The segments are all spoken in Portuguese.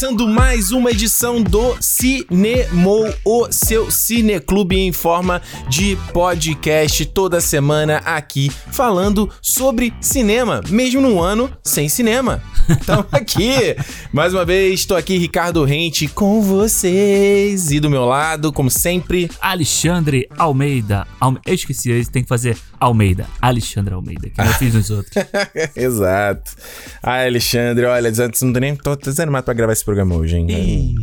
Começando mais uma edição do Cinemou, o seu cineclube em forma de podcast toda semana aqui falando sobre cinema, mesmo num ano sem cinema. Então aqui, mais uma vez, estou aqui Ricardo Rente com vocês e do meu lado, como sempre, Alexandre Almeida. Alme... Eu esqueci, eles tem que fazer Almeida. Alexandre Almeida, que eu fiz nos outros. Exato. Ai, Alexandre, olha, antes não tô nem tô desanimado pra gravar esse programa hoje, hein?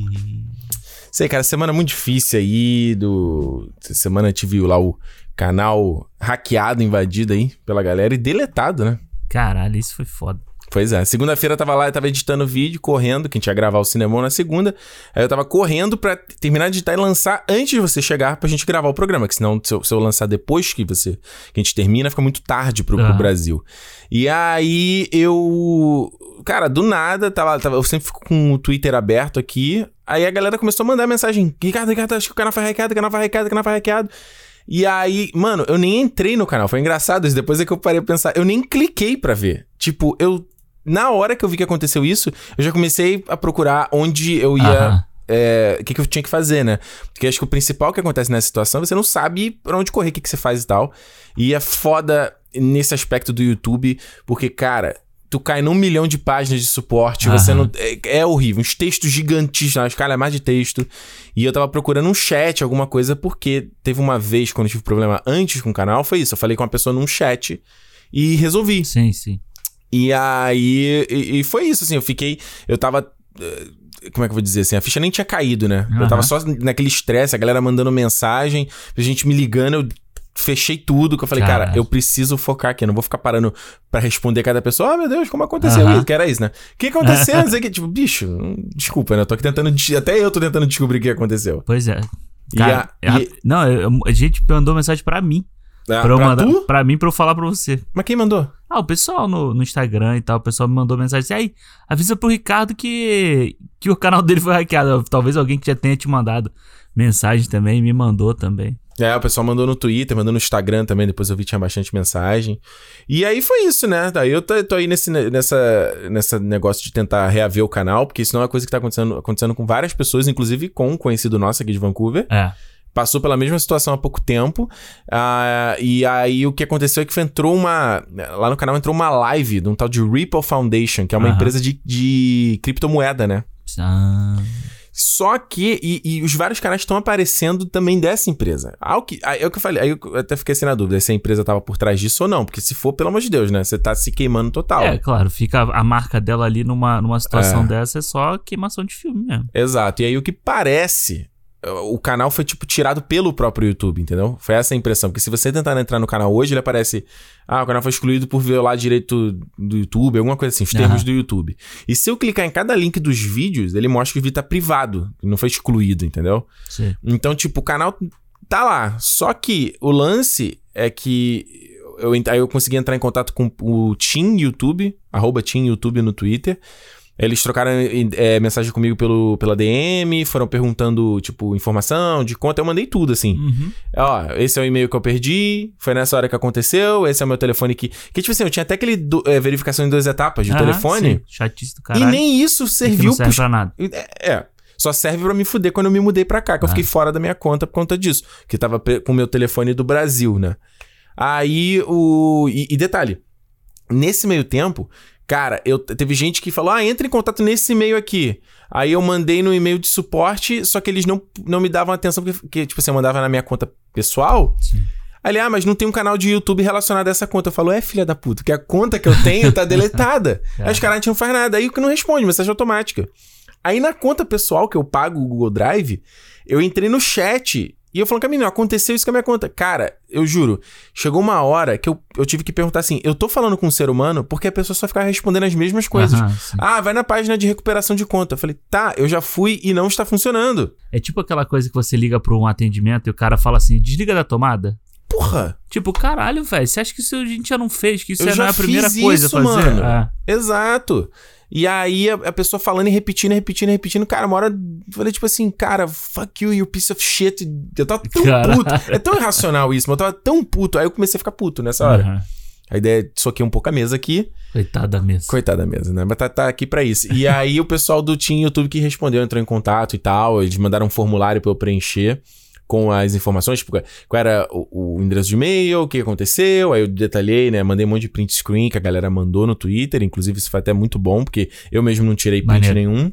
Sei, cara, semana muito difícil aí. Do... Essa semana tive lá o canal hackeado, invadido aí pela galera e deletado, né? Caralho, isso foi foda. Pois é, segunda-feira eu tava lá, eu tava editando vídeo, correndo, que a gente ia gravar o cinema na segunda. Aí eu tava correndo pra terminar de editar e lançar antes de você chegar pra gente gravar o programa, que senão se eu, se eu lançar depois que você que a gente termina, fica muito tarde pro, pro Ah. Brasil. E aí eu. Cara, do nada, tava, tava, eu sempre fico com o Twitter aberto aqui. Aí a galera começou a mandar mensagem: Ricardo, Ricardo, acho que o canal foi hackeado, o canal foi hackeado, o canal foi hackeado. E aí, mano, eu nem entrei no canal. Foi engraçado isso. Depois é que eu parei pra pensar. Eu nem cliquei pra ver. Tipo, eu. Na hora que eu vi que aconteceu isso, eu já comecei a procurar onde eu ia. É, O que, que eu tinha que fazer, né? Porque acho que o principal que acontece nessa situação, você não sabe pra onde correr, o que, que você faz e tal. E é foda nesse aspecto do YouTube, porque, cara. Tu cai num milhão de páginas de suporte, você Aham. não. É, é horrível. Uns textos gigantíssimos, uma escala mais de texto. E eu tava procurando um chat, alguma coisa, porque teve uma vez, quando eu tive problema antes com o canal, foi isso. Eu falei com uma pessoa num chat e resolvi. Sim, sim. E aí. E, e foi isso, assim, eu fiquei. Eu tava. eh, Como é que eu vou dizer assim? A ficha nem tinha caído, né? Eu Aham. tava só naquele estresse, a galera mandando mensagem, a gente me ligando, eu fechei tudo, que eu falei, cara, Caralho. eu preciso focar aqui, eu não vou ficar parando pra responder cada pessoa. Ah, meu Deus, como aconteceu Aham. isso? Que era isso, né? O que aconteceu? Não sei que, tipo, bicho, hum, desculpa, né? Eu tô aqui tentando. Até eu tô tentando descobrir o que aconteceu. Pois é. E Cara, a- é- e- Não, eu- a gente mandou mensagem pra mim. Ah, pra, eu pra mandar, tu? pra mim, pra eu falar pra você. Mas quem mandou? Ah, o pessoal no, no Instagram e tal, o pessoal me mandou mensagem assim, aí, avisa pro Ricardo que, que o canal dele foi hackeado. Talvez alguém que já tenha te mandado mensagem também, me mandou também. É, o pessoal mandou no Twitter, mandou no Instagram também, depois eu vi que tinha bastante mensagem. E aí foi isso, né? Daí eu tô, tô aí nesse nessa, nessa negócio de tentar reaver o canal, porque isso não é uma coisa que tá acontecendo, acontecendo com várias pessoas, inclusive com um conhecido nosso aqui de Vancouver. É. Passou pela mesma situação há pouco tempo. ah, e aí o que aconteceu é que entrou uma. Lá no canal entrou uma live de um tal de Ripple Foundation, que é uma Aham. empresa de, de criptomoeda, né? Ah, Só que, e, e os vários canais estão aparecendo também dessa empresa. Ao que, aí é o que eu falei, aí eu até fiquei assim na dúvida se a empresa tava por trás disso ou não, porque se for, pelo amor de Deus, né? Você tá se queimando total. É, claro, fica a marca dela ali numa, numa situação É. dessa, é só queimação de filme mesmo. Exato. E aí o que parece. O canal foi, tipo, tirado pelo próprio YouTube, entendeu? Foi essa a impressão. Porque se você tentar entrar no canal hoje, ele aparece. Ah, o canal foi excluído por violar direito do YouTube, alguma coisa assim, os termos Aham. do YouTube. E se eu clicar em cada link dos vídeos, ele mostra que o vídeo tá privado, não foi excluído, entendeu? Sim. Então, tipo, o canal tá lá. Só que o lance é que eu, aí eu consegui entrar em contato com o Team YouTube, arroba Team YouTube no Twitter. Eles trocaram é, mensagem comigo pelo, pela DM, foram perguntando, tipo, informação de conta. Eu mandei tudo, assim. Uhum. Ó, esse é o e-mail que eu perdi, foi nessa hora que aconteceu, esse é o meu telefone que... Que, tipo assim, eu tinha até aquele do- é, verificação em duas etapas de Ah, telefone. sim. Chatice do E caralho. nem isso serviu não serve pros pra nada. é, é. Só serve pra me fuder quando eu me mudei pra cá, que eu Ah. fiquei fora da minha conta por conta disso. Que tava com o meu telefone do Brasil, né? Aí o. E, e detalhe, nesse meio tempo, cara, eu teve gente que falou: ah, entra em contato nesse e-mail aqui. Aí eu mandei no e-mail de suporte, só que eles não, não me davam atenção, porque, porque, tipo assim, eu mandava na minha conta pessoal. Sim. Ele, ah, mas não tem um canal de YouTube relacionado a essa conta. Eu falo, é, filha da puta, que a conta que eu tenho tá deletada. Aí os caras a gente não faz nada. Aí o que não responde, mensagem automática. Aí na conta pessoal que eu pago o Google Drive, eu entrei no chat e eu falando, Caminho, aconteceu isso com a minha conta. Cara, eu juro, chegou uma hora que eu, eu tive que perguntar assim: eu tô falando com um ser humano porque a pessoa só ficava respondendo as mesmas coisas. Aham. Ah, vai na página de recuperação de conta. Eu falei, tá, eu já fui e não está funcionando. É tipo aquela coisa que você liga pra um atendimento e o cara fala assim: desliga da tomada. Porra! Tipo, caralho, velho, você acha que isso a gente já não fez? Que isso Eu já não é a primeira fiz coisa isso, a fazer? mano. É. Exato. E aí a, a pessoa falando e repetindo, repetindo, repetindo. Cara, uma hora eu falei tipo assim, cara, fuck you, you piece of shit. Eu tava tão puto. É tão irracional isso, mas eu tava tão puto. Aí eu comecei a ficar puto nessa hora. Aham. A ideia é soquei um pouco a mesa aqui. Coitada mesmo. Coitada da mesa, né? Mas tá, tá aqui pra isso. E aí o pessoal do Team YouTube que respondeu, entrou em contato e tal. Eles mandaram um formulário pra eu preencher com as informações, tipo, qual era o, o endereço de e-mail, o que aconteceu, aí eu detalhei, né, mandei um monte de print screen que a galera mandou no Twitter, inclusive isso foi até muito bom, porque eu mesmo não tirei print Maneiro. nenhum.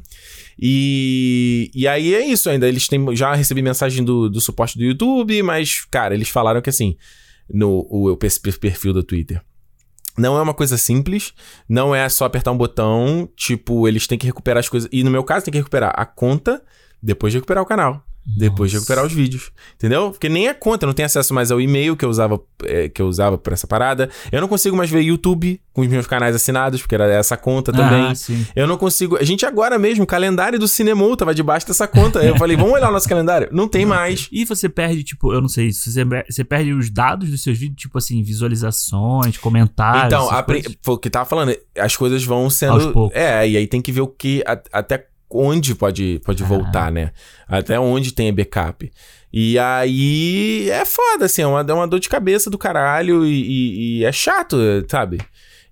E, e aí é isso ainda, eles têm, já recebi mensagem do, do suporte do YouTube, mas, cara, eles falaram que assim, no o, o perfil do Twitter, não é uma coisa simples, não é só apertar um botão, tipo, eles têm que recuperar as coisas, e no meu caso tem que recuperar a conta, depois de recuperar o canal. Depois de recuperar os vídeos. Entendeu? Porque nem a conta, eu não tenho acesso mais ao e-mail que eu usava é, que eu usava por essa parada. Eu não consigo mais ver YouTube com os meus canais assinados, porque era essa conta também. Ah, sim. Eu não consigo. A gente agora mesmo, o calendário do Cinemol tava debaixo dessa conta. Eu falei, vamos olhar o nosso calendário. Não tem mais. E você perde, tipo, eu não sei, se você, você perde os dados dos seus vídeos, tipo assim, visualizações, comentários. Então, a, o que tava falando, as coisas vão Aos sendo. poucos. É, e aí tem que ver o que. a- até onde pode, pode Ah. voltar, né? Até onde tem backup. E aí é foda, assim, é uma, é uma dor de cabeça do caralho e, e- e é chato, sabe?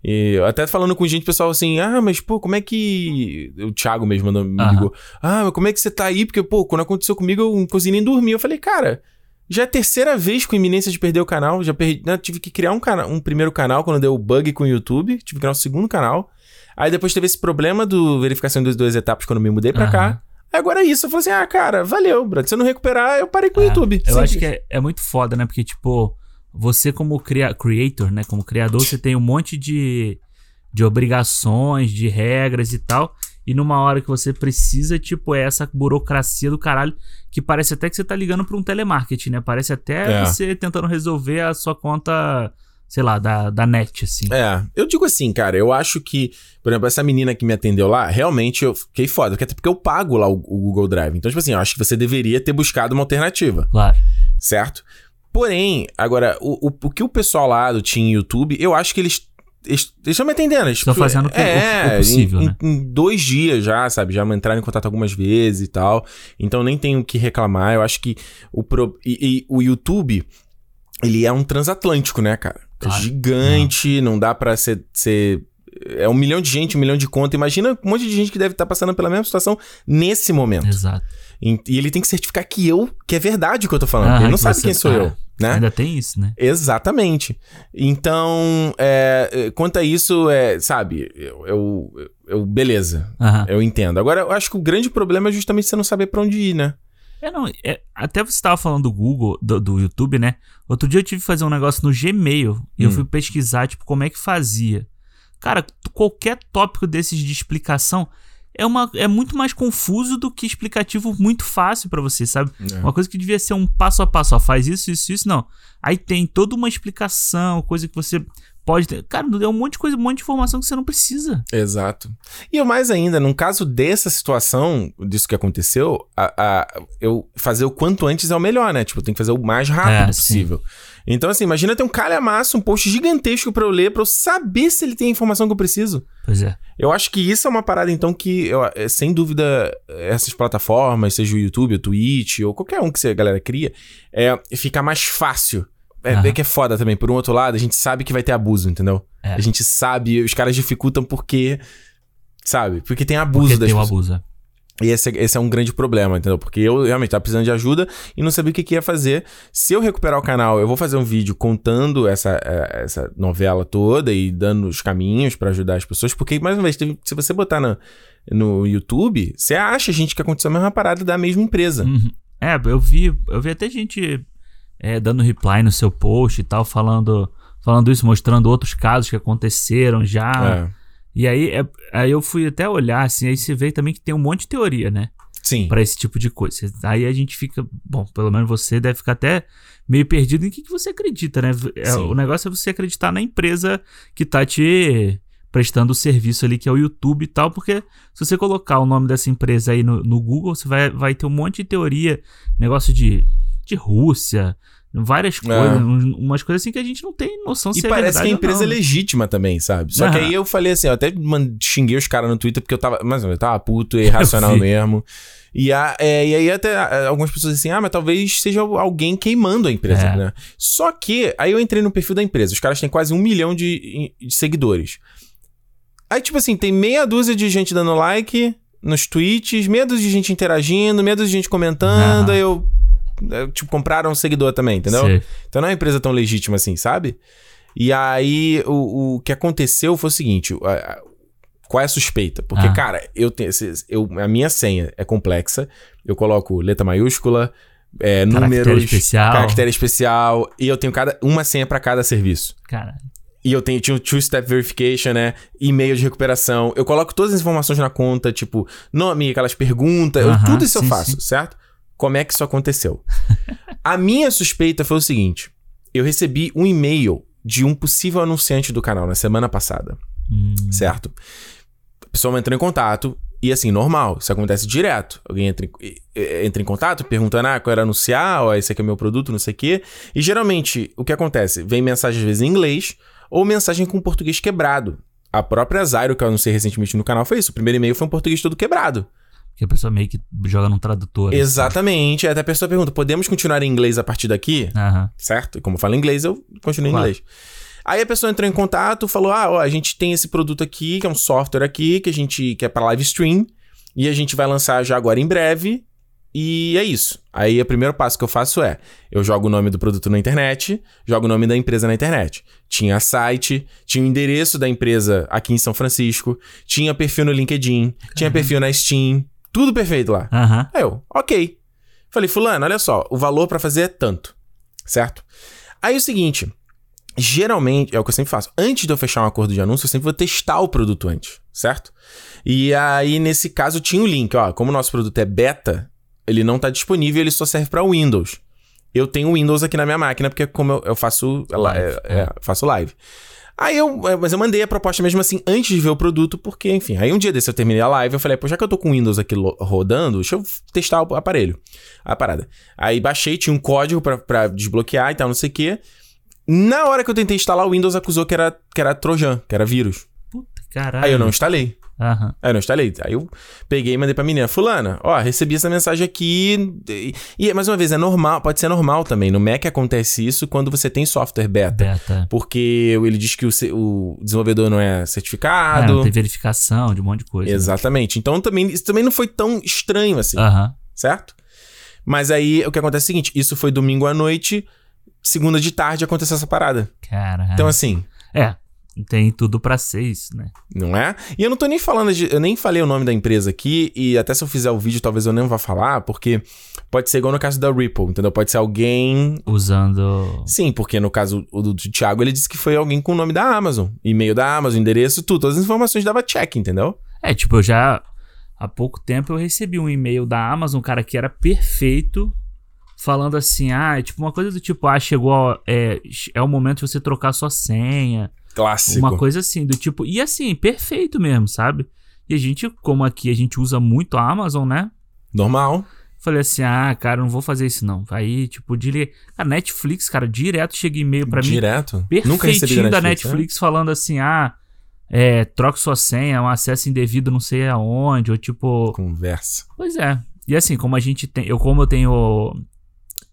E até falando com gente, pessoal assim, ah, mas pô, como é que. O Thiago mesmo mandou, me ligou. Ah, mas como é que você tá aí? Porque, pô, quando aconteceu comigo, eu não consegui nem dormir. Eu falei, cara, já é a terceira vez com iminência de perder o canal. Já perdi, né, tive que criar um, cana um primeiro canal quando deu o bug com o YouTube. Tive que criar um segundo canal. Aí depois teve esse problema do verificação em duas, etapas quando eu me mudei pra Aham. cá. Agora é isso. Eu falei assim, ah, cara, valeu, brother. Se eu não recuperar, eu parei com o É, YouTube. Eu acho Simples. que é, é muito foda, né? Porque, tipo, você como cria creator, né? Como criador, você tem um monte de, de obrigações, de regras e tal. E numa hora que você precisa, tipo, é essa burocracia do caralho, que parece até que você tá ligando pra um telemarketing, né? Parece até É. você tentando resolver a sua conta, sei lá, da, da net, assim. É, eu digo assim, cara, eu acho que, por exemplo, essa menina que me atendeu lá, realmente eu fiquei foda, até porque eu pago lá o, o Google Drive. Então, tipo assim, eu acho que você deveria ter buscado uma alternativa, Claro. certo? Porém, agora, o, o, o que o pessoal lá do Team YouTube, eu acho que eles. Eles estão me atendendo. Eles, Estão fazendo o que- é, o possível, em, né? em- em dois dias já, sabe? Já entraram em contato algumas vezes e tal. Então nem tenho o que reclamar. Eu acho que o, pro, e, e o YouTube, ele é um transatlântico, né, cara? É Claro. gigante, não, dá pra ser, ser. É um milhão de gente, um milhão de conta. Imagina um monte de gente que deve estar passando pela mesma situação nesse momento. Exato. E ele tem que certificar que eu, que é verdade o que eu tô falando. Ah, ele não que sabe quem sou ah, eu, né? Ainda tem isso, né? Exatamente. Então, é, é, quanto a isso, é, sabe, eu, eu, eu- beleza, Aham. eu entendo. Agora, eu acho que o grande problema é justamente você não saber pra onde ir, né? É, não, é, até você estava falando do Google, do, do YouTube, né? Outro dia eu tive que fazer um negócio no Gmail e eu Hum. fui pesquisar, tipo, como é que fazia. Cara, qualquer tópico desses de explicação é, uma, é muito mais confuso do que explicativo muito fácil pra você, sabe? Uma coisa que devia ser um passo a passo, ó, faz isso, isso, isso, não. Aí tem toda uma explicação, coisa que você pode ter. Cara, é um monte de coisa, um monte de informação que você não precisa. Exato. E eu mais ainda, num caso dessa situação, disso que aconteceu, a, a- eu fazer o quanto antes é o melhor, né? Tipo, tem que fazer o mais rápido É, sim. possível. Então, assim, imagina ter um calhamaço, um post gigantesco pra eu ler, pra eu saber se ele tem a informação que eu preciso. Pois é. Eu acho que isso é uma parada, então, que, eu, é, sem dúvida, essas plataformas, seja o YouTube, o Twitch, ou qualquer um que a galera cria, é, fica mais fácil. É, Aham. é que é foda também. Por um outro lado, a gente sabe que vai ter abuso, entendeu? É. A gente sabe, os caras dificultam porque. Sabe? Porque tem abuso Porque das tem pessoas. abuso. é. E esse, é- esse é um grande problema, entendeu? Porque eu realmente tava precisando de ajuda e não sabia o que, que ia fazer. Se eu recuperar o canal, eu vou fazer um vídeo contando essa, eh, essa novela toda e dando os caminhos pra ajudar as pessoas. Porque, mais uma vez, se você botar na- no YouTube, você acha, gente, que aconteceu a mesma parada da mesma empresa. Uhum. É, eu vi, eu vi até gente é, dando reply no seu post e tal, falando, falando isso, mostrando outros casos que aconteceram já. É. E aí, é- aí eu fui até olhar, assim, aí você vê também que tem um monte de teoria, né? Sim. Pra esse tipo de coisa. Aí a gente fica, bom, pelo menos você deve ficar até meio perdido em que, que você acredita, né? É, Sim. o negócio é você acreditar na empresa que tá te prestando o serviço ali, que é o YouTube e tal, porque se você colocar o nome dessa empresa aí no, no Google, você vai, vai ter um monte de teoria, negócio de, de Rússia, Várias coisas, um- umas coisas assim que a gente não tem noção E se é parece que a empresa é né? legítima também, sabe? Só que Aham. aí eu falei assim, eu até xinguei os caras no Twitter porque eu tava. Mas eu tava puto, irracional vi. mesmo. E, a, é, e aí até algumas pessoas assim, ah, mas talvez seja alguém queimando a empresa, É. né? Só que aí eu entrei no perfil da empresa. Os caras têm quase um milhão de, de seguidores. Aí, tipo assim, tem meia dúzia de gente dando like nos tweets, meia dúzia de gente interagindo, meia dúzia de gente comentando. Aham. Aí eu, Tipo, compraram um seguidor também, entendeu? Sei. Então não é uma empresa tão legítima assim, sabe? E aí o, o que aconteceu foi o seguinte: a- a- qual é a suspeita? Porque, Ah. cara, eu tenho. Eu, a minha senha é complexa. Eu coloco letra maiúscula, é, Caractere números, especial. caractere especial, e eu tenho cada, uma senha pra cada serviço. Cara, E eu tenho tinha o two-step verification, né? E-mail de recuperação. Eu coloco todas as informações na conta, tipo, nome, aquelas perguntas, eu- Aham, tudo isso eu sim, faço, sim. certo? Como é que isso aconteceu? a minha suspeita foi o seguinte: eu recebi um e-mail de um possível anunciante do canal na semana passada, hum, certo? A pessoa entrou em contato. E assim, normal, isso acontece direto. Alguém entra em, entra em contato perguntando, ah, qual era anunciar, ó, esse aqui é meu produto, não sei o quê. E geralmente, o que acontece? Vem mensagem às vezes em inglês ou mensagem com português quebrado. A própria Zairo, que eu anunciei recentemente no canal, foi isso. O primeiro e-mail foi um português todo quebrado. Que a pessoa meio que joga num tradutor. assim. Exatamente. Aí Até a pessoa pergunta: podemos continuar em inglês a partir daqui? Aham. certo? E como eu falo inglês, eu continuo em Claro. inglês. Aí a pessoa entrou em contato, falou: "Ah, ó, a gente tem esse produto aqui, que é um software aqui, que a gente que é para live stream, e a gente vai lançar já agora em breve". E é isso. Aí o primeiro passo que eu faço é: eu jogo o nome do produto na internet, jogo o nome da empresa na internet. Tinha site, tinha o endereço da empresa aqui em São Francisco, tinha perfil no LinkedIn, tinha perfil na Steam, tudo perfeito lá. Aham. Aí eu, ok. Falei, fulano, olha só, o valor pra fazer é tanto, certo? Aí o seguinte, geralmente, é o que eu sempre faço, antes de eu fechar um acordo de anúncio, eu sempre vou testar o produto antes, certo? E aí, nesse caso, tinha o link, ó, como o nosso produto é beta, ele não tá disponível, ele só serve pra Windows. Eu tenho o Windows aqui na minha máquina, porque como eu, eu faço, Live, é- é, faço live. Aí eu, é, mas eu mandei a proposta mesmo assim antes de ver o produto, porque, enfim, aí um dia desse eu terminei a live, eu falei, pô, já que eu tô com o Windows aqui rodando, deixa eu testar o aparelho, a parada. Aí baixei, tinha um código pra, pra desbloquear e tal, não sei o quê. Na hora que eu tentei instalar, o Windows acusou que era, que era Trojan, que era vírus. Puta, caralho. Aí eu não instalei. Aham. Aí eu não instalei. Aí eu peguei e mandei pra menina, fulana, ó, recebi essa mensagem aqui. E, e, mais uma vez, é normal, pode ser normal também. No Mac acontece isso quando você tem software beta. Beta. Porque ele diz que o, o desenvolvedor não é Ah, certificado. tem verificação de um monte de coisa. né? Exatamente. Então também, isso também não foi tão estranho assim, Aham. certo? Mas aí o que acontece é o seguinte: isso foi domingo à noite, segunda de tarde aconteceu essa parada. Caralho. Então, assim, É, tem tudo pra ser isso, né? não é? E eu não tô nem falando de. Eu nem falei o nome da empresa aqui, e até se eu fizer o vídeo, talvez eu nem vá falar, porque pode ser igual no caso da Ripple, entendeu? Pode ser alguém. Usando. Sim, porque no caso do Thiago, ele disse que foi alguém com o nome da Amazon. E-mail da Amazon, endereço, tudo. Todas as informações dava check, entendeu? É, tipo, eu já. Há pouco tempo eu recebi um e-mail da Amazon, cara, que era perfeito. Falando assim, ah, é tipo uma coisa do tipo, ah, chegou. a- É, é o momento de você trocar sua senha. Clássico. Uma coisa assim, do tipo. E assim, perfeito mesmo, sabe? E a gente, como aqui a gente usa muito a Amazon, né? Normal. Falei assim, ah, cara, não vou fazer isso não. Aí, tipo, dire... a Netflix, cara, direto chega e-mail pra mim. Direto. Nunca recebi da né? Netflix falando assim, ah, é, troque sua senha, um acesso indevido não sei aonde, ou tipo... Conversa. Pois é. E assim, como a gente tem... Eu, como eu tenho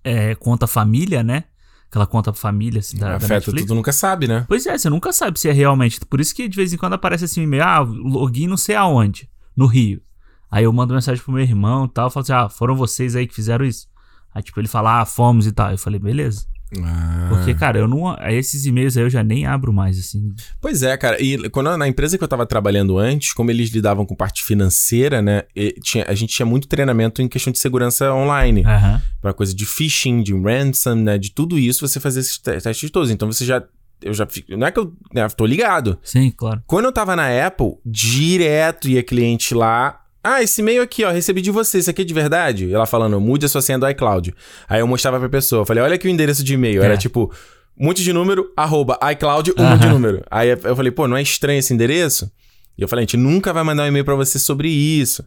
é, conta família, né? Aquela conta família assim, da, da Afeta Netflix. tudo, nunca sabe, né? Pois é, você nunca sabe se é realmente. Por isso que de vez em quando aparece assim e-mail, ah, login não sei aonde, no Rio. Aí eu mando mensagem pro meu irmão e tal, falo assim, ah, foram vocês aí que fizeram isso? Aí tipo, ele fala, ah, fomos e tal. Eu falei, beleza. Ah. Porque, cara, eu não. Esses e-mails aí eu já nem abro mais, assim. Pois é, cara. E quando, na empresa que eu tava trabalhando antes, como eles lidavam com parte financeira, né? tinha- a gente tinha muito treinamento em questão de segurança online. Aham. Pra coisa de phishing, de ransom, né? De tudo isso, você fazer esses te- testes todos. Então você já. Eu já. fi- Não é que eu né, tô ligado. Sim, claro. Quando eu tava na Apple, direto ia cliente lá. Ah, esse e-mail aqui, ó, recebi de você, isso aqui é de verdade? E ela falando, mude a sua senha do iCloud. Aí eu mostrava pra pessoa, falei, olha aqui o endereço de e-mail. É. Era tipo, um monte de número, arroba, iCloud, um monte de número. Aí eu falei, pô, não é estranho esse endereço? E eu falei, a gente nunca vai mandar um e-mail pra você sobre isso.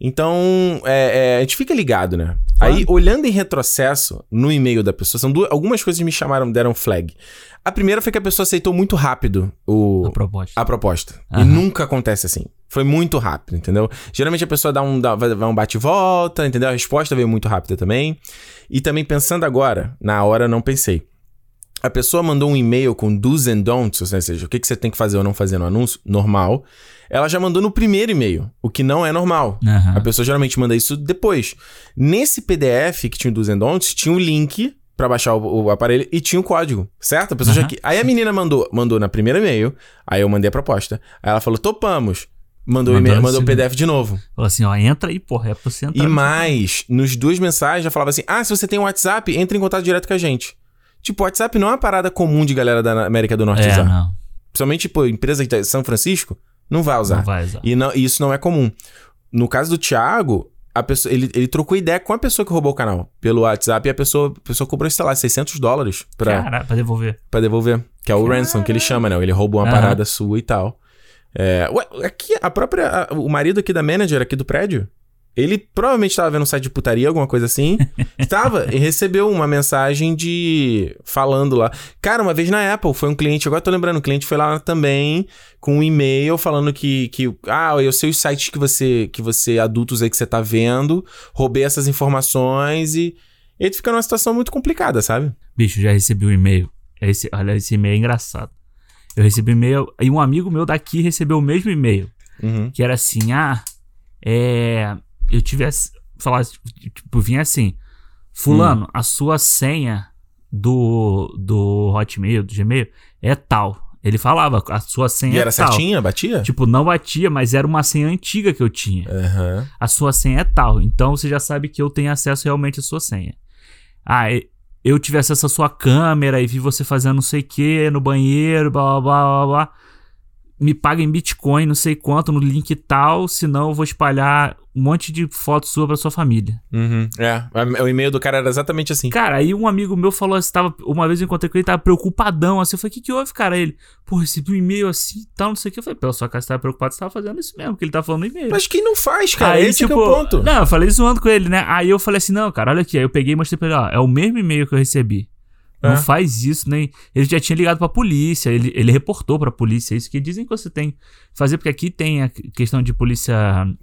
Então, é, é, a gente fica ligado, né? Claro. Aí, olhando em retrocesso no e-mail da pessoa, são duas, algumas coisas me chamaram, deram flag. A primeira foi que a pessoa aceitou muito rápido o, a proposta. A proposta. E nunca acontece assim. Foi muito rápido, entendeu? Geralmente a pessoa dá um, dá, vai, vai um bate-volta, entendeu? A resposta veio muito rápida também. E também pensando agora, na hora não pensei. A pessoa mandou um e-mail com do's and don'ts, ou seja, o que, que você tem que fazer ou não fazer no anúncio, normal ela já mandou no primeiro e-mail, o que não é normal. Uhum. A pessoa geralmente manda isso depois. Nesse PDF que tinha o 200 Don'ts, tinha um link para baixar o, o, aparelho e tinha o um código, certo? A pessoa uhum. já... Aí a menina mandou, mandou na primeira e-mail, aí eu mandei a proposta. Aí ela falou, topamos. Mandou, mandou, mandou o PDF de novo. Falou assim, ó, entra aí, porra, é pra você entrar. E mais, nos duas mensagens já falava assim, ah, se você tem um WhatsApp, entre em contato direto com a gente. Tipo, o WhatsApp não é uma parada comum de galera da América do Norte é, usar. Não. Principalmente, tipo, empresa de São Francisco, não vai usar. Não vai usar. E, não, e isso não é comum. No caso do Thiago, a pessoa, ele, ele trocou ideia com a pessoa que roubou o canal pelo WhatsApp e a pessoa, a pessoa cobrou, sei lá, 600 dólares pra, Caraca, pra devolver. Pra devolver. Que é o Caraca. ransom que ele chama, né? Ele roubou uma uhum. parada sua e tal. É, ué, aqui, a própria. A, o marido aqui da manager aqui do prédio, ele provavelmente estava vendo um site de putaria, alguma coisa assim. Estava e recebeu uma mensagem de. falando lá. Cara, uma vez na Apple, foi um cliente, agora tô lembrando, um cliente foi lá também com um e-mail falando que. que ah, eu sei os sites que você. que você, adultos aí que você tá vendo, roubei essas informações e. Ele fica numa situação muito complicada, sabe? Bicho, já recebi um e-mail. Esse, olha, esse e-mail é engraçado. Eu recebi um e-mail e um amigo meu daqui recebeu o mesmo e-mail. Uhum. Que era assim: ah, é eu tivesse falar, tipo, vinha assim, fulano, hum. a sua senha do, do Hotmail, do Gmail, é tal. Ele falava, a sua senha e é era tal. certinha? Batia? Tipo, não batia, mas era uma senha antiga que eu tinha. Uhum. A sua senha é tal. Então você já sabe que eu tenho acesso realmente à sua senha. Ah, eu tive acesso à sua câmera e vi você fazendo não sei o que no banheiro, blá blá blá blá blá me paga em Bitcoin, não sei quanto, no link tal, senão eu vou espalhar um monte de fotos sua pra sua família. Uhum. É, o e-mail do cara era exatamente assim. Cara, aí um amigo meu falou assim, tava, uma vez eu encontrei com ele, tava preocupadão, assim, eu falei, o que que houve, cara? Ele, pô, recebi um e-mail assim e tal, não sei o que. Eu falei, pela sua casa, você tava preocupado, você tava fazendo isso mesmo, que ele tá falando e-mail. Mas quem não faz, cara? Aí, Esse tipo, é o tipo, ponto. Não, eu falei zoando com ele, né? Aí eu falei assim, não, cara, olha aqui. Aí eu peguei e mostrei pra ele, ó, é o mesmo e-mail que eu recebi. Não é. faz isso, nem. Ele já tinha ligado pra polícia, ele, ele reportou pra polícia isso que dizem que você tem que fazer, porque aqui tem a questão de polícia.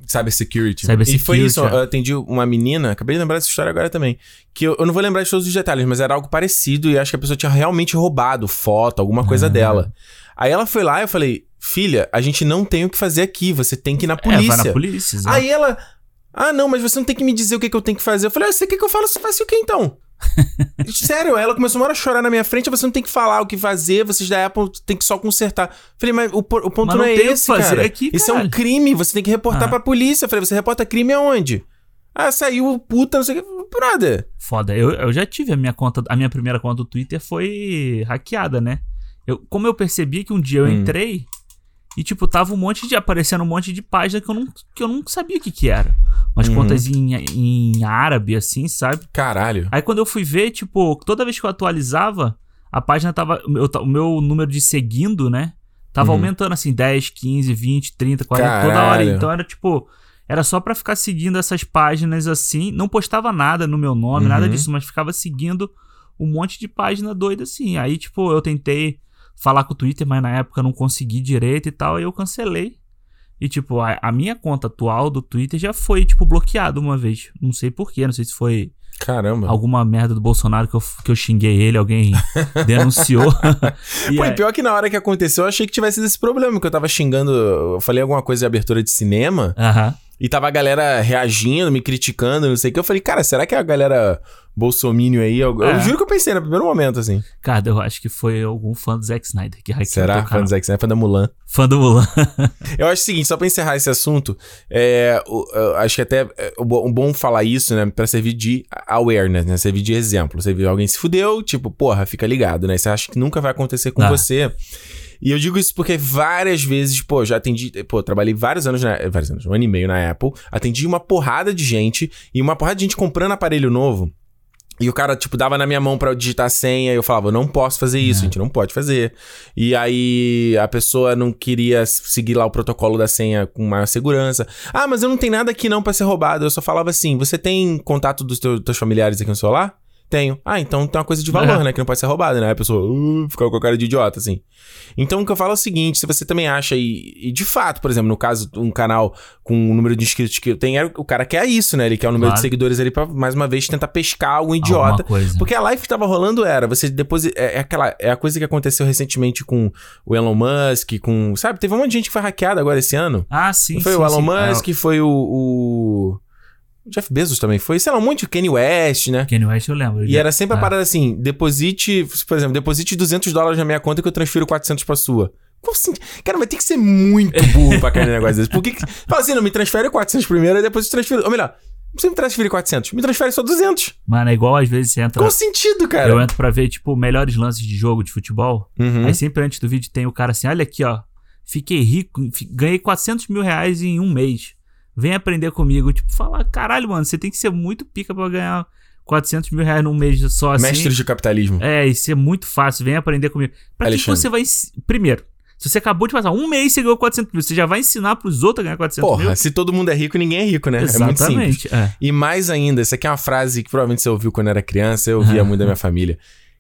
Cyber security. Cyber security. E foi isso, é. eu atendi uma menina, acabei de lembrar dessa história agora também. Que eu, eu, não vou lembrar de todos os detalhes, mas era algo parecido e acho que a pessoa tinha realmente roubado foto, alguma coisa uhum. dela. Aí ela foi lá e eu falei, filha, a gente não tem o que fazer aqui, você tem que ir na polícia. É, vai na polícia. Aí ela. Ah, não, mas você não tem que me dizer o que, que eu tenho que fazer. Eu falei, ah, você quer que eu fale? Você faz o que então? Sério, ela começou uma hora a chorar na minha frente, você não tem que falar o que fazer, vocês da Apple tem que só consertar. Falei, mas o, o ponto mas não, não, é esse, cara. Aqui, Isso é um crime, você tem que reportar ah. pra polícia. Falei, você reporta crime aonde? Ah, saiu puta, não sei o que. Brother. Foda, eu, eu já tive a minha conta, a minha primeira conta do Twitter foi hackeada, né? Eu, como eu percebi que um dia eu hum. entrei e, tipo, tava um monte de. aparecendo um monte de página que eu não, que eu não sabia o que que era umas uhum. contas em, em árabe, assim, sabe? Caralho. Aí quando eu fui ver, tipo, toda vez que eu atualizava, a página tava. O meu, o meu número de seguindo, né? Tava uhum. aumentando assim, 10, 15, 20, 30, 40, Caralho. toda hora. Então era tipo. Era só para ficar seguindo essas páginas assim. Não postava nada no meu nome, uhum. nada disso, mas ficava seguindo um monte de página doida assim. Aí, tipo, eu tentei falar com o Twitter, mas na época não consegui direito e tal. Aí eu cancelei. E, tipo, a, a, minha conta atual do Twitter já foi, tipo, bloqueada uma vez. Não sei porquê, não sei se foi. Caramba. Alguma merda do Bolsonaro que eu, que eu xinguei ele, alguém denunciou. Pô, é... pior que na hora que aconteceu, eu achei que tivesse esse problema, que eu tava xingando. Eu falei alguma coisa de abertura de cinema. Aham. E tava a galera reagindo, me criticando, não sei o que. Eu falei, cara, será que a galera bolsomínio aí? Eu, é. eu juro que eu pensei no primeiro momento, assim. Cara, eu acho que foi algum fã do Zack Snyder que hackeou Será? Fã do Zack Snyder? Fã da Mulan? Fã do Mulan. eu acho o seguinte, só pra encerrar esse assunto, é, eu, acho que até é um bom falar isso, né? Pra servir de awareness, né? Servir de exemplo. Você viu alguém se fudeu, tipo, porra, fica ligado, né? Você acha que nunca vai acontecer com ah. você. E eu digo isso porque várias vezes, pô, já atendi, pô, trabalhei vários anos, na, vários anos, um ano e meio na Apple, atendi uma porrada de gente e uma porrada de gente comprando aparelho novo. E o cara, tipo, dava na minha mão pra eu digitar a senha e eu falava, eu não posso fazer isso, É. a gente não pode fazer. E aí a pessoa não queria seguir lá o protocolo da senha com maior segurança. Ah, mas eu não tenho nada aqui não pra ser roubado. Eu só falava assim, você tem contato dos teus, teus familiares aqui no celular? Tenho. Ah, então tem uma coisa de valor, É. né? Que não pode ser roubada, né? A pessoa uh, fica com a cara de idiota, assim. Então o que eu falo é o seguinte: se você também acha, e, e de fato, por exemplo, no caso, um canal com o número de inscritos que eu tenho, é- o cara quer isso, né? Ele quer o número de Claro. seguidores ali pra, mais uma vez, tentar pescar algum idiota. Porque a live que tava rolando era, você depois. É, é aquela. É a coisa que aconteceu recentemente com o Elon Musk, com. Sabe, teve um monte de gente que foi hackeada agora esse ano. Ah, sim, foi sim, o Elon sim. Musk, foi o, o. Jeff Bezos também foi, sei lá, um monte de Kanye West, né? Kanye West eu lembro. E era sempre a Ah. parada assim: deposite, por exemplo, deposite 200 dólares na minha conta que eu transfiro 400 pra sua. Como assim? Cara, vai ter que ser muito burro pra cair no negócio desse. Por que. que- Fala assim, não, me transfere 400 primeiro e depois eu transfiro. Ou melhor, não precisa me transferir 400, me transfere só 200. Mano, é igual às vezes você entra. Qual sentido, cara? Eu entro pra ver, tipo, melhores lances de jogo de futebol. Uhum. Aí sempre antes do vídeo tem o cara assim: olha aqui, ó. Fiquei rico, ganhei 400 mil reais em um mês. Vem aprender comigo. Tipo, fala, caralho, mano, você tem que ser muito pica pra ganhar 400 mil reais num mês só assim. Mestres de capitalismo. É, isso é muito fácil. Vem aprender comigo. Pra que que Alexandre. você vai. Primeiro, se você acabou de passar um mês você ganhou 400 mil, você já vai ensinar pros outros a ganhar 400 Porra, mil? se todo mundo é rico, ninguém é rico, né? É muito simples. Exatamente. É. E mais ainda, isso aqui é uma frase que provavelmente você ouviu quando era criança, eu ouvia muito da minha família.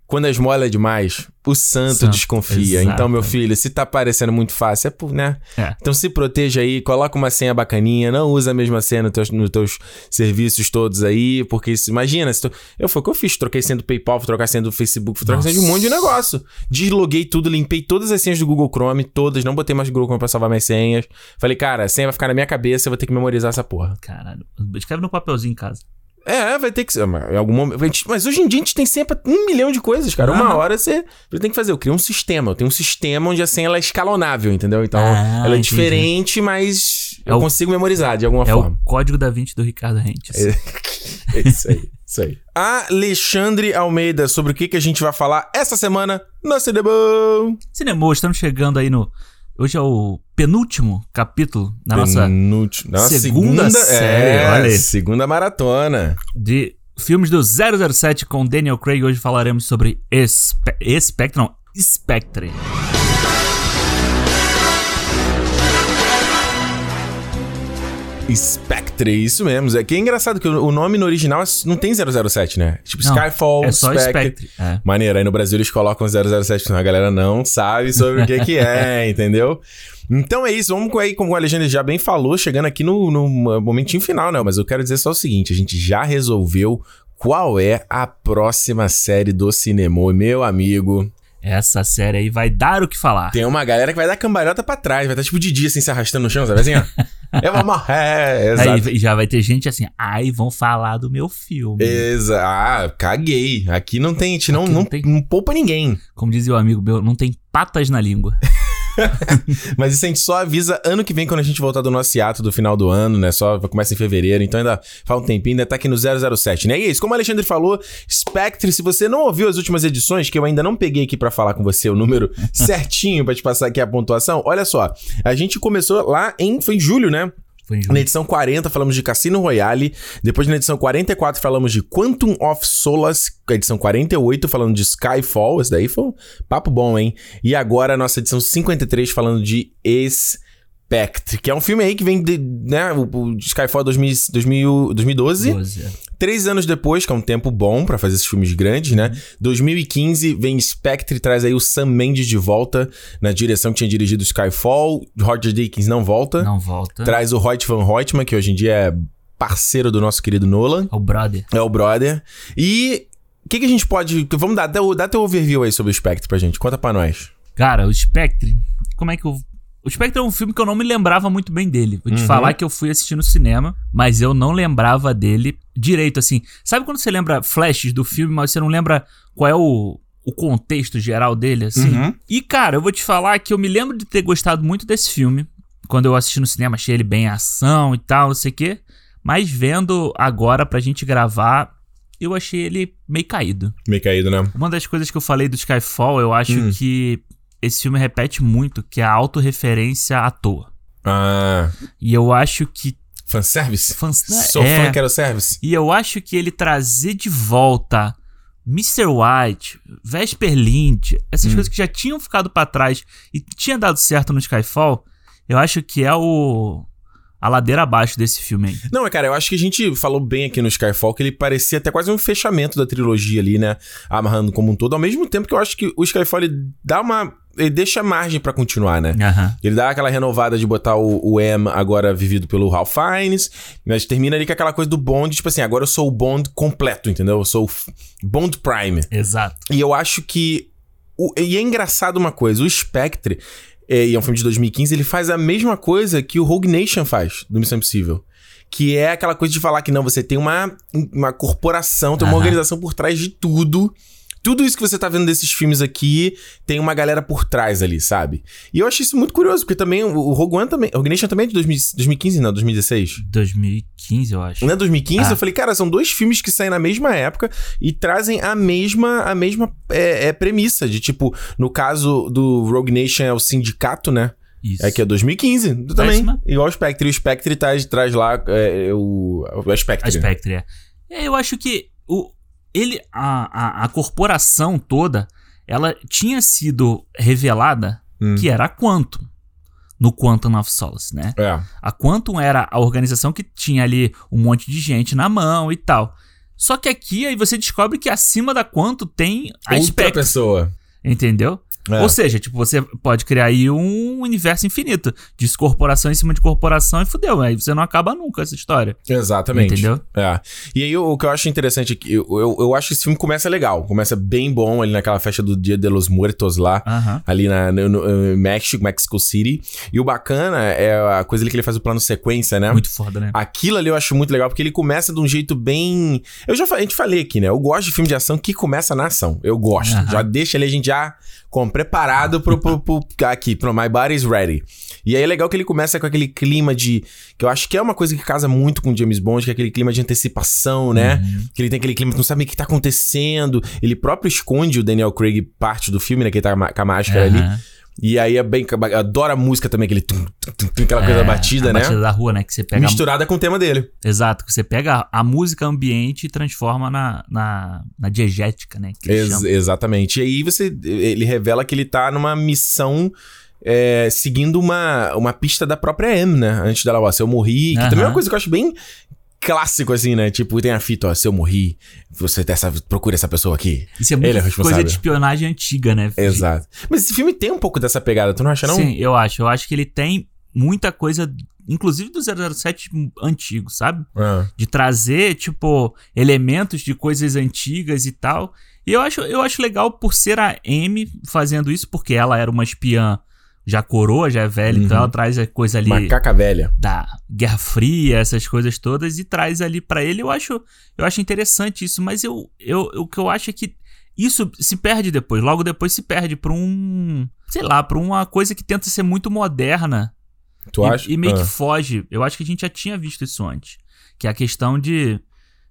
Quando a esmola é demais, o santo, Santo, desconfia. exato. Então, meu filho, se tá parecendo muito fácil, é por, né? É. Então se proteja aí, coloca uma senha bacaninha, não usa a mesma senha nos teus, teus serviços todos aí, porque isso, imagina, se tu, eu foi o que eu fiz, troquei senha do PayPal, fui trocar senha do Facebook, fui trocar senha de um monte de negócio. Desloguei tudo, limpei todas as senhas do Google Chrome, todas, não botei mais Google Chrome pra salvar minhas senhas. Falei, cara, a senha vai ficar na minha cabeça, eu vou ter que memorizar essa porra. Caralho. Escreve no papelzinho em casa. É, vai ter que ser. mas Em algum momento. gente- Mas hoje em dia a gente tem sempre um milhão de coisas, cara. Uma Aham. hora você, você tem que fazer. Eu crio um sistema. Eu tenho um sistema onde a senha ela é escalonável, entendeu? Então Ah, ela é entendi. diferente, mas É eu o- consigo memorizar de alguma É o forma. código da 20 do Ricardo Rentes. É isso aí. Isso aí. Alexandre Almeida, sobre o que, que a gente vai falar essa semana no Cinema. Cinema, estamos chegando aí no. Hoje é o penúltimo capítulo da nossa. Penúltimo- nossa segunda série, é, olha aí. segunda maratona. de filmes do 007 com Daniel Craig. Hoje falaremos sobre Espe Spectre, não, Spectre. Spectre, isso mesmo. É que é engraçado que o nome no original é- não tem 007, né? Tipo Não, Skyfall, é só Spectre. Spectre. É. Maneiro, aí no Brasil eles colocam 007, senão a galera não sabe sobre o que que é, entendeu? Então é isso, vamos aí, como o Alexandre já bem falou, chegando aqui no, no momentinho final, né? Mas eu quero dizer só o seguinte, a gente já resolveu qual é a próxima série do cinema, meu amigo. Essa série aí vai dar o que falar. Tem uma galera que vai dar cambalhota pra trás, vai estar tipo de dia assim, se arrastando no chão, sabe assim, ó? Eu vou morrer, Aí exato. já vai ter gente assim, ai, vão falar do meu filme. Exa ah, caguei. Aqui não tem, a gente não, não, não tem. não poupa ninguém. Como dizia o amigo meu, não tem patas na língua. Mas isso a gente só avisa ano que vem quando a gente voltar do nosso hiato do final do ano, né? Só começa em fevereiro, então ainda faz um tempinho, ainda tá aqui no 007, né? E é isso, como o Alexandre falou, Spectre, se você não ouviu as últimas edições, que eu ainda não peguei aqui pra falar com você o número certinho pra te passar aqui a pontuação, olha só, a gente começou lá em, foi em julho, né? Na edição 40 falamos de Cassino Royale, depois na edição 44 falamos de Quantum of Solace, edição 48 falando de Skyfall, esse daí foi um papo bom, hein? E agora a nossa edição 53 falando de Spectre, que é um filme aí que vem de, né, o, o Skyfall 2000, 2000, 2012, 12, é. Três anos depois, que é um tempo bom pra fazer esses filmes grandes, né? 2015 vem Spectre e traz aí o Sam Mendes de volta na direção que tinha dirigido Skyfall, Roger Deakins não volta. Não volta. Traz o Hoyt Van Hoytman, que hoje em dia é parceiro do nosso querido Nolan. É o brother. É o brother. E o que, que a gente pode... Vamos dar, dá, dá teu overview aí sobre o Spectre pra gente. Conta pra nós. Cara, o Spectre, como é que eu. O Spectre é um filme que eu não me lembrava muito bem dele. Vou te Uhum. falar que eu fui assistir no cinema, mas eu não lembrava dele direito, assim. Sabe quando você lembra flashes do filme, mas você não lembra qual é o, o contexto geral dele, assim? Uhum. E, cara, eu vou te falar que eu me lembro de ter gostado muito desse filme. Quando eu assisti no cinema, achei ele bem ação e tal, não sei o quê. Mas vendo agora pra gente gravar, eu achei ele meio caído. Meio caído, né? Uma das coisas que eu falei do Skyfall, eu acho Hum. que esse filme repete muito, que é a autorreferência à toa. Ah, E eu acho que Fanservice? Fans... Sou é. fã, quero service. E eu acho que ele trazer de volta Mr. White, Vesper Lynch, essas Hum. coisas que já tinham ficado pra trás e tinha dado certo no Skyfall, eu acho que é o a ladeira abaixo desse filme aí. Não, é, cara, eu acho que a gente falou bem aqui no Skyfall que ele parecia até quase um fechamento da trilogia ali, né? Amarrando como um todo. Ao mesmo tempo que eu acho que o Skyfall ele dá uma. Ele deixa margem pra continuar, né? Aham. Ele dá aquela renovada de botar o, o M agora vivido pelo Ralph Fiennes, mas termina ali com aquela coisa do Bond, tipo assim, agora eu sou o Bond completo, entendeu? Eu sou o Bond Prime. Exato. E eu acho que. o- e é engraçado uma coisa: o Spectre, é, e é um filme de 2015, ele faz a mesma coisa que o Rogue Nation faz do Missão Impossível. Que é aquela coisa de falar que não, você tem uma, uma corporação, tem uma Aham. organização por trás de tudo. Tudo isso que você tá vendo desses filmes aqui tem uma galera por trás ali, sabe? E eu achei isso muito curioso, porque também o o Rogue One também. Rogue Nation também é de 2000 2015, não, 2016. 2015, eu acho. Não é 2015? Ah. Eu falei, cara, são dois filmes que saem na mesma época e trazem a mesma, a mesma é, é, premissa. De tipo, no caso do Rogue Nation é o sindicato, né? Isso. É que é 2015 isso também. Igual o Spectre. E o Spectre traz, traz lá é, o, o Spectre. A Spectre, é. É, Eu acho que o, ele, a, a, a corporação toda, ela tinha sido revelada Hum. que era a Quantum. No Quantum of Solace, né? É. A Quantum era a organização que tinha ali um monte de gente na mão e tal. Só que aqui aí você descobre que acima da Quantum tem a Outra Spectre, pessoa. entendeu? É. Ou seja, tipo, você pode criar aí um universo infinito de corporação em cima de corporação e fudeu. Aí você não acaba nunca essa história. Exatamente. Entendeu? É. E aí, o, o que eu acho interessante aqui, eu, eu, eu acho que esse filme começa legal. Começa bem bom ali naquela festa do Dia de los Muertos lá. Ali na, no, no, México, Mexico City. E o bacana é a coisa ali que ele faz o plano sequência, né? Muito foda, né? Aquilo ali eu acho muito legal, porque ele começa de um jeito bem. Eu já a gente falei aqui, né? Eu gosto de filme de ação que começa na ação. Eu gosto. Já deixa ali a gente já com, preparado pro, pro, pro- aqui, pro My Body's Ready. E aí é legal que ele começa com aquele clima de. Que eu acho que é uma coisa que casa muito com James Bond, que é aquele clima de antecipação, né? Uhum. Que ele tem aquele clima que não sabe o que tá acontecendo. Ele próprio esconde o Daniel Craig parte do filme, né? Que ele tá com a máscara ali. E aí é bem. eu Adoro a música também, aquele. tum, tum, tum, aquela coisa É, batida, a né? batida da rua, né? Que você pega. Misturada com o tema dele. Exato, que você pega a música ambiente e transforma na, na, na diegética, né? Ex- exatamente. E aí você. Ele revela que ele tá numa missão. é, seguindo uma, uma pista da própria M, né? Antes dela, ó, se eu morri. Que também é uma coisa que eu acho bem clássico, assim, né? Tipo, tem a fita, ó, se eu morri, você tem essa, procura essa pessoa aqui. Isso é muito Ele é coisa responsável. de espionagem antiga, né? Exato. Mas esse filme tem um pouco dessa pegada, tu não acha, não? Sim, eu acho. Eu acho que ele tem muita coisa, inclusive do 007 antigo, sabe? Ah. De trazer, tipo, elementos de coisas antigas e tal. E eu acho, eu acho legal por ser a M fazendo isso, porque ela era uma espiã já coroa, já é velha, então Uhum. ela traz a coisa ali Macaca velha. da Guerra Fria, essas coisas todas, e traz ali pra ele. Eu acho, eu acho interessante isso, mas eu, eu, o que eu acho é que isso se perde depois. Logo depois se perde pra um. Sei lá, pra uma coisa que tenta ser muito moderna. Tu e, acha? e meio Ah. que foge. Eu acho que a gente já tinha visto isso antes. Que é a questão de,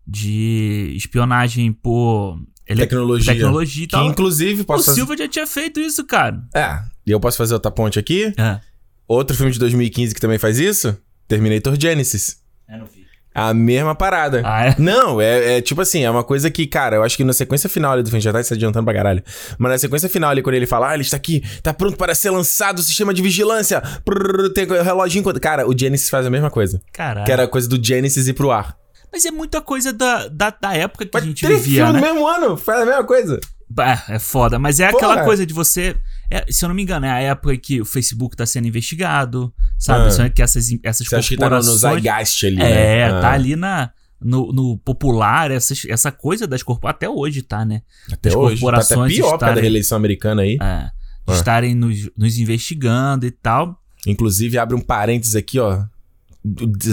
de espionagem por ele- Tecnologia. tecnologia e Que tal. inclusive O posso fazer... Silva já tinha feito isso, cara. É, e eu posso fazer outra ponte aqui? É. Outro filme de 2015 que também faz isso? Terminator Genesis. Eu não vi. A mesma parada. Ah, é? Não, é, é tipo assim, é uma coisa que, cara, eu acho que na sequência final ali do filme, já tá se adiantando pra caralho. Mas na sequência final ali, quando ele fala, ah, ele está aqui, tá pronto para ser lançado o sistema de vigilância, prrr, tem o reloginho. quando- Cara, o Genesis faz a mesma coisa. Caralho. Que era a coisa do Genesis ir pro ar. Mas é muita coisa da, da, da época que Mas a gente tem vivia, filme né? no mesmo ano, faz a mesma coisa. Bah, é foda, mas é Porra. aquela coisa de você. É, se eu não me engano, é a época que o Facebook tá sendo investigado, sabe? Ah. São que essas, essas Você acha que tá no, corporações. Zeitgeist ali, é, né? tá Ah, ali na, no, no popular, essas, essa coisa das corporações. Até hoje tá, né? Até das hoje. Tá até corporações pior causa da estarem- reeleição americana aí. É, Ah. estarem nos, nos investigando e tal. Inclusive, abre um parênteses aqui, ó.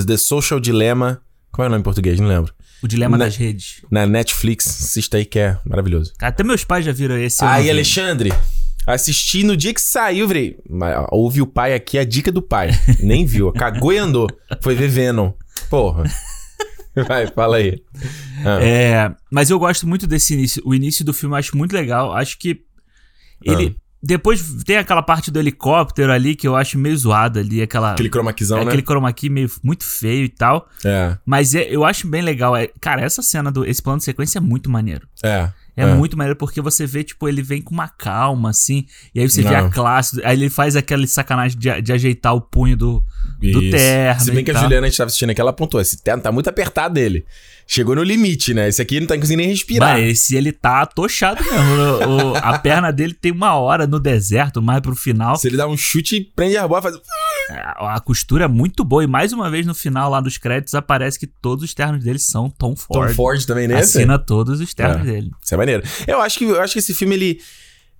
The Social Dilemma. Como é o nome em português? Não lembro. O dilema Na- das redes. Na Netflix. Assista aí que é maravilhoso. Até meus pais já viram esse. Aí. Alexandre. Assisti no dia que saiu, virei. Ouve o pai aqui, a dica do pai. Nem viu. Cagou e andou. Foi ver Venom. Porra. Vai, fala aí. Ah, É, mas eu gosto muito desse início. O início do filme eu acho muito legal. Acho que ele. depois tem aquela parte do helicóptero ali que eu acho meio zoada ali, aquela. Aquele chroma keyzão, é, né? Aquele chroma key meio, muito feio e tal. É, Mas é- eu acho bem legal. É, cara, essa cena do. Esse plano de sequência é muito maneiro. é. É, muito maneiro porque você vê, tipo, ele vem com uma calma, assim. E aí você vê Não. a classe. Aí ele faz aquele sacanagem de, de ajeitar o punho do, do terno. Se bem e que a tal. Juliana, a gente tava assistindo aqui, ela apontou, esse terno tá muito apertado dele. Chegou no limite, né? Esse aqui não tá conseguindo nem respirar. Mas esse ele tá atochado mesmo. O- o- a perna dele tem uma hora no deserto, mais pro final. Se ele dá um chute, prende a bola, faz... A, a costura é muito boa. E mais uma vez no final lá dos créditos aparece que todos os ternos dele são Tom Ford. Tom Ford também nesse. Assina todos os ternos É. dele. Isso é maneiro. Eu acho que, eu acho que esse filme, ele...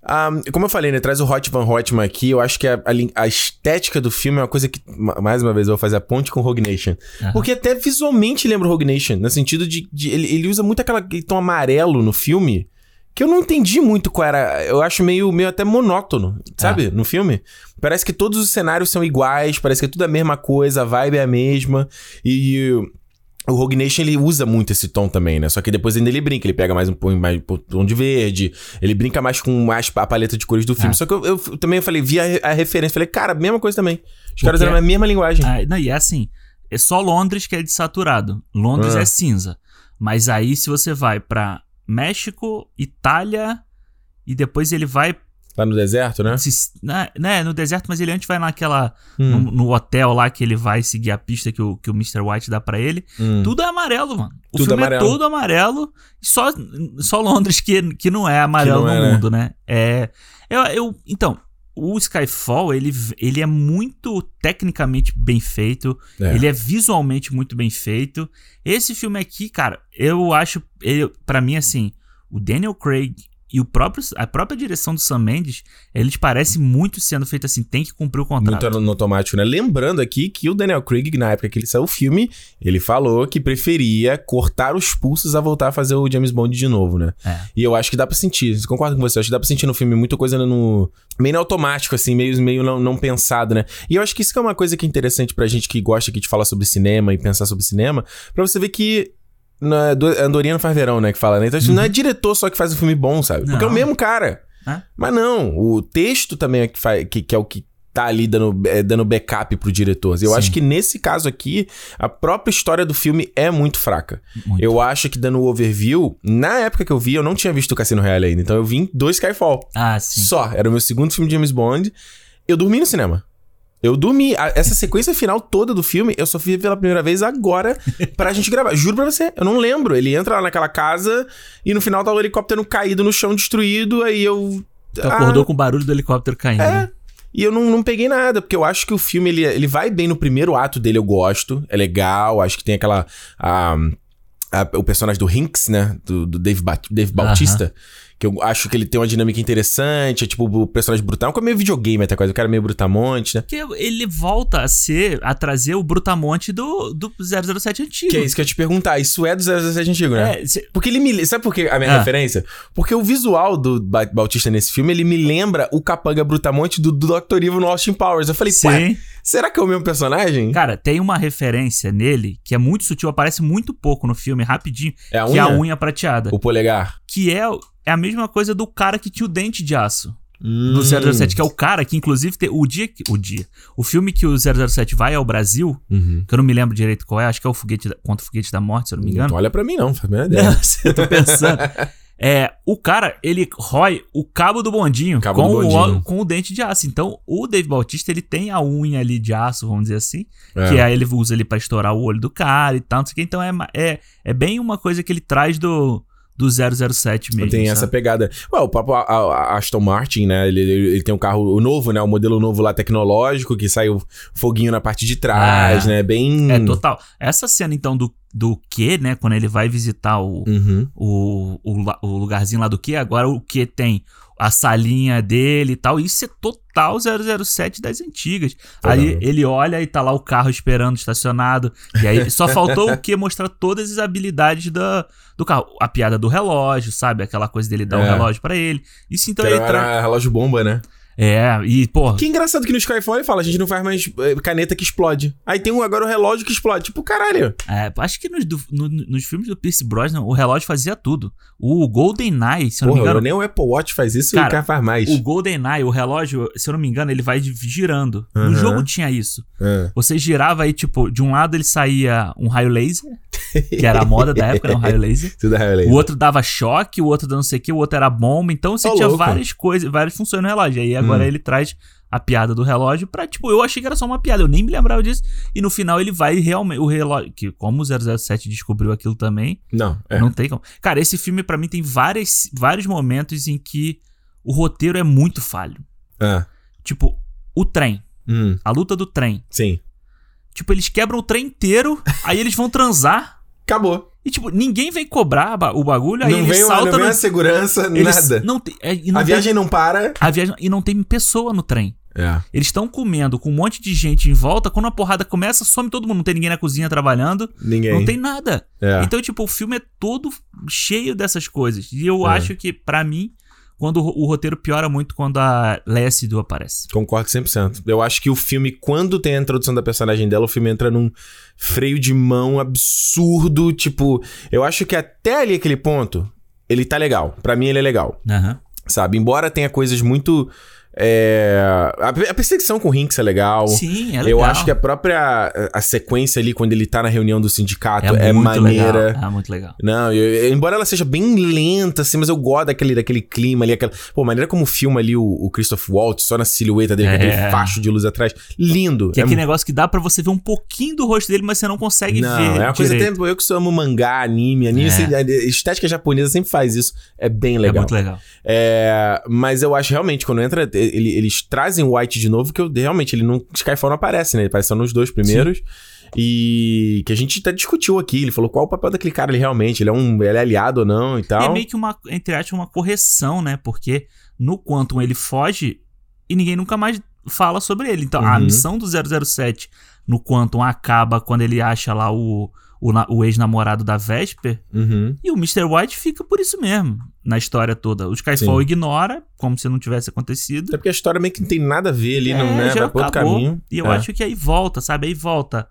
ah, como eu falei, né? Traz o Hot Van Hotman aqui. Eu acho que a, a a estética do filme é uma coisa que... ma- Mais uma vez, eu vou fazer a ponte com o Rogue Nation. Aham. Porque até visualmente lembra o Rogue Nation. No sentido de... de- ele, ele usa muito aquela, aquele tom amarelo no filme... Que eu não entendi muito qual era. Eu acho meio, meio até monótono, sabe? No filme. Parece que todos os cenários são iguais, parece que é tudo a mesma coisa, a vibe é a mesma. E o Rogue Nation, ele usa muito esse tom também, né? Só que depois ainda ele brinca, ele pega mais um tom, mais um tom de verde, ele brinca mais com mais a paleta de cores do filme. Ah. Só que eu, eu também falei, vi a, a referência, falei, cara, mesma coisa também. Os caras eram a mesma linguagem. Ah, não, e é assim, é só Londres que é desaturado. Londres Ah. é cinza. Mas aí se você vai pra México, Itália e depois ele vai Lá no deserto, né? se- né, né, no deserto, mas ele antes vai naquela Hum, no, no hotel lá que ele vai seguir a pista que o, que o Mr. White dá pra ele. hum. Tudo é amarelo, mano. O Tudo filme amarelo. é todo amarelo. Só, só Londres que, que não é amarelo não no é, né? mundo, né? É. Eu, eu- então, o Skyfall, ele, ele é muito tecnicamente bem feito. É. Ele é visualmente muito bem feito. Esse filme aqui, cara, eu acho. Pra mim, assim, o Daniel Craig e o próprio, a própria direção do Sam Mendes, eles parecem muito sendo feito assim, tem que cumprir o contrato. Muito no automático, né? Lembrando aqui que o Daniel Craig, na época que ele saiu o filme, ele falou que preferia cortar os pulsos a voltar a fazer o James Bond de novo, né? É. E eu acho que dá pra sentir. Concordo com você. Eu acho que dá pra sentir no filme muita coisa no. meio no automático, assim, meio, meio não, não pensado, né? E eu acho que isso que é uma coisa que é interessante pra gente que gosta aqui de falar sobre cinema e pensar sobre cinema, pra você ver que. Na, do, Andorino faz verão, né? Que fala, né? Então, assim, não é diretor só que faz um filme bom, sabe? Porque é o Não. mesmo cara. É. Mas não, o texto também é que, faz, que, que é o que tá ali dando, é, dando backup pro diretor. Eu Sim. acho que nesse caso aqui, a própria história do filme é muito fraca. Muito. Eu acho que dando o overview, na época que eu vi, eu não tinha visto o Cassino Royale ainda. Então eu vim do Skyfall. Ah, sim. Só. Era o meu segundo filme de James Bond. Eu dormi no cinema. Eu dormi. Essa sequência final toda do filme, eu só vi pela primeira vez agora pra gente gravar. Juro pra você, eu não lembro. Ele entra lá naquela casa e no final tá o helicóptero caído no chão, destruído. Aí eu. Tu acordou com o barulho do helicóptero caindo. É. né? E eu não, não peguei nada, porque eu acho que o filme, ele, ele vai bem no primeiro ato dele, eu gosto. É legal, acho que tem aquela... a- a- o personagem do Hinks, né? Do, do Dave, Bat- Dave Bautista. Que eu acho que ele tem uma dinâmica interessante. É tipo o personagem brutal. É meio videogame até coisa. O cara é meio brutamonte, né? Porque ele volta a ser, a trazer o Brutamonte do, do 007 antigo. Que é isso que eu ia te perguntar. Isso é do 007 antigo, né? É, cê- Porque ele me... Sabe por que a minha Ah. referência? Porque o visual do Ba- Bautista nesse filme, ele me lembra o capanga brutamonte do, do Dr. Evil no Austin Powers. Eu falei, sim. será que é o mesmo personagem? Cara, tem uma referência nele que é muito sutil, aparece muito pouco no filme, rapidinho, É a que é a unha? unha prateada. O polegar. Que é, é a mesma coisa do cara que tinha o dente de aço. Hum. No 007, que é o cara que, inclusive, tem, o dia. que- O dia. O filme que o 007 vai ao Brasil, Uhum. que eu não me lembro direito qual é, acho que é o Foguete da, Contra o Foguete da Morte, se eu não me engano. Não olha pra mim, não, faz a ideia. Não, eu tô pensando. É, o cara, ele rói o cabo do bondinho, Cabo com, do bondinho. O, com o dente de aço. Então, o Dave Bautista, ele tem a unha ali de aço, vamos dizer assim, É. que aí ele usa ali pra estourar o olho do cara e tal, não sei o que. Então, é, é, é bem uma coisa que ele traz do, do 007 mesmo. tem sabe? essa pegada. Ué, o a- a- Aston Martin, né? Ele, ele, tem um carro novo, né? O modelo novo lá tecnológico, que sai o foguinho na parte de trás, Ah. né? Bem. É, total. Essa cena, então, do, do Q, né? Quando ele vai visitar o, Uhum. o, o, o lugarzinho lá do Q, agora o Q tem a salinha dele e tal. Isso é total 007 das antigas. Aí ele olha e tá lá o carro esperando estacionado. E aí só faltou o Q mostrar todas as habilidades da, do carro. A piada do relógio, sabe? Aquela coisa dele dar o É. relógio pra ele. Isso então Que ele era, tra... relógio bomba, né? É, e, pô. Que engraçado que no Skyfall ele fala, a gente não faz mais eh, caneta que explode. Aí tem um, agora o relógio que explode. Tipo, caralho. É, acho que nos, do- no- nos filmes do Pierce Brosnan, o relógio fazia tudo. O GoldenEye, se eu não me Porra, engano. nem o Apple Watch faz isso e Cara, o cara faz mais. O GoldenEye, o relógio, se eu não me engano, ele vai girando. Aham. No jogo tinha isso. Ah. Você girava aí, tipo, de um lado ele saía um raio laser, que era a moda da época, era um raio laser. Isso da Harley. O outro dava choque, o outro dava não sei o que, o outro era bomba. Então você tinha louco. várias coisas, várias funções no relógio. Aí agora Hum. ele traz a piada do relógio pra, tipo, eu achei que era só uma piada, eu nem me lembrava disso. E no final ele vai realmente, o relógio, que como o 007 descobriu aquilo também, Não, é. não tem como. Cara, esse filme pra mim tem várias, vários momentos em que o roteiro é muito falho. Ah. Tipo, o trem, Hum, a luta do trem. sim. Tipo, eles quebram o trem inteiro, aí eles vão transar. Acabou. E, tipo, ninguém vem cobrar o bagulho, aí não eles vem, saltam não vem no... a segurança, eles nada. Não tem, é, não a tem- viagem não para. a viagem e não tem pessoa no trem. É. Eles estão comendo com um monte de gente em volta. Quando a porrada começa, some todo mundo. Não tem ninguém na cozinha trabalhando. Ninguém. Não tem nada. É. Então, tipo, o filme é todo cheio dessas coisas. E eu É. acho que, pra mim, quando o, roteiro piora muito quando a Lécido aparece. Concordo 100%. Eu acho que o filme, quando tem a introdução da personagem dela, o filme entra num freio de mão absurdo. Tipo, eu acho que até ali aquele ponto, ele tá legal. Pra mim, ele é legal. Aham. Sabe? Embora tenha coisas muito. É, A a perseguição com o Hinks é legal. Sim, é legal. Eu acho que a própria a sequência ali, quando ele tá na reunião do sindicato, é, muito maneira. Legal. É muito legal. Não, eu- eu- embora ela seja bem lenta, assim, mas eu gosto daquele, daquele clima ali, aquela. Pô, maneira como filma ali o, o Christoph Waltz, só na silhueta dele, com É. aquele facho de luz atrás. Lindo. Que é É aquele negócio que dá pra você ver um pouquinho do rosto dele, mas você não consegue Não, ver. é uma coisa até. Eu que amo mangá, anime, anime, É. assim, a estética japonesa sempre faz isso. É bem É legal. muito legal. É, mas eu acho realmente, quando entra, ele- eles trazem o White de novo, que eu, realmente ele não. Skyfall não aparece, né? Ele aparece só nos dois primeiros. E que a gente até discutiu aqui. Ele falou qual o papel daquele cara ele realmente. Ele é um. Ele é aliado ou não e E tal. é meio que uma, entre aspas, uma correção, né? Porque no Quantum ele foge e ninguém nunca mais fala sobre ele. Então, a Uhum. missão do 007 no Quantum acaba quando ele acha lá o, o, o ex-namorado da Vesper. Uhum. E o Mr. White fica por isso mesmo, na história toda. O Skyfall Sim. ignora, como se não tivesse acontecido. Até porque a história meio que não tem nada a ver ali, não, É, né? já Vai acabou. caminho. E eu É. acho que aí volta, sabe? Aí volta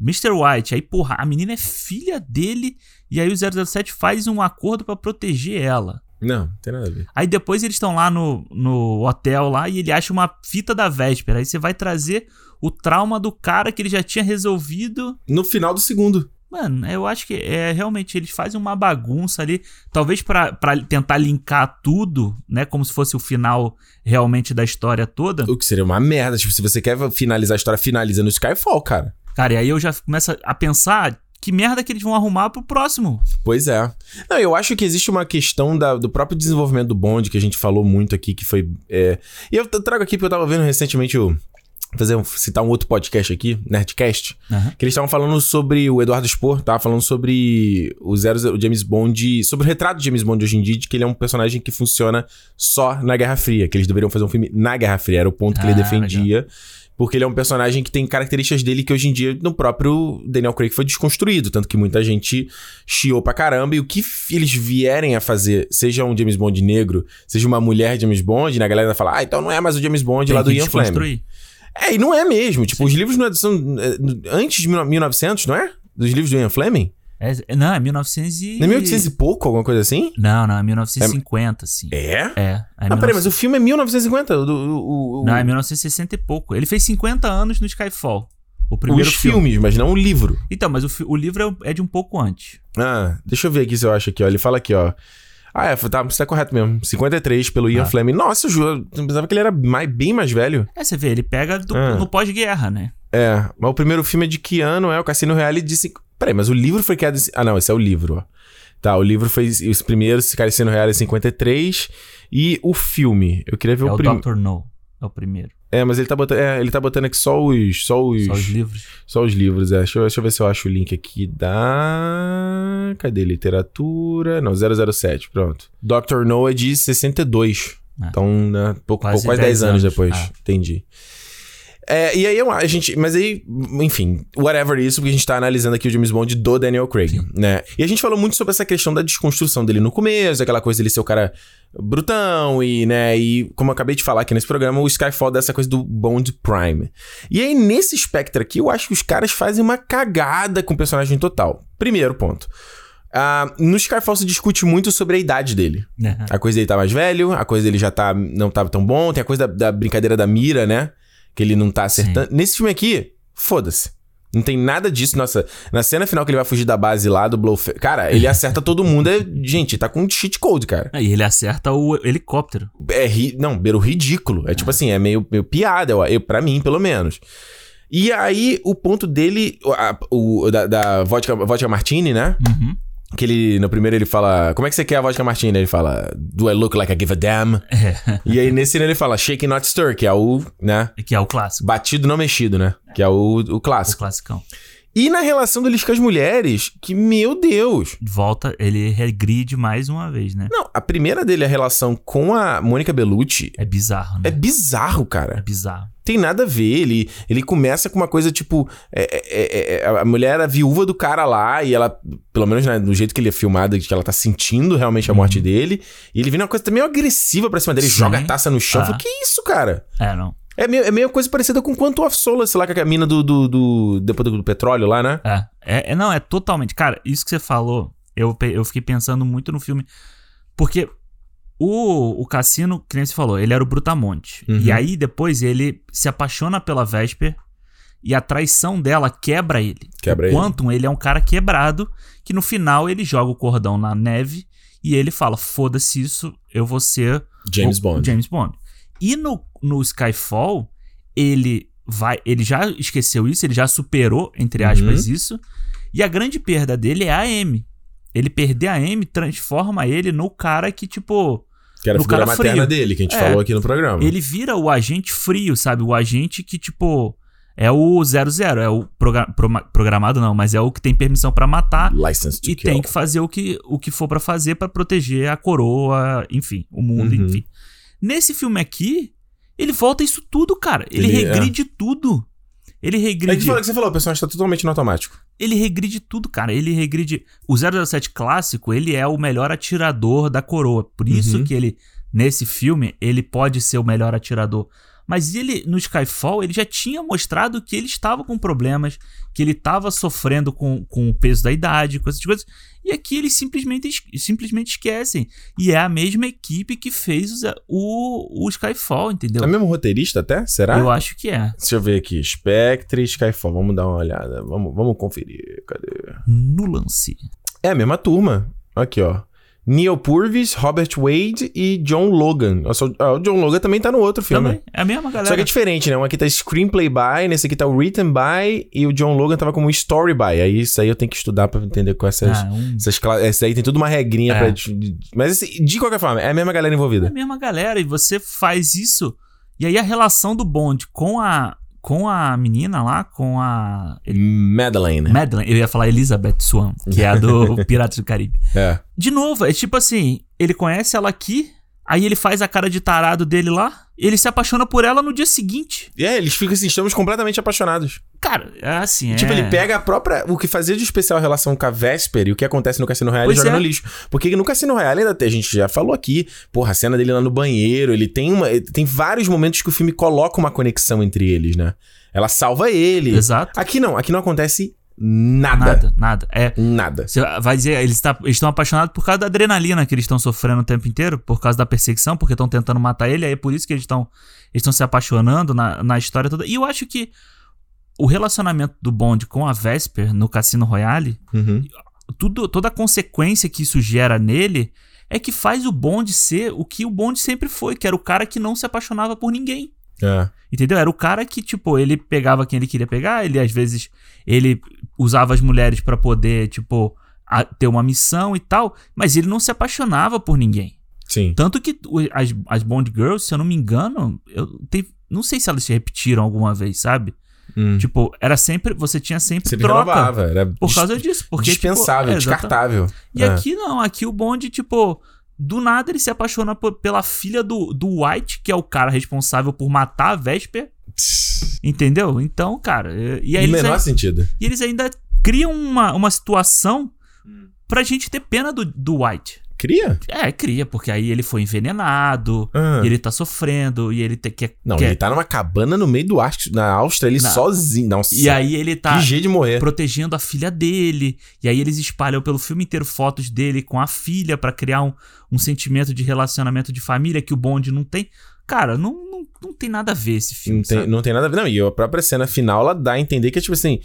Mr. White, aí porra, a menina é filha dele e aí o 007 faz um acordo pra proteger ela. Não, não tem nada a ver. Aí depois eles estão lá no, no hotel lá e ele acha uma fita da véspera. Aí você vai trazer o trauma do cara que ele já tinha resolvido. No final do segundo. Mano, eu acho que é realmente eles fazem uma bagunça ali, talvez pra pra tentar linkar tudo, né, como se fosse o final realmente da história toda. O que seria uma merda. Tipo, se você quer finalizar a história, finaliza no Skyfall, cara. Cara, e aí eu já começo a pensar que merda que eles vão arrumar pro próximo. Pois é. Não, eu acho que existe uma questão da- do próprio desenvolvimento do Bond, que a gente falou muito aqui, que foi. é, E eu trago aqui porque eu tava vendo recentemente o. Fazer um, citar um outro podcast aqui, Nerdcast, Aham. que eles estavam falando sobre o Eduardo Spor, tava falando sobre o, zero, o James Bond, sobre o retrato de James Bond hoje em dia, de que ele é um personagem que funciona só na Guerra Fria, que eles deveriam fazer um filme na Guerra Fria, era o ponto que ele Ah, defendia. Porque ele é um personagem que tem características dele que hoje em dia no próprio Daniel Craig foi desconstruído. Tanto que muita gente chiou pra caramba. E o que eles vierem a fazer, seja um James Bond negro, seja uma mulher James Bond, né? A galera vai falar, ah, então não é mais o James Bond lá do Tem Ian Fleming. É, e não é mesmo. Tipo, os livros não é- são é, antes de 1900, não é? Dos livros do Ian Fleming? É- não, é 1900 e... Não é 1800 e pouco, alguma coisa assim? Não, não, é 1950, sim. É? É. é Ah, peraí, 1900 mas o filme é 1950. O, o, o- Não, é 1960 e pouco. Ele fez 50 anos no Skyfall. O primeiro os filme. filmes, mas não o livro. Então, mas o, o livro é- é de um pouco antes. Ah, deixa eu ver aqui se eu acho aqui, ó. Ele fala aqui, ó. Ah, é, tá, você tá correto mesmo. 53 pelo Ian Ah. Fleming. Nossa, eu juro, eu pensava que ele era mais, bem mais velho. É, você vê, ele pega do- Ah. no pós-guerra, né? É, mas o primeiro filme é de que ano? É o Cassino Reale de... cinco- Peraí, mas o livro foi criado... em- Ah, não, esse é o livro, ó. Tá, o livro foi... Os primeiros, Cassino Reale em 53. E o filme, eu queria ver É o o primeiro... Dr. No. É o primeiro. É, mas ele tá botando... É, ele tá botando aqui só os... Só os... Só os livros. Só os livros, é. Deixa eu, deixa eu ver se eu acho o link aqui da. Cadê? Literatura. Não, 007, pronto. Dr. No é de 62. Ah. Então, né, pouco, Quase pouco, quase 10 10 anos, anos. depois. Ah. Entendi. É, e aí eu- a gente. Mas aí, enfim, whatever isso, porque a gente tá analisando aqui o James Bond do Daniel Craig, né? E a gente falou muito sobre essa questão da desconstrução dele no começo, aquela coisa dele ser o cara brutão e, né? E como eu acabei de falar aqui nesse programa, o Skyfall dessa coisa do Bond Prime. E aí, nesse espectro aqui, eu acho que os caras fazem uma cagada com o personagem total. Primeiro ponto. Ah, no Skyfall se discute muito sobre a idade dele. É. A coisa dele tá mais velho, a coisa dele já tá não tava tão bom, tem a coisa da, da brincadeira da mira, né? Que ele não tá acertando. Nesse filme aqui, foda-se. Não tem nada disso. Nossa, na cena final que ele vai fugir da base lá do Blowface. Cara, ele acerta todo mundo. É, gente, tá com cheat code, cara. Aí ele acerta o helicóptero. É ri, não, beira o ridículo. É tipo assim, é meio, meio piada, eu, eu, pra mim, pelo menos. E aí, o ponto dele, a- o, da, da vodka, vodka Martini, né? Uhum. Que ele, no primeiro ele fala, como é que você quer a vodka Martini? Ele fala, do I look like I give a damn? É. E aí nesse ele fala shake not stir, que é o, né, Que é o clássico. batido não mexido, né? Que é o, o O clássico. classicão. E na relação deles com as mulheres, que meu Deus. Volta, ele regride mais uma vez, né? Não, a primeira dele, a relação com a Mônica Bellucci, É bizarro, é né? bizarro, É cara. bizarro. Tem nada a ver. Ele, ele começa com uma coisa tipo. é- é- é- a mulher era viúva do cara lá, e ela, pelo menos né, do jeito que ele é filmado, que ela tá sentindo realmente a morte dele. E ele vem uma coisa meio agressiva pra cima dele, Sim. joga a taça no chão. Ah. Fala, que isso, cara? É, não. É meio, é meio coisa parecida com Quanto of Solace lá, com a mina do, do, do- depois do, do petróleo lá, né? É, é, é- não, é totalmente. Cara, isso que você falou, eu, eu fiquei pensando muito no filme. Porque o, o Cassino, que nem você falou, ele era o Brutamonte. Uhum. E aí depois ele se apaixona pela Vesper e a traição dela quebra ele. Quebra o ele. Quantum, ele é um cara quebrado que no final ele joga o cordão na neve e ele fala: foda-se isso, eu vou ser James o- Bond. James Bond. E no, no Skyfall, ele vai. Ele já esqueceu isso, ele já superou, entre Uhum. aspas, isso. E a grande perda dele é a Amy. Ele perder a Amy transforma ele no cara que, tipo. Que era a figura cara materna frio. dele, que a gente É. falou aqui no programa. Ele vira o agente frio, sabe? O agente que, tipo. É o 00, é o progra- proma- programado, não, mas é o que tem permissão pra matar License to e kill. tem que fazer o que, o que for pra fazer pra proteger a coroa, enfim, o mundo, Uhum. enfim. Nesse filme aqui, ele volta isso tudo, cara. Ele, Ele- regride tudo. Ele É que regride, que você falou, o personagem tá totalmente no automático. Ele regride tudo, cara. Ele regride. O 007 clássico, ele é o melhor atirador da coroa. Por isso Uhum. que ele, nesse filme, ele pode ser o melhor atirador. Mas ele, no Skyfall, ele já tinha mostrado que ele estava com problemas, que ele estava sofrendo com, com o peso da idade, com essas coisas. E aqui eles simplesmente, es- simplesmente esquecem. E é a mesma equipe que fez o, o, o Skyfall, entendeu? É mesmo roteirista até? Será? Eu acho que é. Deixa eu ver aqui. Spectre, Skyfall. Vamos dar uma olhada. Vamos, vamos conferir. Cadê? No lance. É a mesma turma. Aqui, ó. Neil Purvis, Robert Wade e John Logan. O John Logan também tá no outro filme. Também. É a mesma galera. Só que é diferente, né? Um aqui tá Screenplay by, nesse aqui tá o Written by e o John Logan tava como Story by. Aí isso aí eu tenho que estudar pra entender com essas. Ah, um- essas esse aí tem tudo uma regrinha É. pra. Mas de qualquer forma, é a mesma galera É envolvida. a mesma galera e você faz isso. E aí a relação do Bond com a com a menina lá, com a Madeleine. Madeleine, eu ia falar Elizabeth Swan, que é a do Piratas do Caribe. É. De novo, é tipo assim, ele conhece ela aqui, aí ele faz a cara de tarado dele lá, ele se apaixona por ela no dia seguinte. E é, eles ficam assim, estamos completamente apaixonados. Cara, é assim, é... Tipo, ele pega a própria. O que fazia de especial a relação com a Vesper e o que acontece no Cassino Royale Pois ele joga é. no lixo. Porque no Cassino Royale ainda tem, a gente já falou aqui, porra, a cena dele lá no banheiro, ele tem uma. Tem vários momentos que o filme coloca uma conexão entre eles, né? Ela salva ele. Exato. Aqui não, aqui não acontece nada. Nada, nada. É, Nada. Você vai dizer, eles tá- estão apaixonados por causa da adrenalina que eles estão sofrendo o tempo inteiro, por causa da perseguição, porque estão tentando matar ele, aí é por isso que eles estão eles estão se apaixonando na, na história toda. E eu acho que o relacionamento do Bond com a Vesper no Cassino Royale, Uhum. tudo, toda a consequência que isso gera nele é que faz o Bond ser o que o Bond sempre foi, que era o cara que não se apaixonava por ninguém. É. Entendeu? Era o cara que, tipo, ele pegava quem ele queria pegar, ele às vezes ele usava as mulheres pra poder, tipo, a- ter uma missão e tal, mas ele não se apaixonava por ninguém. Sim. Tanto que as, as Bond Girls, se eu não me engano, eu não sei se elas se repetiram alguma vez, sabe? Hum. Tipo, era sempre, você tinha sempre, Sempre troca. renovava. Era Por causa disso. Porque, tipo, dispensável, é, exata- descartável. E É. aqui não, aqui o Bond, tipo, do nada ele se apaixona pela filha do, do White, que é o cara responsável por matar a Vesper. Entendeu? Então, cara. E aí No eles, menor aí- sentido. e eles ainda criam uma, uma situação pra gente ter pena do, do White. Cria? É, cria, porque aí ele foi envenenado, Ah. e ele tá sofrendo, e ele te, quer. Não, quer- ele tá numa cabana no meio do Ártico, na Áustria, ele Na- sozinho. Nossa, E aí ele tá que jeito de morrer. protegendo a filha dele. E aí eles espalham pelo filme inteiro fotos dele com a filha pra criar um, um sentimento de relacionamento de família que o Bond não tem. Cara, não, não, não tem nada a ver esse filme. Não tem, não tem nada a ver. Não, e a própria cena final, ela dá a entender que é tipo assim.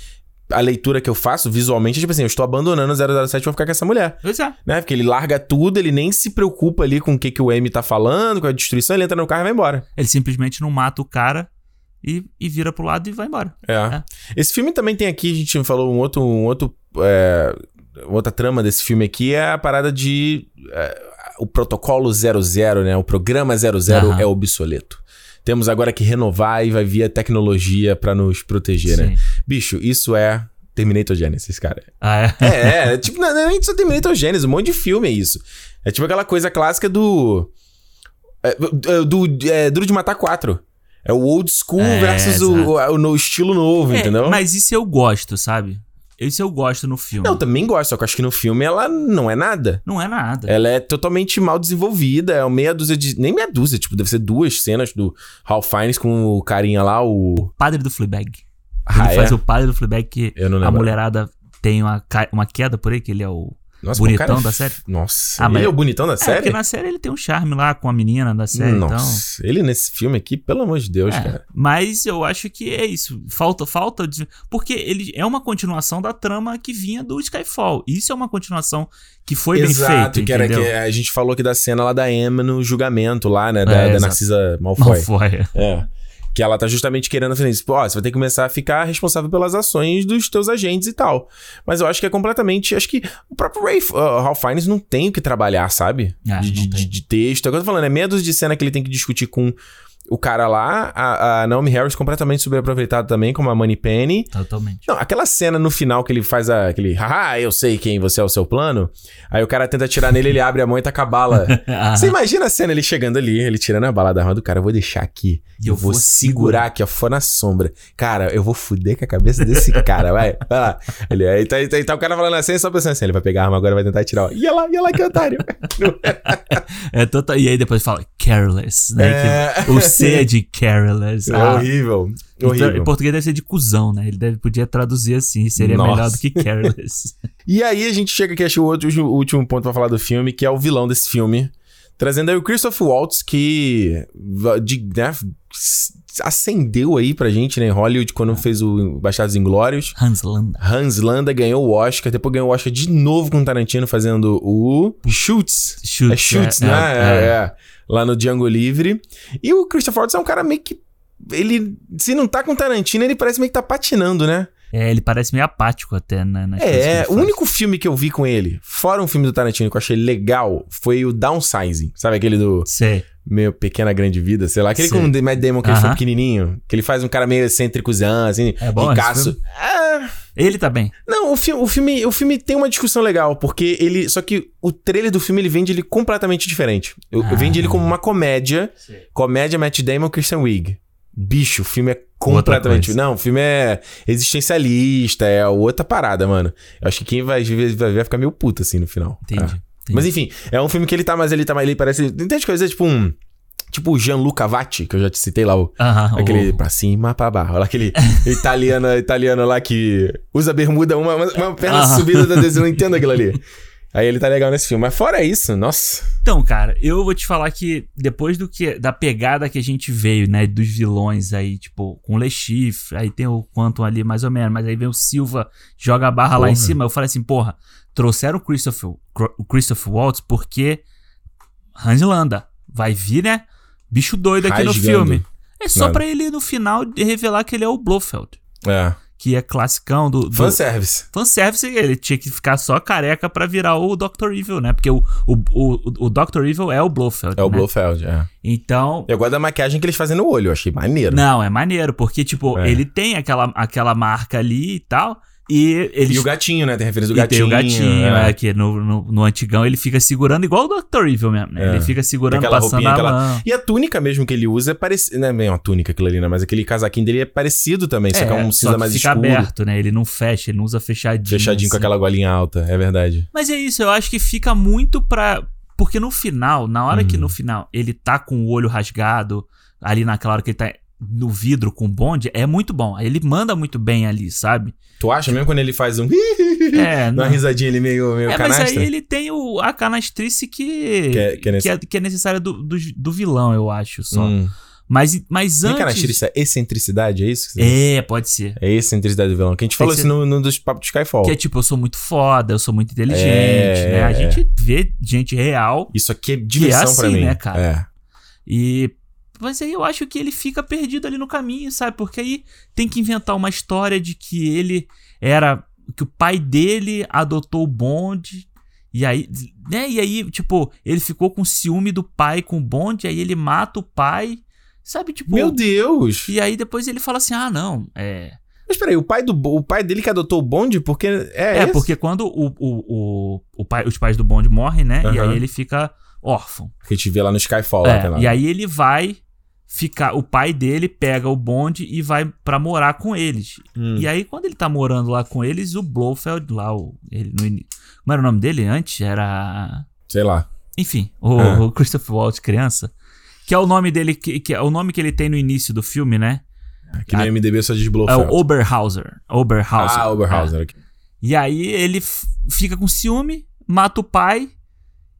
A leitura que eu faço visualmente é tipo assim: eu estou abandonando o 007 pra ficar com essa mulher. Pois é. Né? Porque ele larga tudo, ele nem se preocupa ali com o que, que o M tá falando, com a destruição, ele entra no carro e vai embora. Ele simplesmente não mata o cara e, e vira pro lado e vai embora. É. É. Esse filme também tem aqui, a gente falou um outro. Um outro é, outra trama desse filme aqui é a parada de. é, o protocolo 00, né? O programa 00 Aham. é obsoleto. Temos agora que renovar e vai vir a tecnologia pra nos proteger, né? Sim. Bicho, isso é Terminator Genesis, cara. Ah, é? É, é tipo, não, não é nem só Terminator Genesis, um monte de filme é isso. É tipo aquela coisa clássica do. é, do, do é, Duro de Matar 4. É o old school É, versus o, o, o no estilo novo, É, entendeu? Mas isso eu gosto, sabe? Isso eu gosto no filme. Não, eu também gosto, só que eu acho que no filme ela não é nada. Não é nada. Ela é totalmente mal desenvolvida, é uma meia dúzia de. Nem meia dúzia, tipo, deve ser duas cenas do Ralph Fiennes com o carinha lá, o. Padre do Fleabag. Ah, ele é? faz o padre do Fleabag que a mulherada tem uma, uma queda por aí, que ele é o Nossa, bonitão cara é da série. Nossa, Ah, ele mas- é o bonitão da É, série? porque na série ele tem um charme lá com a menina da série, então... Nossa, ele nesse filme aqui, pelo amor de Deus, É, cara. mas eu acho que é isso. Falta, falta. de- Porque ele é uma continuação da trama que vinha do Skyfall. Isso é uma continuação que foi bem Exato, feita. que era entendeu? que a gente falou aqui da cena lá da Emma no julgamento lá, né? Da, É, da. Narcisa Malfoy. Malfoy. É. Que ela tá justamente querendo fazer isso. Pô, ó, você vai ter que começar a ficar responsável pelas ações dos teus agentes e tal. Mas eu acho que é completamente. Acho que o próprio Ray, uh, Ralph Fiennes não tem o que trabalhar, sabe? De, de, de- de texto. É o que eu tô falando, é dúzia de cena que ele tem que discutir com o cara lá. A, a Naomi Harris completamente subaproveitada também, como a Money Penny. Totalmente. Não, aquela cena no final que ele faz a, aquele, haha, eu sei quem você é o seu plano. Aí o cara tenta atirar nele, ele abre a mão e taca a bala. Ah, Você imagina a cena ele chegando ali, ele tirando a bala da arma do cara, eu vou deixar aqui. E eu eu vou vou segurar aqui, ó, for na sombra. Cara, eu vou fuder com a cabeça desse cara, vai. Vai lá. Ele, aí tá, tá, tá o cara falando assim, só pensando assim, ele vai pegar a arma agora, vai tentar atirar. Ó. Ia lá, ia lá, que otário. é total... E aí depois fala careless, né? É. Que o C é de careless. É Ah, horrível. então, Horrível. em português deve ser de cuzão, né? Ele deve, podia traduzir assim, seria Nossa. melhor do que careless. E aí a gente chega aqui, acho o outro, o último ponto pra falar do filme, que é o vilão desse filme. Trazendo aí o Christoph Waltz, que de, né, acendeu aí pra gente, né, em Hollywood, quando fez o Bastardos Inglórios. Hans Landa. Hans Landa ganhou o Oscar, depois ganhou o Oscar de novo com o Tarantino fazendo o Shoots. Shoots, é Shoots, é, né? é, É, é. Lá no Django Livre. E o Christopher Waltz é um cara meio que... Ele, se não tá com o Tarantino, ele parece meio que tá patinando, né? É, ele parece meio apático até, né? É, ele o único filme que eu vi com ele, fora um filme do Tarantino que eu achei legal, foi o Downsizing. Sabe aquele do Sei. Meu Pequena Grande Vida, sei lá. Aquele Sei. com o Matt Damon, que ele foi pequenininho. Que ele faz um cara meio excêntricozão, assim, É bom ricaço. Ah, Ele tá bem. não, o filme, o, filme, o filme tem uma discussão legal, porque ele... Só que o trailer do filme, ele vende ele completamente diferente. Eu, eu Ah. vende ele como uma comédia. Comédia Matt Damon, Christian Wiig. Bicho, o filme é completamente... Não, o filme é existencialista, é outra parada, mano. Eu acho que quem vai ver vai, vai ficar meio puto, assim, no final. Entendi. É. entendi. Mas enfim, é um filme que ele tá mais... Ele tá mais... Ele parece... Tem tantas coisas, tipo um... Tipo o Gianluca Vatti, que eu já te citei lá, o, Aham, aquele o- pra cima, pra baixo. Olha aquele italiano, italiano lá que usa bermuda, uma, uma, perna Aham. subida da desenho, eu não entendo aquilo ali. Aí ele tá legal nesse filme. Mas fora isso, nossa. Então, cara, eu vou te falar que depois do que da pegada que a gente veio, né, dos vilões aí, tipo, com o Le Chiffre, aí tem o Quantum ali mais ou menos, mas aí vem o Silva, joga a barra lá em Porra. cima, eu falei assim, porra, trouxeram o Christopher, o Christopher Waltz porque Hans Landa vai vir, né, bicho doido aqui no Rasgando. filme. É só Nada. pra ele no final revelar que ele é o Blofeld, É. que é classicão do, do Fanservice. fanservice, ele tinha que ficar só careca pra virar o Dr. Evil, né? Porque o, o, o, o Dr. Evil é o Blofeld. É o né? Blofeld, é. Então. Eu gosto da maquiagem que eles fazem no olho, eu achei maneiro. Não, é maneiro, porque, tipo, É. ele tem aquela, aquela marca ali e tal. E, eles, E o gatinho, né? Tem referência do e gatinho. tem o gatinho, é. é, que no, no, no antigão ele fica segurando, igual o Dr. Evil mesmo, né? É. Ele fica segurando, Aquela passando roupinha, aquela-. E a túnica mesmo que ele usa é parecido. Não é bem uma túnica aquilo ali, né? Mas aquele casaquinho dele é parecido também, só que é um cinza que mais fica escuro. aberto, né? Ele não fecha, ele não usa fechadinho. Fechadinho com assim. aquela golinha alta, é verdade. Mas é isso, eu acho que fica muito pra. Porque no final, na hora que Uhum. no final ele tá com o olho rasgado, ali naquela hora que ele tá no vidro com o bonde, é muito bom. Ele manda muito bem ali, sabe? Tu acha mesmo quando ele faz um. É, Uma não. risadinha ali meio, meio É, mas canastra? aí ele tem o, a canastrice que, Que é- que é nesse- que é, que é necessária do, do, do vilão, eu acho, só. Hum. Mas, mas antes... canastrice, é excentricidade, é isso? que você- É, pode ser. É excentricidade do vilão. Que a gente falou que isso no, no dos papos de Skyfall. Que é tipo, eu sou muito foda, eu sou muito inteligente, É, né? A é. gente vê gente real Isso aqui é diversão assim, pra mim. né, cara? É. e... Mas aí eu acho que ele fica perdido ali no caminho, sabe? Porque aí tem que inventar uma história de que ele era... Que o pai dele adotou o bonde... E aí, né? E aí, tipo, ele ficou com ciúme do pai com o bonde, aí ele mata o pai, sabe? Tipo, Meu Deus! E aí depois ele fala assim: ah, não, é. Mas peraí, o pai, do, o pai dele que adotou o bonde, porque. É, É, esse? porque quando o, o, o, o pai, os pais do bonde morrem, né? E Aham. aí ele fica órfão. Que a gente vê lá no Skyfall. É, tá lá. e aí ele vai ficar. O pai dele pega o bonde e vai pra morar com eles. Hum. E aí, quando ele tá morando lá com eles, o Blofeld lá, o, ele no início. Como era o nome dele antes? Era. Sei lá. Enfim, o, Ah. o Christopher Waltz, criança. Que é o nome dele, que, que é o nome que ele tem no início do filme, né? Aqui no MDB só diz É Blofeld. o Oberhauser. Oberhauser. Ah, Oberhauser. É. E aí ele fica com ciúme, mata o pai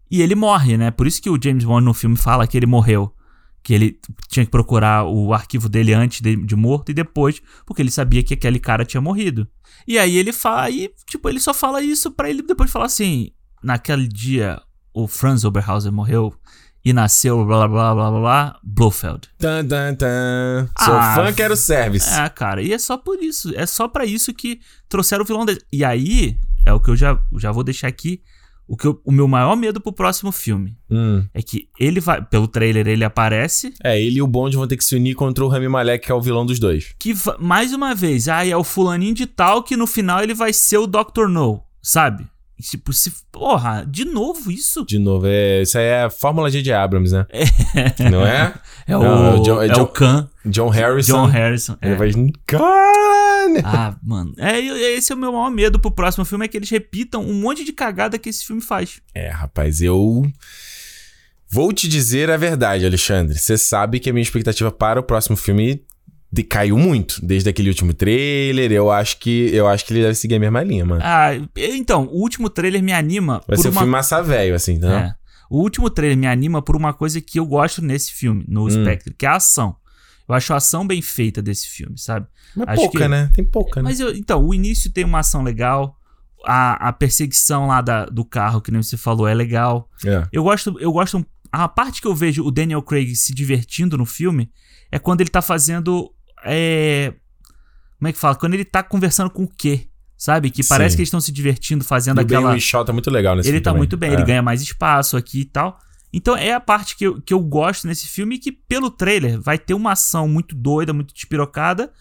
e ele morre, né? Por isso que o James Bond no filme fala que ele morreu. Que ele tinha que procurar o arquivo dele antes de, de morto e depois, porque ele sabia que aquele cara tinha morrido. E aí ele fala, e, tipo, ele só fala isso pra ele depois falar assim: naquele dia o Franz Oberhauser morreu e nasceu blá blá blá blá blá, Blofeld. Tan, tan, tan. Sou Ah, fã, quero service. É, cara, e é só por isso, é só pra isso que trouxeram o vilão dele. E aí, é o que eu já, já vou deixar aqui, o, que eu- o meu maior medo pro próximo filme Hum. é que ele vai, pelo trailer ele aparece, É, ele e o Bond vão ter que se unir contra o Rami Malek, que é o vilão dos dois. que mais uma vez, ah, é o fulaninho de tal que no final ele vai ser o Dr. No, sabe? E, Tipo, se, porra, de novo isso? De novo, é, isso aí é a Fórmula G de Abrams, né? Não é? É o, Não, é o John- é é John- o Khan, John Harrison. John Harrison. Ele é. vai. Cara! Ah, mano. É, e- esse é o meu maior medo pro próximo filme, é que eles repitam um monte de cagada que esse filme faz. É, rapaz, eu. Vou te dizer a verdade, Alexandre. Você sabe que a minha expectativa para o próximo filme decaiu muito. Desde aquele último trailer, eu acho que eu acho que ele deve seguir a mesma linha, mano. Ah, então, o último trailer me anima Vai por ser um uma... filme massa velho, assim, não? É. O último trailer me anima por uma coisa que eu gosto nesse filme, no Hum. Spectre, que é a ação. Eu acho a ação bem feita desse filme, sabe? Mas Acho pouca, que- né? Tem pouca, né? Mas então, o início tem uma ação legal, a, a perseguição lá da- do carro, que nem você falou, é legal. É. Eu gosto, eu gosto. A parte que eu vejo o Daniel Craig se divertindo no filme é quando ele tá fazendo. É, como é que fala? Quando ele tá conversando com o quê? Sabe? Que parece Sim. que eles estão se divertindo fazendo O Ben aquela. Whishaw tá muito legal nesse Ele tá também. muito bem, É. ele ganha mais espaço aqui e tal. Então é a parte que eu, que eu gosto nesse filme e que pelo trailer vai ter uma ação muito doida, muito despirocada.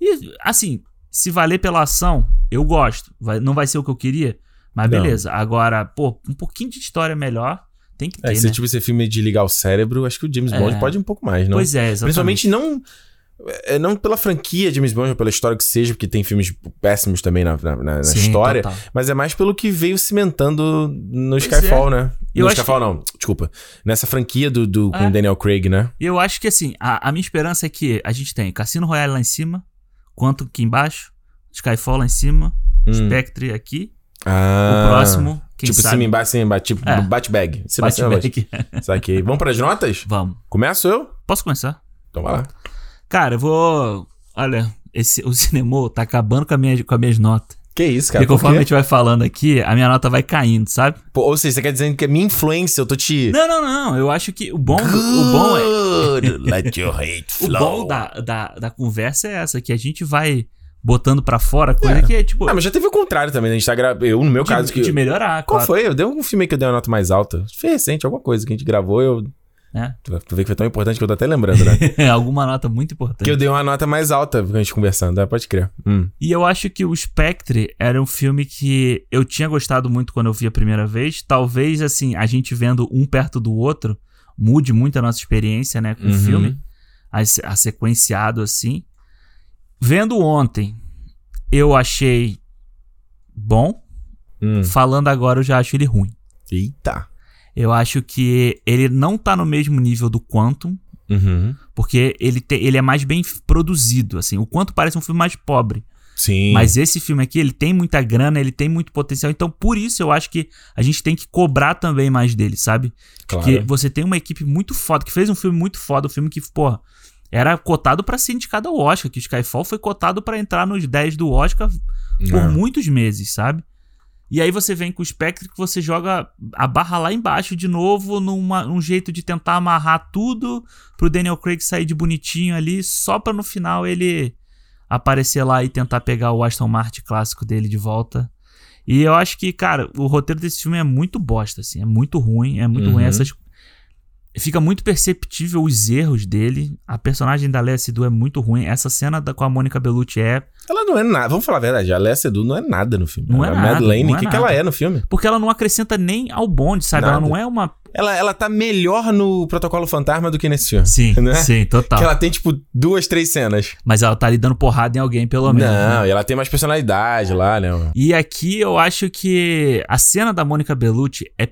E assim, se valer pela ação, eu gosto. Vai- não vai ser o que eu queria, mas Não. beleza. Agora, pô, um pouquinho de história melhor tem que ter, É, se né? tipo esse filme de ligar o cérebro, acho que o James É. Bond pode um pouco mais, não? Pois é, exatamente. Principalmente não. É, Não pela franquia James Bond, pela história que seja, porque tem filmes péssimos também na, na- na- Sim, história, total. mas é mais pelo que veio cimentando no Pois Skyfall, né? Eu no acho Skyfall, não, desculpa. Nessa franquia do, do, com É. o Daniel Craig, né? E eu acho que assim, a, a minha esperança é que a gente tem Cassino Royale lá em cima, Quanto aqui embaixo, Skyfall lá em cima, Hum. Spectre aqui. Ah, o próximo, quem tipo sabe? cima embaixo, cima embaixo, tipo É. bate-bag. Batman. Saquei. Vamos para as notas? Vamos. Começo eu? Posso começar? Então vai lá. Cara, eu vou. Olha, esse, o cinema tá acabando com, a minha, com as minhas notas. Que isso, cara? Porque por conforme a quê? gente vai falando aqui, a minha nota vai caindo, sabe? Pô, ou seja, você quer dizer que a minha influência, eu tô te... Não, não, não. Eu acho que o bom, o bom é. Good, Let your hate O flow. bom da, da, da conversa é essa, que a gente vai botando pra fora coisa É. que é tipo. Ah, mas já teve o contrário também, né? A gente tá gravando... Eu, no meu de, caso... que de melhorar, Qual claro. foi? Eu dei um filme que eu dei uma nota mais alta. Foi recente, alguma coisa que a gente gravou, eu É. Tu, tu vê que foi tão importante que eu tô até lembrando, né? Alguma nota muito importante. que eu dei uma nota mais alta a gente conversando, né? pode crer. Hum. E eu acho que o Spectre era um filme que eu tinha gostado muito quando eu vi a primeira vez. Talvez, assim, a gente vendo um perto do outro mude muito a nossa experiência, né, com Uhum. o filme. A, a sequenciado, assim. Vendo ontem, eu achei bom. Hum. Falando agora, eu já acho ele ruim. Eita. Eu acho que ele não tá no mesmo nível do Quantum, Uhum. porque ele, te- ele é mais bem produzido, assim. O Quantum parece um filme mais pobre. Sim. Mas esse filme aqui, ele tem muita grana, ele tem muito potencial. Então, por isso, eu acho que a gente tem que cobrar também mais dele, sabe? claro. Porque você tem uma equipe muito foda, que fez um filme muito foda, um filme que, porra, era cotado pra ser indicado ao Oscar, que o Skyfall foi cotado pra entrar nos 10 do Oscar por É. muitos meses, sabe? E aí você vem com o Spectre que você joga a barra lá embaixo de novo, numa, num jeito de tentar amarrar tudo pro Daniel Craig sair de bonitinho ali, só pra no final ele aparecer lá e tentar pegar o Aston Martin clássico dele de volta. E eu acho que, cara, o roteiro desse filme é muito bosta, assim, é muito ruim, é muito Uhum. ruim. Essas... Fica muito perceptível os erros dele. A personagem da Lea Seydoux é muito ruim. Essa cena da, com a Mônica Bellucci é Ela não é nada. Vamos falar a verdade. A Léa Seydoux não é nada no filme. Não é a nada, Madeleine, o é que, que ela é no filme? Porque ela não acrescenta nem ao bonde, sabe? Nada. Ela não é uma. Ela, ela tá melhor no Protocolo Fantasma do que nesse filme. Sim, né? sim, total. Que ela tem, tipo, duas, três cenas. Mas ela tá ali dando porrada em alguém, pelo menos. Não, né? e ela tem mais personalidade lá, né? E aqui eu acho que a cena da Mônica Bellucci é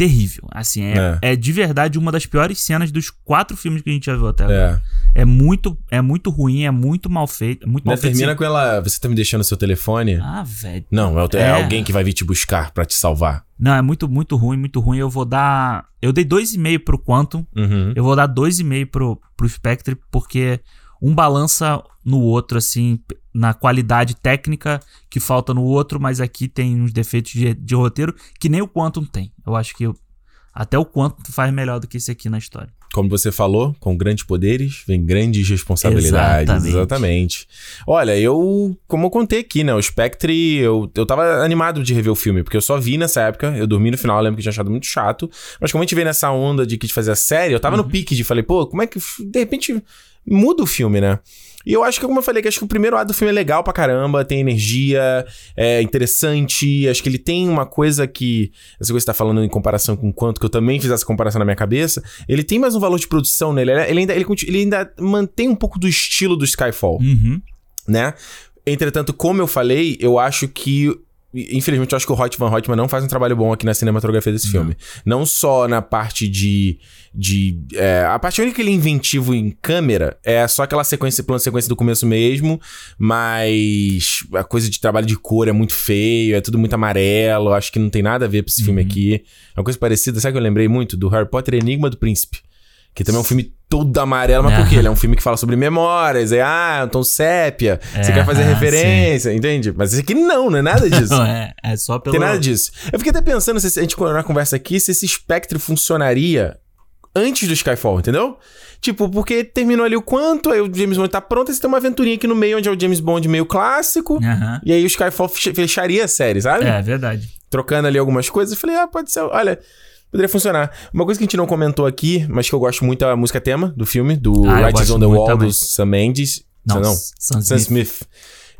terrível. Assim, é, é. de verdade uma das piores cenas dos quatro filmes que a gente já viu até agora. É. É muito, é muito ruim, é muito mal feito. É muito mal feito. termina com ela. Você tá me deixando seu telefone? Ah, velho. Não, é, é É. alguém que vai vir te buscar pra te salvar. Não, é muito, muito ruim, muito ruim. Eu vou dar. Eu dei 2,5 pro Quantum. Uhum. Eu vou dar 2,5 pro, pro Spectre, porque um balança no outro, assim, na qualidade técnica que falta no outro, mas aqui tem uns defeitos de, de roteiro que nem o Quantum tem. Eu acho que eu- até o Quantum faz melhor do que esse aqui na história. Como você falou, com grandes poderes vem grandes responsabilidades. Exatamente. Exatamente. Olha, eu, como eu contei aqui, né? O Spectre, eu, eu tava animado de rever o filme, porque eu só vi nessa época, eu dormi no final, eu lembro que tinha achado muito chato. Mas como a gente veio nessa onda de que de fazer a série, eu tava no pique de falei, pô, como é que de repente muda o filme, né? E eu acho que, como eu falei, que acho que o primeiro ato do filme é legal pra caramba, tem energia, é interessante. Acho que ele tem uma coisa que. Essa coisa que você tá falando em comparação com quanto, que eu também fiz essa comparação na minha cabeça. Ele tem mais um valor de produção nele. Ele, ele ainda, ele, ele ainda mantém um pouco do estilo do Skyfall, Uhum. né? Entretanto, como eu falei, eu acho que. Infelizmente, eu acho que o Hot Van Hoytman não faz um trabalho bom aqui na cinematografia desse filme. Não só na parte de. de é, a parte única que ele é inventivo em câmera é só aquela sequência, plano sequência do começo mesmo, mas a coisa de trabalho de cor é muito feio, é tudo muito amarelo. Acho que não tem nada a ver pra esse filme aqui. É uma coisa parecida, sabe que eu lembrei muito? Do Harry Potter Enigma do Príncipe. Que também é um filme todo amarelo, mas por quê? Ele é um filme que fala sobre memórias, é, ah, é um tom sépia, você É, quer fazer ah, referência, entende? Mas esse aqui não, não é nada disso. Não, é, é só pelo. Tem nada disso. Eu fiquei até pensando, se a gente continuar a conversa aqui, se esse espectro funcionaria antes do Skyfall, entendeu? Tipo, porque terminou ali o quanto, aí o James Bond tá pronto, aí você tem uma aventurinha aqui no meio, onde é o James Bond meio clássico, e aí o Skyfall fech- fecharia a série, sabe? É, verdade. Trocando ali algumas coisas, eu falei, ah, pode ser, olha... Poderia funcionar. Uma coisa que a gente não comentou aqui, mas que eu gosto muito é a música tema do filme, do Ah, Writings on the Wall, também. do Sam Mendes. Não, não. Sam Sam Smith. Smith.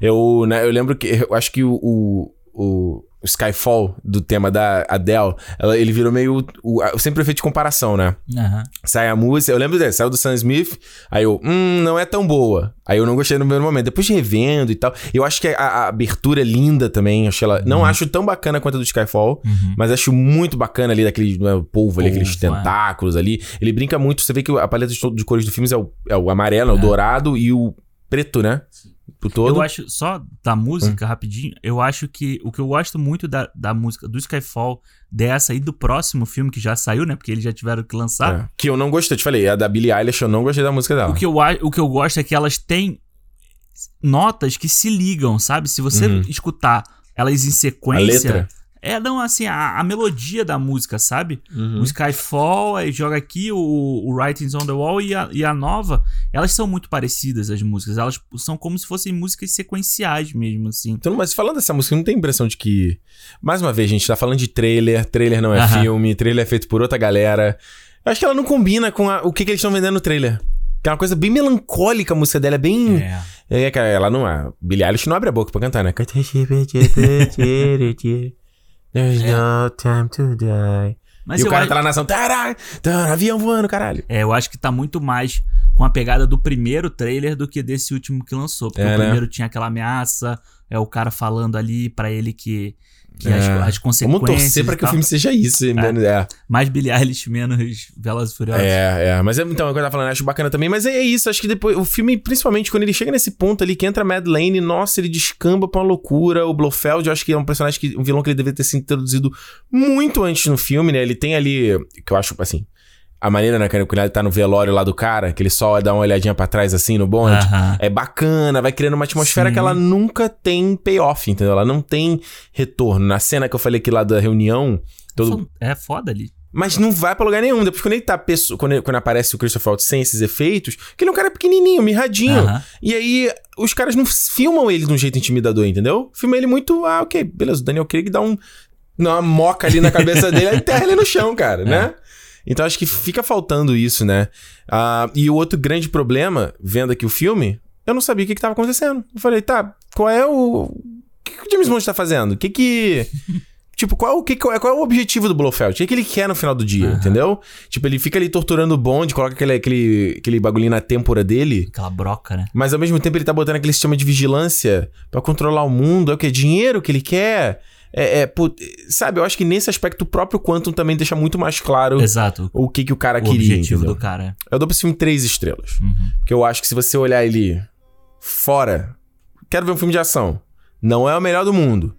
Eu, né, eu lembro que. Eu acho que o, o Skyfall do tema da Adele, ela- ele virou meio. O, a- sempre feito de comparação, né? Aham. Sai a música. Eu lembro desse, saiu do Sam Smith. Aí eu, hum, não é tão boa. Aí eu não gostei no primeiro momento. Depois revendo e tal. Eu acho que a, a abertura é linda também. Achei ela, Não acho tão bacana quanto a do Skyfall. Uhum. Mas acho muito bacana ali daquele né, polvo ali, Polvo, aqueles é. tentáculos ali. Ele brinca muito. Você vê que a paleta de, de cores do filme é o, é o amarelo, é o dourado e o preto, né? Pro todo. Eu acho, só da Hum. música, rapidinho, eu acho que o que eu gosto muito da, da música do Skyfall, dessa e do próximo filme que já saiu, né? Porque eles já tiveram que lançar. É. Que eu não gostei, te falei. A da Billie Eilish eu não gostei da música dela. O, que eu, a- o que eu gosto é que elas têm notas que se ligam, sabe? Se você Uhum. escutar elas em A sequência. letra. É, não, assim, a, a melodia da música, sabe? Uhum. O Skyfall, aí joga aqui o, o Writings on the Wall e a, e a nova, elas são muito parecidas, as músicas. Elas são como se fossem músicas sequenciais mesmo, assim. Então, mas falando dessa música, não tem impressão de que. Mais uma vez, a gente tá falando de trailer, trailer não é Aham. filme, trailer é feito por outra galera. Eu acho que ela não combina com a- o que, que eles estão vendendo no trailer. Que é uma coisa bem melancólica a música dela, é bem. É. É, cara, ela não. A Billie Eilish não abre a boca pra cantar, né? There's no time to die. Mas e o cara acho- tá lá na ação. Tará, tará, avião voando, caralho. É, eu acho que tá muito mais com a pegada do primeiro trailer do que desse último que lançou. Porque É, o né? primeiro tinha aquela ameaça, é o cara falando ali pra ele que, que É. as, as consequências. Vamos torcer pra que o filme seja isso. menos- É. Mais Billie Eilish, menos Velas e Furiosas. É, é. Mas é, então, é o que eu tava falando, acho bacana também. Mas é isso, acho que depois. O filme, principalmente quando ele chega nesse ponto ali que entra a Madeleine, nossa, ele descamba pra uma loucura. O Blofeld, eu acho que é um personagem que. Um vilão que ele deveria ter sido introduzido muito antes no filme, né? Ele tem ali. Que eu acho, assim. A maneira, né, quando ele tá no velório lá do cara, que ele só dá uma olhadinha pra trás assim no bonde. É bacana, vai criando uma atmosfera Sim. que ela nunca tem payoff, entendeu? Ela não tem retorno. Na cena que eu falei aqui lá da reunião, todo, É foda ali. mas não vai pra lugar nenhum. Depois, quando ele tá. Quando, ele- quando aparece o Christopher Waltz sem esses efeitos, que ele é um cara pequenininho, mirradinho. E aí, os caras não filmam ele de um jeito intimidador, entendeu? Filma ele muito. Ah, ok, beleza. O Daniel Craig dá um. Dá uma moca ali na cabeça dele e enterra ele no chão, cara, né? Então acho que fica faltando isso, né? Ah, e o outro grande problema, vendo aqui o filme, eu não sabia o que, que tava acontecendo. Eu falei, tá, qual é o. O que, que o James Bond tá fazendo? O que que. Tipo, qual, o que, qual, é, qual é o objetivo do Blofeld? O que, que ele quer no final do dia, Aham. entendeu? Tipo, ele fica ali torturando o Bond, coloca aquele, aquele, aquele bagulhinho na têmpora dele. Aquela broca, né? Mas ao mesmo tempo ele tá botando aquele sistema de vigilância pra controlar o mundo. É o que? Dinheiro que ele quer? É, é, pô, sabe, eu acho que nesse aspecto o próprio Quantum também deixa muito mais claro Exato. o que, que o cara O queria. objetivo entendeu? do cara. Eu dou pra esse filme três estrelas. Uhum. Porque eu acho que se você olhar ele fora, quero ver um filme de ação. Não é o melhor do mundo.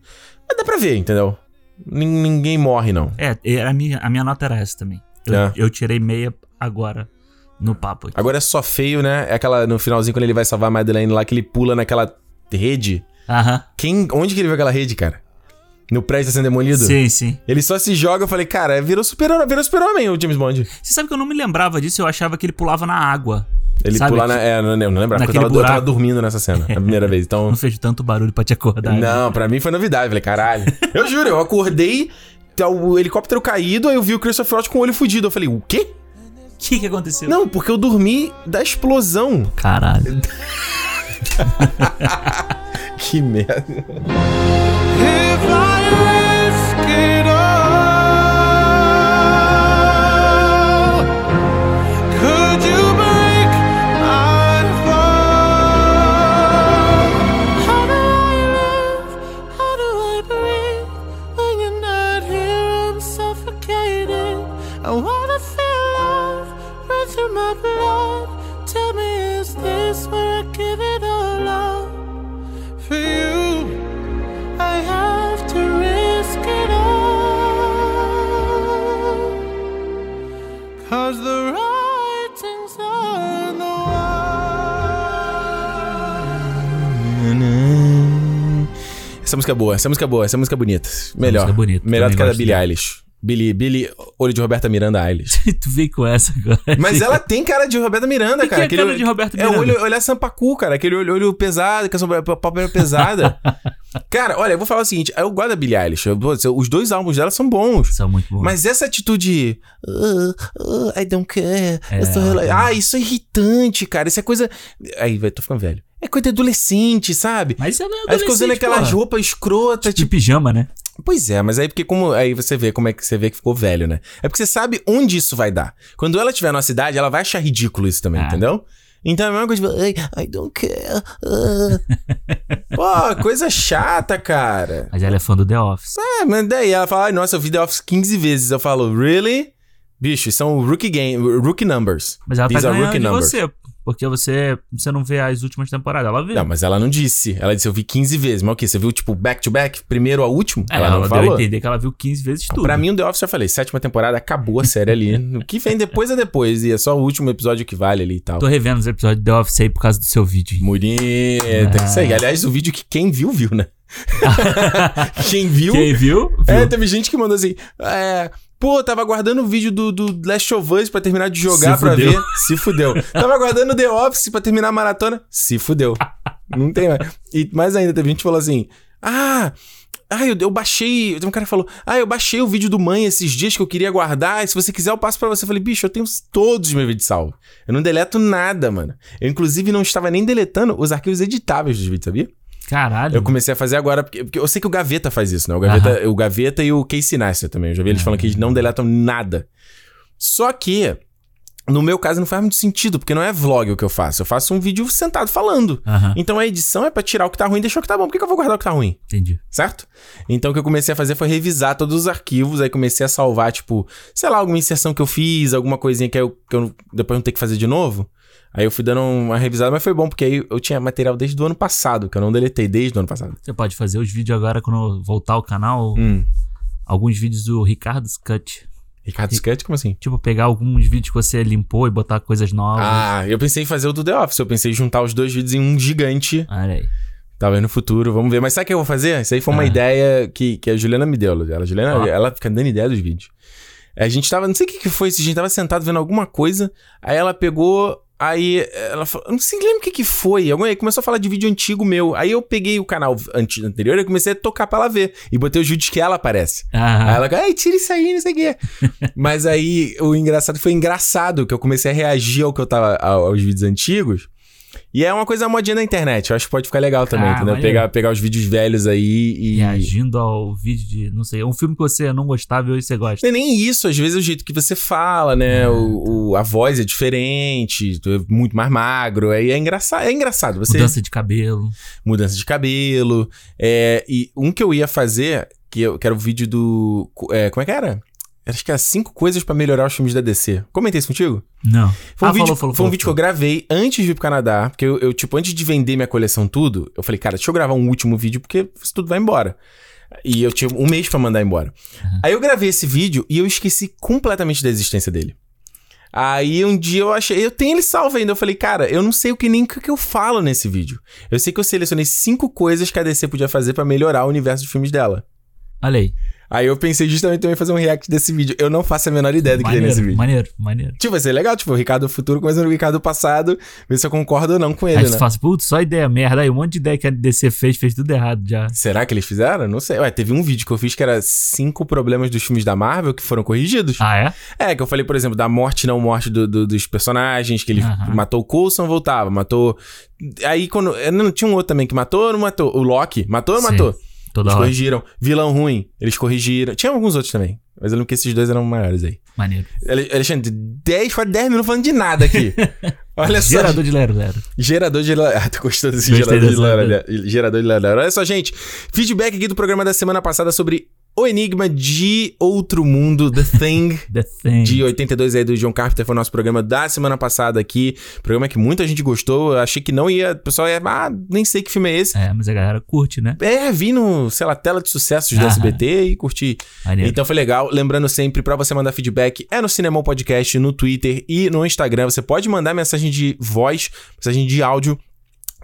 Mas dá pra ver, entendeu? Nin- Ninguém morre, não. É, a, minha, a minha nota era essa também. Eu, É. eu tirei meia agora no papo aqui. Agora é só feio, né? É aquela no finalzinho quando ele vai salvar a Madeleine lá que ele pula naquela rede. Aham. Quem, onde que ele viu aquela rede, cara? No prédio sendo demolido? Sim, sim. Ele só se joga, eu falei, cara, virou super-homem, virou super-homem o James Bond. Você sabe que eu não me lembrava disso, eu achava que ele pulava na água. Ele Sabe pular na. É, não, não lembrava, porque eu tava, eu tava dormindo nessa cena, a primeira vez. Então. Não fez tanto barulho pra te acordar. né? Não, pra mim foi novidade. Falei, caralho. Eu juro, eu acordei, tá o helicóptero caído, aí eu vi o Christopher Waltz com o olho fudido. Eu falei, o quê? O que que aconteceu? Não, porque eu dormi da explosão. Caralho. Que merda. Essa música é boa, essa música é boa, essa música é bonita. Melhor. música é bonita, Melhor do que a da Billie. Eilish. Billy, Billy, olho de Roberta Miranda Eilish. tu veio com essa agora. Mas ela tem cara de Roberta Miranda, Que cara. que é cara de Roberta É Miranda? olho, olhar Sampacu, cara. Aquele olho, olho pesado, que a pálpebra pesada. cara, olha, eu vou falar o seguinte. Eu gosto da Billie Eilish. os dois álbuns dela são bons. São muito bons. Mas essa atitude. "Uh, uh, I don't care. eu sou É, rela-" é. Ah, isso é irritante, cara. Isso é coisa. Aí, tô ficando velho. É coisa de adolescente, sabe? Mas ela é Aí fica usando adolescente, aquelas roupas escrotas, De tipo. pijama, né? Pois é, mas aí porque como. Aí você vê como é que você vê que ficou velho, né? É porque você sabe onde isso vai dar. Quando ela tiver na nossa idade, ela vai achar ridículo isso também, Ah. entendeu? Então é a mesma coisa, tipo, "Ai, I don't care. uh." Pô, coisa chata, cara. Mas ela é fã do The Office. É, mas daí ela fala, ai, nossa, eu vi The Office 15 vezes. Eu falo, really? Bicho, são rookie game, rookie numbers. Mas ela These tá ganhando rookie de numbers. você. Porque você, você não vê as últimas temporadas. Ela vê. Não, mas ela não disse. Ela disse, eu vi 15 vezes. Mas o quê? Você viu, tipo, back to back? Primeiro ao último? É, ela ela, não deu falou. a entender que ela viu 15 vezes tudo. Pra mim, o The Office, já falei, sétima temporada, acabou a série ali. O que vem depois é depois. E é só o último episódio que vale ali e tal. Tô revendo os episódios de The Office aí por causa do seu vídeo. Bonita. Ah. Isso aí. Aliás, o vídeo que quem viu, viu, né? quem viu... Quem viu? viu. É, teve gente que mandou assim... É... Pô, tava aguardando o vídeo do, do Last of Us pra terminar de jogar pra ver. Se fudeu. tava aguardando The Office pra terminar a maratona. Se fudeu. Não tem mais. E mais ainda, teve gente que falou assim... Ah... Ah, eu, eu baixei. Um cara falou: Ah, eu baixei o vídeo do mãe esses dias que eu queria guardar. E se você quiser, eu passo pra você. Eu falei, bicho, eu tenho todos os meus vídeos salvos. Eu não deleto nada, mano. Eu, inclusive, não estava nem deletando os arquivos editáveis dos vídeos, sabia? Caralho. Eu comecei a fazer agora, porque, porque eu sei que o Gaveta faz isso, né? O Gaveta, o Gaveta e o Casey Neistat também. Eu já vi eles falando que eles não deletam nada. Só que, no meu caso, não faz muito sentido, porque não é vlog o que eu faço. Eu faço um vídeo sentado falando. Aham. Então a edição é pra tirar o que tá ruim e deixar o que tá bom. Por que, que eu vou guardar o que tá ruim? Entendi. Certo? Então o que eu comecei a fazer foi revisar todos os arquivos, aí comecei a salvar, tipo, sei lá, alguma inserção que eu fiz, alguma coisinha que eu, que eu depois não ter que fazer de novo. Aí eu fui dando uma revisada, mas foi bom, porque aí eu tinha material desde o ano passado, que eu não deletei desde o ano passado. Você pode fazer os vídeos agora quando eu voltar ao canal. Hum. Alguns vídeos do Ricardo's Cut. Ricardo Sketch, como assim? Tipo, pegar alguns vídeos que você limpou e botar coisas novas. Ah, eu pensei em fazer o do The Office. Eu pensei em juntar os dois vídeos em um gigante. Olha aí. Talvez no futuro, vamos ver. Mas sabe o que eu vou fazer? Isso aí foi uma Ah. ideia que, que a Juliana me deu. Ela, a Juliana, Ó. ela fica dando ideia dos vídeos. A gente tava, não sei o que, que foi, dia, a gente tava sentado vendo alguma coisa. Aí ela pegou. Aí ela falou, eu não sei, lembra o que que foi. Aí começou a falar de vídeo antigo meu. Aí eu peguei o canal anterior e comecei a tocar pra ela ver. E botei os vídeos que ela aparece. Aí Ah, ela, ai, tira isso aí, não sei o quê. Mas aí o engraçado foi engraçado, que eu comecei a reagir ao que eu tava, ao- aos vídeos antigos. E é uma coisa modinha na internet. Eu acho que pode ficar legal também, Ah, entendeu? maneiro. Pegar, pegar os vídeos velhos aí e. reagindo ao vídeo de, não sei, um filme que você não gostava e hoje você gosta. Não é nem isso, às vezes é o jeito que você fala, né? O, o- a voz é diferente, é muito mais magro. Aí é engraçado. É engraçado. Você Mudança de cabelo. mudança de cabelo. É, e um que eu ia fazer, que, eu, que era o vídeo do. é, como é que era? Acho que era cinco coisas pra melhorar os filmes da DC. Comentei isso contigo? Não. Foi um, ah, vídeo, falou, falou, foi um falou, vídeo que eu gravei antes de ir pro Canadá. Porque eu, eu, tipo, antes de vender minha coleção tudo, eu falei, cara, deixa eu gravar um último vídeo, porque isso tudo vai embora. E eu tinha um mês pra mandar embora. Aí eu gravei esse vídeo e eu esqueci completamente da existência dele. Aí um dia eu achei, eu tenho ele salvo ainda. Eu falei, cara, eu não sei o que nem o que eu falo nesse vídeo. Eu sei que eu selecionei cinco coisas que a DC podia fazer pra melhorar o universo de filmes dela. Olha aí. Aí eu pensei justamente também em fazer um react desse vídeo. Eu não faço a menor ideia do que tem Maneiro, nesse vídeo. maneiro, maneiro. Tipo, vai ser legal, tipo, o Ricardo do futuro conhecendo o Ricardo do passado, ver se eu concordo ou não com ele, Aí né? você fala assim, putz, só ideia merda. Aí um monte de ideia que a DC fez, fez tudo errado já. Será que eles fizeram? Não sei. Ué, teve um vídeo que eu fiz que era cinco problemas dos filmes da Marvel que foram corrigidos. Ah, é? É, que eu falei, por exemplo, da morte e não morte do- do- dos personagens, que ele matou o Coulson, voltava, matou... Aí quando... Não, tinha um outro também que matou ou não matou? O Loki, matou ou não matou? Toda Eles hora. corrigiram. Vilão ruim, eles corrigiram. Tinha alguns outros também, mas eu lembro que esses dois eram maiores aí. Maneiro. Ale- Alexandre, 10, quase 10 minutos falando de nada aqui. Olha só. Gerador de Lero Lero. Gerador de laranja. Ah, tu gostou desse Gostei gerador de dessa laranja? Gerador de laranja. Olha só, gente. Feedback aqui do programa da semana passada sobre O Enigma de Outro Mundo, The Thing. The Thing. De 82 aí do John Carpenter foi o nosso programa da semana passada aqui. Programa que muita gente gostou. Eu achei que não ia. O pessoal ia. Ah, nem sei que filme é esse. É, mas a galera curte, né? É, vi no, sei lá, tela de sucessos do. SBT e curti. Maneiro. Então foi legal. Lembrando sempre, pra você mandar feedback, é no Cinemol Podcast, no Twitter e no Instagram. Você pode mandar mensagem de voz, mensagem de áudio.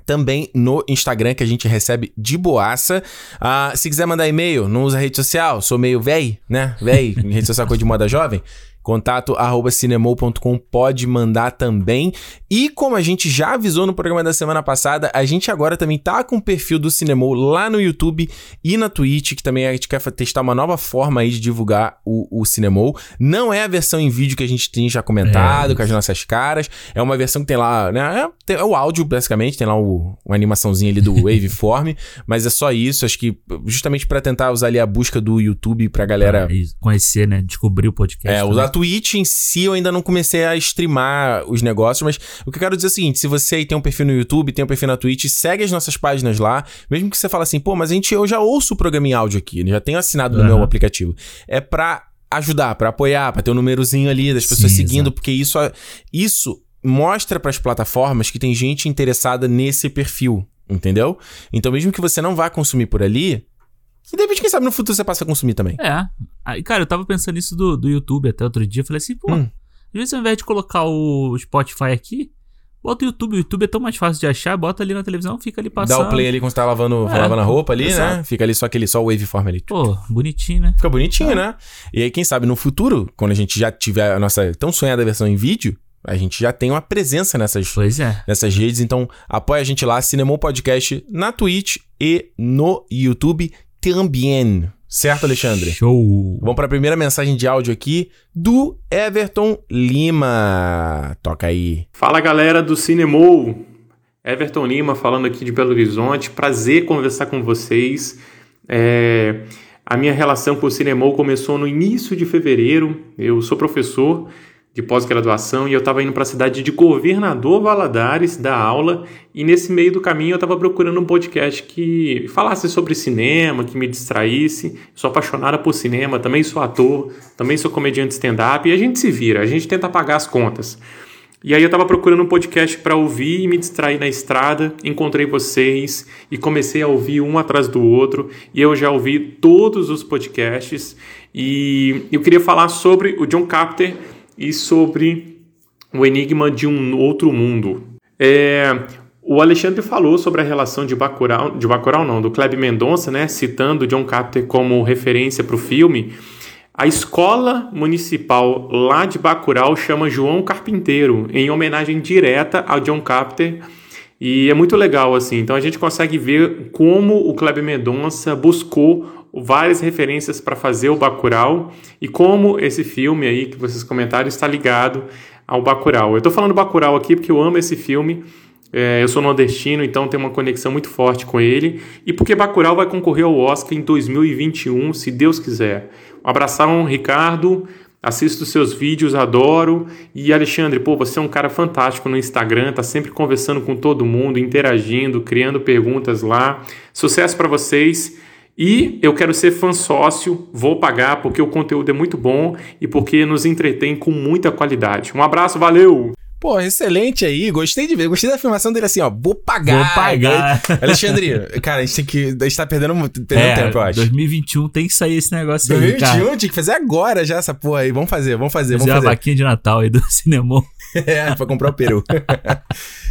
Também no Instagram, que a gente recebe de boaça. Ah, se quiser mandar e-mail, não usa rede social. Sou meio véi, né? Véi, rede social é coisa de moda jovem. Contato arroba cinemol.com pode mandar também. E como a gente já avisou no programa da semana passada, a gente agora também tá com o perfil do Cinemol lá no YouTube e na Twitch, que também a gente quer testar uma nova forma aí de divulgar o, o Cinemol. Não é a versão em vídeo que a gente tem já comentado, É, com as nossas caras. É uma versão que tem lá, né? É, tem- é o áudio, basicamente, tem lá o, uma animaçãozinha ali do Waveform, mas é só isso. Acho que justamente pra tentar usar ali a busca do YouTube pra galera. Pra isso, conhecer, né? Descobrir o podcast. É, o da Twitch em si eu ainda não comecei a streamar os negócios, mas o que eu quero dizer é o seguinte: se você aí tem um perfil no YouTube, tem um perfil na Twitch, segue as nossas páginas lá, mesmo que você fale assim, pô, mas a gente, eu já ouço o programa em áudio aqui, já tenho assinado no Aham. meu aplicativo. É pra ajudar, pra apoiar, pra ter um númerozinho ali das pessoas Sim, seguindo, exato. porque isso, isso mostra pras plataformas que tem gente interessada nesse perfil, entendeu? Então, mesmo que você não vá consumir por ali, que de repente, quem sabe no futuro você passa a consumir também. É. Aí, cara, eu tava pensando nisso do, do YouTube até outro dia. Eu falei assim, pô, Hum. às vezes ao invés de colocar o Spotify aqui, bota o YouTube. O YouTube é tão mais fácil de achar, bota ali na televisão, fica ali passando. Dá o play ali quando você tá lavando, É, lavando a roupa ali, né? exato. Fica ali só aquele só o waveform ali. Pô, bonitinho, né? Fica bonitinho, né? E aí, quem sabe no futuro, quando a gente já tiver a nossa tão sonhada versão em vídeo, a gente já tem uma presença nessas, Pois é. nessas redes. Então, apoia a gente lá, Cinemol Podcast, na Twitch e no YouTube. também. Certo, Alexandre? Show. Vamos para a primeira mensagem de áudio aqui do Everton Lima. Toca aí. Fala galera do Cinemou, Everton Lima falando aqui de Belo Horizonte, prazer conversar com vocês. É, a minha relação com o Cinemou começou no início de fevereiro, eu sou professor de pós-graduação e eu estava indo para a cidade de Governador Valadares dar aula e nesse meio do caminho eu estava procurando um podcast que falasse sobre cinema, que me distraísse. Sou apaixonada por cinema, também sou ator, também sou comediante stand-up e a gente se vira, a gente tenta pagar as contas. E aí eu estava procurando um podcast para ouvir e me distrair na estrada, encontrei vocês e comecei a ouvir um atrás do outro e eu já ouvi todos os podcasts e eu queria falar sobre o John Carpenter e sobre o enigma de um outro mundo. É, o Alexandre falou sobre a relação de Bacurau, de Bacurau não, do Kleber Mendonça, né, citando John Carpenter como referência para o filme. A escola municipal lá de Bacurau chama João Carpinteiro, em homenagem direta ao John Carpenter. E é muito legal, assim. Então a gente consegue ver como o Kleber Mendonça buscou várias referências para fazer o Bacurau e como esse filme aí que vocês comentaram está ligado ao Bacurau. Eu estou falando Bacurau aqui porque eu amo esse filme. É, eu sou nordestino, então tenho uma conexão muito forte com ele. E porque Bacurau vai concorrer ao Oscar em 2021, se Deus quiser. Um abração, Ricardo. Assisto seus vídeos, adoro. E Alexandre, pô, você é um cara fantástico no Instagram, tá sempre conversando com todo mundo, interagindo, criando perguntas lá. Sucesso para vocês. E eu quero ser fã sócio, vou pagar porque o conteúdo é muito bom e porque nos entretém com muita qualidade. Um abraço, valeu! Pô, excelente aí. Gostei de ver. Gostei da afirmação dele assim, ó. Vou pagar. Vou pagar. Alexandre, cara, a gente tem que. A gente tá perdendo, perdendo É, tempo, eu acho. 2021 tem que sair esse negócio aí, 2021, cara. tinha que fazer agora já essa porra aí. Vamos fazer, vamos fazer, Fazer vamos a fazer. vaquinha de Natal aí do cinema. É, pra comprar o peru.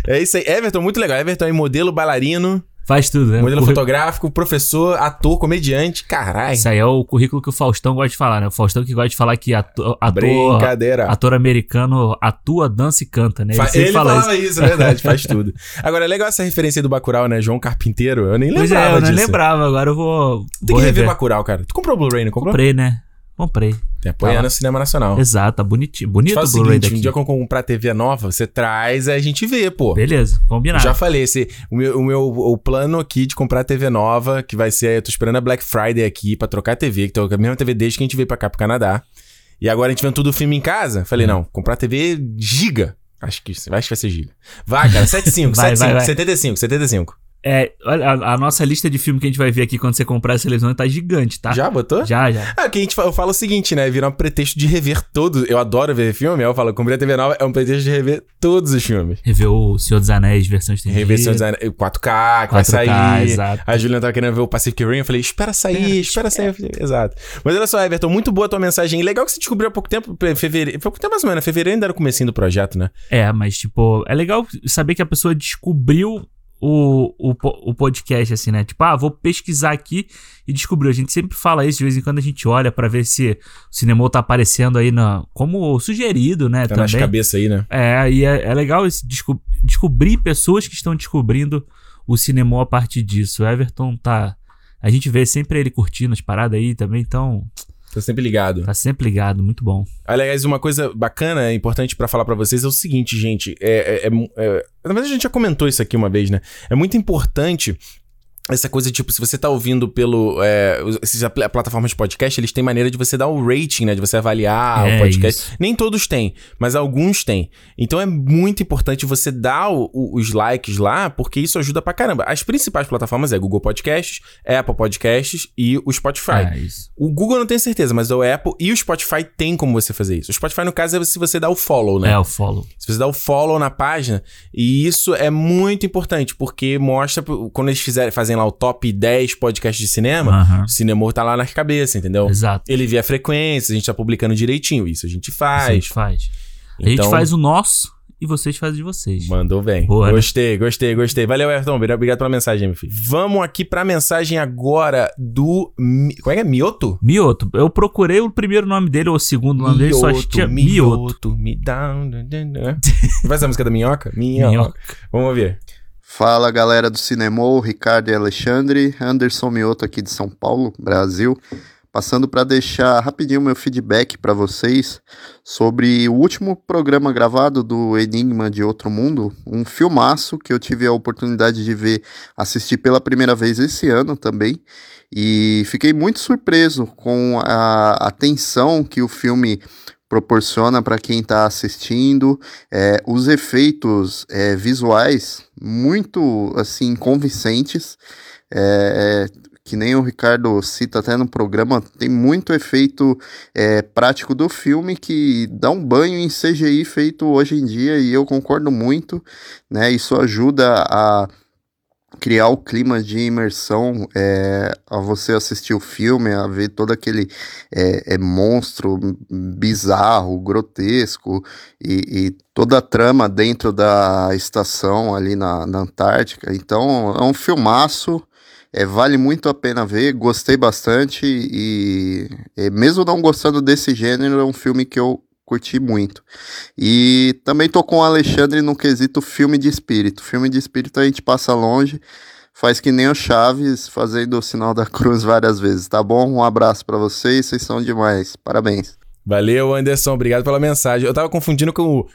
é isso aí. Everton, muito legal. Everton é modelo, bailarino, Faz tudo, né? modelo O curri- fotográfico, professor, ator, comediante. Caralho. Isso aí é o currículo que o Faustão gosta de falar, né? O Faustão que gosta de falar que ator, ator, Brincadeira. ator americano atua, dança e canta, né? Ele Fa- Ele fala falava isso. é verdade, faz tudo. Agora, é legal essa referência aí do Bacurau, né? João Carpinteiro. Eu nem Pois lembrava é, eu não disso. lembrava, agora eu vou. Tem vou que rever. Bacurau, cara. Tu comprou o Blu-ray, não comprou? Comprei, né? Comprei. Tem apoiando Tá o cinema nacional. Exato, tá bonitinho. Bonito Faz o o Blu-ray seguinte, daqui. um dia que eu comprar TV nova, você traz, aí a gente vê, pô. Beleza, combinado. Já falei, esse, o, meu, o meu o plano aqui de comprar TV nova, que vai ser, eu tô esperando a Black Friday aqui pra trocar a TV, que tô com a mesma TV desde que a gente veio pra cá, pro Canadá. E agora a gente vendo tudo o filme em casa. Falei, não, comprar TV giga. Acho que, acho que vai ser giga. Vai, cara, 75, Vai, 75, vai, vai. 75, 75. É, olha, a, a nossa lista de filme que a gente vai ver aqui quando você comprar essa televisão tá gigante, tá? Já botou? Já, já. Ah, que a gente fala, eu falo o seguinte, né? Vira um pretexto de rever todos. Eu adoro ver filme, eu falo, comprei a TV nova, é um pretexto de rever todos os filmes. Rever o Senhor dos Anéis, versão estendida. Rever Senhor dos Anéis, 4K, que vai 4K, sair. exato. A Juliana tava querendo ver o Pacific Rim. Eu falei, espera sair, espera sair. Eu falei, Exato. Mas olha só, Everton, muito boa a tua mensagem. Legal que você descobriu há pouco tempo, em fevereiro. Foi pouco tempo mais ou menos, fevereiro ainda era o comecinho do projeto, né? É, mas tipo, é legal saber que a pessoa descobriu o, o, o podcast, assim, né? Tipo, ah, vou pesquisar aqui e descobriu. A gente sempre fala isso, de vez em quando a gente olha pra ver se o cinema tá aparecendo aí na, como sugerido, né? Tá nas também. cabeças aí, né? É, e é, é legal esse desco- descobrir pessoas que estão descobrindo o cinema a partir disso. O Everton tá. A gente vê sempre ele curtindo as paradas aí também, então Tô sempre ligado. tá sempre ligado, muito bom. Aliás, uma coisa bacana, importante pra falar pra vocês é o seguinte, gente. É, é- é- é- na verdade, a gente já comentou isso aqui uma vez, né? É muito importante essa coisa, tipo, se você tá ouvindo pelo. É, apl- plataformas de podcast, eles têm maneira de você dar o rating, né? De você avaliar É, o podcast. isso. Nem todos têm, mas alguns têm. Então é muito importante você dar o- o- os likes lá, porque isso ajuda pra caramba. As principais plataformas é Google Podcasts, Apple Podcasts e o Spotify. É. O Google não tem certeza, mas o Apple e o Spotify tem como você fazer isso. O Spotify, no caso, é se você dá o follow, né? É, o follow. Se você dá o follow na página, e isso é muito importante, porque mostra, quando eles fizerem, fazem lá o top 10 podcasts de cinema, Aham. o cinema tá lá na cabeça, entendeu? Exato. Ele vê a frequência, a gente tá publicando direitinho, isso a gente A faz. gente faz. A Então- gente faz o nosso e vocês fazem de vocês. Mandou bem. Boa, né? gostei, gostei, gostei. Valeu, Everton. Obrigado pela mensagem, meu filho. Vamos aqui pra mensagem agora do. Como é que é? Mioto? Mioto. Eu procurei o primeiro nome dele ou o segundo nome dele, só tinha Mioto. me dun, dun, dun. Vai essa música da minhoca? Minhoca. Minhoca. Vamos ouvir. Fala galera do Cinemol, Ricardo e Alexandre, Anderson Mioto aqui de São Paulo, Brasil. Passando para deixar rapidinho meu feedback para vocês sobre o último programa gravado do Enigma de Outro Mundo, um filmaço que eu tive a oportunidade de ver, assistir pela primeira vez esse ano também, e fiquei muito surpreso com a atenção que o filme proporciona para quem está assistindo, é, os efeitos é, visuais muito assim convincentes. É, que nem o Ricardo cita até no programa, tem muito efeito é, prático do filme que dá um banho em CGI feito hoje em dia e eu concordo muito, né? Isso ajuda a criar o clima de imersão é, a você assistir o filme, a ver todo aquele é, é monstro bizarro, grotesco e, e, toda a trama dentro da estação ali na, na Antártica. Então é um filmaço. É, vale muito a pena ver, gostei bastante e, e mesmo não gostando desse gênero, é um filme que eu curti muito. E também tô com o Alexandre no quesito filme de espírito. Filme de espírito a gente passa longe, faz que nem o Chaves, fazendo o sinal da cruz várias vezes, tá bom? Um abraço para vocês, vocês são demais. Parabéns. Valeu, Anderson, obrigado pela mensagem. Eu tava confundindo com o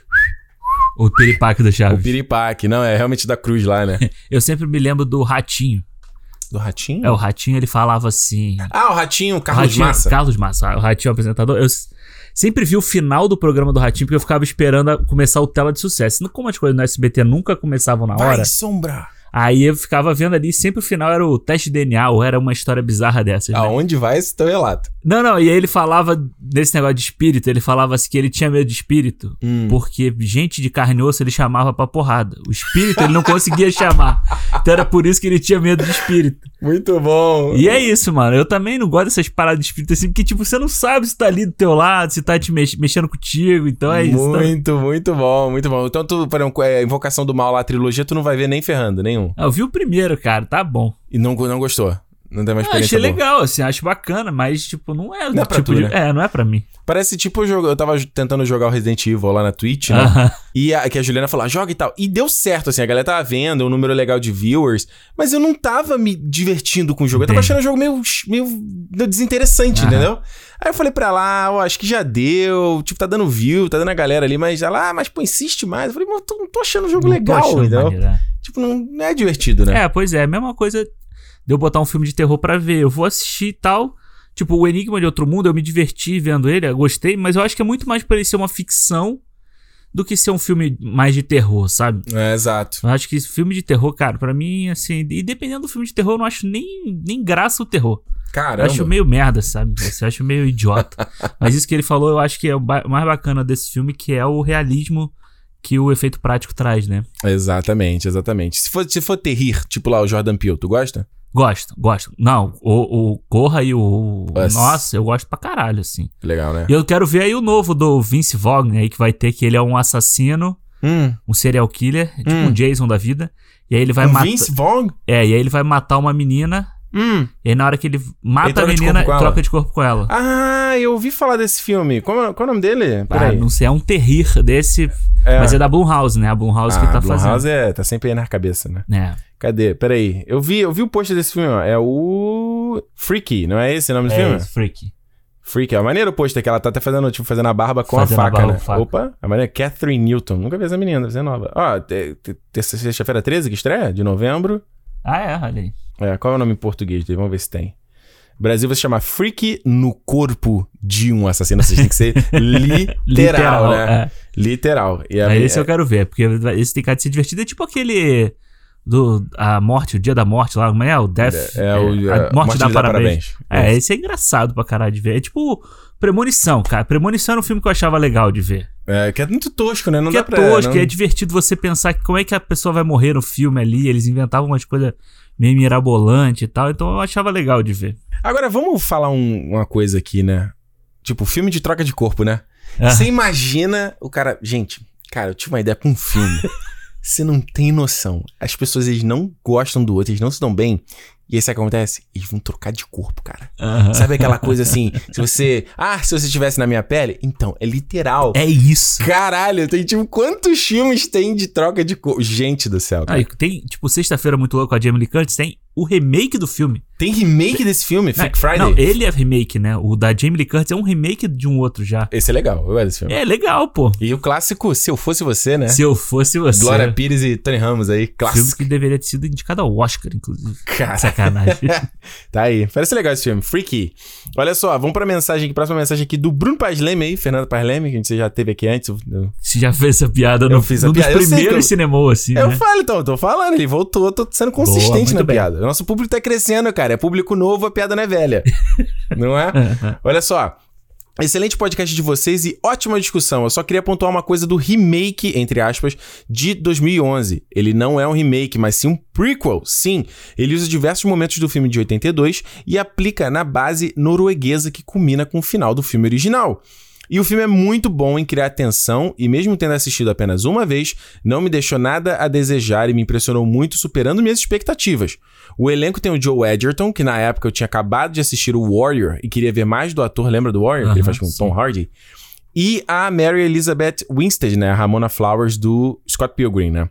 O piripaque do Chaves. o piripaque, não, é realmente da cruz lá, né? Eu sempre me lembro do Ratinho. Do ratinho? É, o Ratinho ele falava assim. Ah, o ratinho, O Carlos Ratinho- Massa. Carlos Massa, o Ratinho é o apresentador. Eu sempre vi o final do programa do Ratinho porque eu ficava esperando a- começar o tela de sucesso. Como as coisas no SBT nunca começavam na hora, Vai, sombra. Aí eu ficava vendo ali, sempre o final era o teste de DNA, ou era uma história bizarra dessas. né? Aonde vai esse teu relato? Não, não, e aí ele falava desse negócio de espírito, ele falava assim que ele tinha medo de espírito, Hum. porque gente de carne e osso ele chamava pra porrada. O espírito ele não conseguia chamar. Então era por isso que ele tinha medo de espírito. Muito bom. E é isso, mano. Eu também não gosto dessas paradas de espírito assim, porque, tipo, você não sabe se tá ali do teu lado, se tá te mex- mexendo contigo, então é isso. tá? Muito, muito bom, muito bom. Então, tu, por exemplo, é, Invocação do Mal lá, a trilogia, tu não vai ver nem ferrando, nenhum. Ah, Eu vi o primeiro, cara, tá bom. E não, não gostou. Não tem uma Eu experiência achei boa. legal, assim, acho bacana, mas, tipo, não é Não é pra tipo tu, de. né? É, não é pra mim. Parece tipo, eu, jogo, eu tava tentando jogar o Resident Evil lá na Twitch, né? Aham. E a, que a Juliana falou, "Ah, joga e tal. E deu certo, assim, a galera tava vendo, um número legal de viewers, mas eu não tava me divertindo com o jogo. Eu tava Entendi. achando o jogo meio, meio desinteressante, Aham. entendeu? Aí eu falei pra ah, ó, acho que já deu, tipo, tá dando view, tá dando a galera ali, mas ela, ah, mas pô, insiste mais. Eu falei, mas eu tô- não tô achando o jogo Não legal, entendeu? maneiro, é. Tipo, não, não é divertido, né? É, pois é, a mesma coisa de eu botar um filme de terror pra ver. Eu vou assistir e tal. Tipo, o Enigma de Outro Mundo, eu me diverti vendo ele, eu gostei, mas eu acho que é muito mais ser uma ficção do que ser um filme mais de terror, sabe? É, exato. Eu acho que esse filme de terror, cara, pra mim, assim, e dependendo do filme de terror, eu não acho nem, nem graça o terror. Eu Caramba. acho meio merda, sabe? Eu acho meio idiota. Mas isso que ele falou, eu acho que é o mais bacana desse filme, que é o realismo que o efeito prático traz, né? Exatamente, exatamente. Se for, se for terrir, tipo lá o Jordan Peele, tu gosta? Gosto, gosto. Não, o, o Corra e o. Nossa. Nossa, eu gosto pra caralho, assim. Legal, né? E eu quero ver aí o novo do Vince Vaughn aí, que vai ter que ele é um assassino, Hum. um serial killer, tipo Hum. um Jason da vida. E aí ele vai Um matar. Vince Vaughn? É, e aí ele vai matar uma menina. Hum. E aí na hora que ele Ele mata a troca de menina, ela? troca de corpo com ela. Ah, eu ouvi falar desse filme. Qual, é- qual é o nome dele? Ah, Peraí. não sei, é um terrir desse. É. Mas é da Blumhouse, né? A Blumhouse que ah, tá Blumhouse fazendo. é, tá sempre aí na cabeça, né? É. Cadê? Peraí. Eu vi, eu vi o post desse filme, ó. É o Freaky, não é esse o nome do É, filme? Freak. Freaky. É o maneiro o post que ela tá até fazendo, tipo, fazendo a barba com Fazendo a a faca, barba né? faca. Opa, a maneira Catherine Newton. Nunca vi essa menina, ser nova. Ó, sexta-feira 13 que estreia, de novembro. Ah, é, olha aí. É, qual é o nome em português dele? Vamos ver se tem. Brasil vai se chamar Freak no corpo de um assassino. Seja, tem que ser literal, né? é. Literal. E a É, esse eu quero ver, porque esse tem cara de ser divertido. É tipo aquele do a morte, o dia da morte lá, como é? O Death. É, o- a a morte, dá parabéns. parabéns. É, esse é engraçado pra caralho de ver. É tipo Premonição, cara. Premonição era um filme que eu achava legal de ver. É, que é muito tosco, né? Não que dá é pra... tosco, não... é divertido você pensar que como é que a pessoa vai morrer no filme ali. Eles inventavam umas coisas meio mirabolante e tal. Então eu achava legal de ver. Agora, vamos falar um- uma coisa aqui, né? Tipo, filme de troca de corpo, né? Ah. Você imagina o cara... Gente, cara, eu tive uma ideia pra um filme. Você não tem noção. As pessoas, eles não gostam do outro, eles não se dão bem. E aí sabe o que acontece? Eles vão trocar de corpo, cara. Sabe aquela coisa assim, se você... Ah, se você estivesse na minha pele? Então, é literal. É isso. Caralho, tem tipo, quantos filmes tem de troca de corpo? Gente do céu, cara. Aí, tem, tipo, Sexta-feira Muito Louco com a Jamie Lee Curtis, tem o remake do filme. Tem remake desse filme, Freak Não, Friday? Não, ele é remake, né? O da Jamie Lee Curtis é um remake de um outro já. Esse é legal, eu gosto desse filme. É legal, pô. E o clássico, Se Eu Fosse Você, né? Se eu fosse você. Glória Pires e Tony Ramos aí, Filme clássico. que deveria ter sido indicado ao Oscar, inclusive. Cara. Sacanagem. Tá aí. Parece legal esse filme. Freaky. Olha só, vamos pra mensagem aqui. Próxima mensagem aqui do Bruno Paz Leme aí, Fernando Paz Leme, que a gente já teve aqui antes. Eu, Você já fez essa piada no, Eu fiz a num piada, dos primeiros eu- cinemou, assim, eu né? falo, então, eu tô falando, ele voltou, eu tô sendo consistente muito na bem. piada. O nosso público tá crescendo, cara. É público novo, a piada não é velha. não é? Olha só. Excelente podcast de vocês e ótima discussão. Eu só queria pontuar uma coisa do remake, entre aspas, de 2011. Ele não é um remake, mas sim um prequel. Sim, ele usa diversos momentos do filme de 82 e aplica na base norueguesa que culmina com o final do filme original. E o filme é muito bom em criar tensão e mesmo tendo assistido apenas uma vez, não me deixou nada a desejar e me impressionou muito, superando minhas expectativas. O elenco tem o Joe Edgerton, que na época eu tinha acabado de assistir o Warrior e queria ver mais do ator, lembra do Warrior? que ele faz com sim. Tom Hardy. E a Mary Elizabeth Winstead, né? A Ramona Flowers do Scott Pilgrim, né?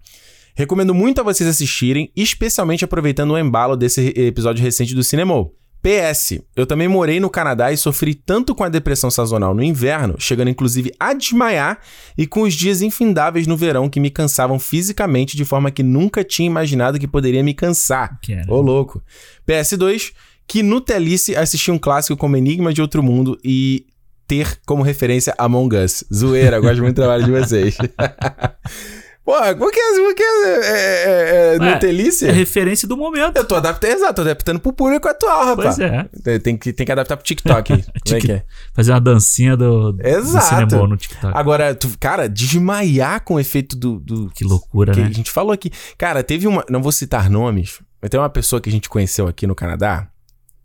Recomendo muito a vocês assistirem, especialmente aproveitando o embalo desse episódio recente do Cinema. PS, eu também morei no Canadá e sofri tanto com a depressão sazonal no inverno, chegando inclusive a desmaiar, e com os dias infindáveis no verão que me cansavam fisicamente de forma que nunca tinha imaginado que poderia me cansar. Ô, louco. PS2, que no Telice assisti um clássico como Enigma de Outro Mundo e ter como referência Among Us. Zoeira, gosto muito do trabalho de vocês. Porra, por que, por que é, é, é, no Ué, Telice? É referência do momento. Eu tô adaptando, exato, tô adaptando pro público atual, rapaz. Pois é. Tem- que, tem que adaptar pro TikTok. Como é é? Fazer uma dancinha do, do Exato. cinema no TikTok. Agora, tu, cara, desmaiar com o efeito do. do Que loucura, que né? a gente falou aqui. Cara, teve uma. Não vou citar nomes, mas tem uma pessoa que a gente conheceu aqui no Canadá,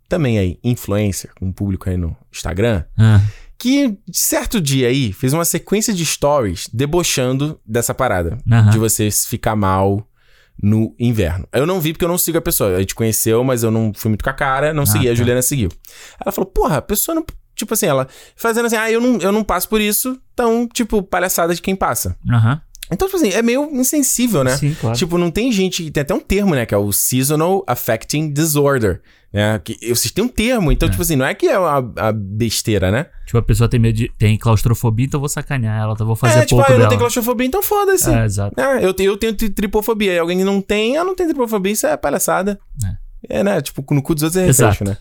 também aí, influencer, com um público aí no Instagram, Ah, que certo dia aí fez uma sequência de stories debochando dessa parada. Aham. De você ficar mal no inverno. Eu não vi porque eu não sigo a pessoa. A gente conheceu, mas eu não fui muito com a cara, não segui. A tá. Juliana seguiu. Ela falou, porra, a pessoa não. Tipo assim, ela fazendo assim, ah, eu não, eu não passo por isso, então, tipo, palhaçada de quem passa. Aham. Então, tipo assim, é meio insensível, né? Sim, claro. Tipo, não tem gente. Tem até um termo, né? Que é o Seasonal Affecting Disorder. Né? Que, vocês têm um termo. Então, tipo assim, não é que é uma, a besteira, né? Tipo, a pessoa tem medo de. tem claustrofobia, então eu vou sacanear ela, então vou fazer é, tipo, pouco ah, eu não tenho claustrofobia, então foda-se. É, exato. É, eu, tenho, eu tenho tri- tripofobia. E alguém não tem, ah, não tem tripofobia, isso é palhaçada. É, né? Tipo, no cu dos outros é refresco, Exato. né?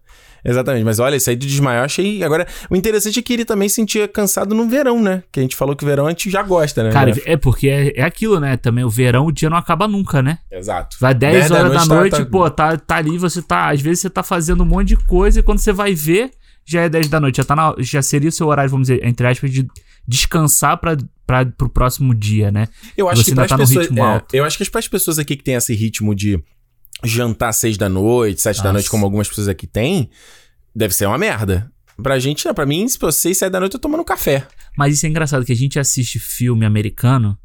Exatamente. Mas olha, isso aí do desmaiar, eu achei. Agora, o interessante é que ele também sentia cansado no verão, né? Que a gente falou que o verão a gente já gosta, né? Cara, Né? é porque é, é aquilo, né? Também o verão, o dia não acaba nunca, né? Exato. Vai 10 10 da horas da noite, tá- noite, tá- pô, tá, tá ali, você tá. Às vezes você tá fazendo um monte de coisa e quando você vai ver, já é 10 da noite. Já, tá na- já seria o seu horário, vamos dizer, entre aspas, de descansar pra, pra, pro próximo dia, né? Eu acho Você que pras tá pessoas. ritmo é, eu acho que para as pessoas aqui que tem esse ritmo de jantar seis da noite, sete da Nossa. noite, como algumas pessoas aqui têm, deve ser uma merda. Pra gente, não. Pra mim, se for seis, sete da noite, eu tô tomando café. Mas isso é engraçado, que a gente assiste filme americano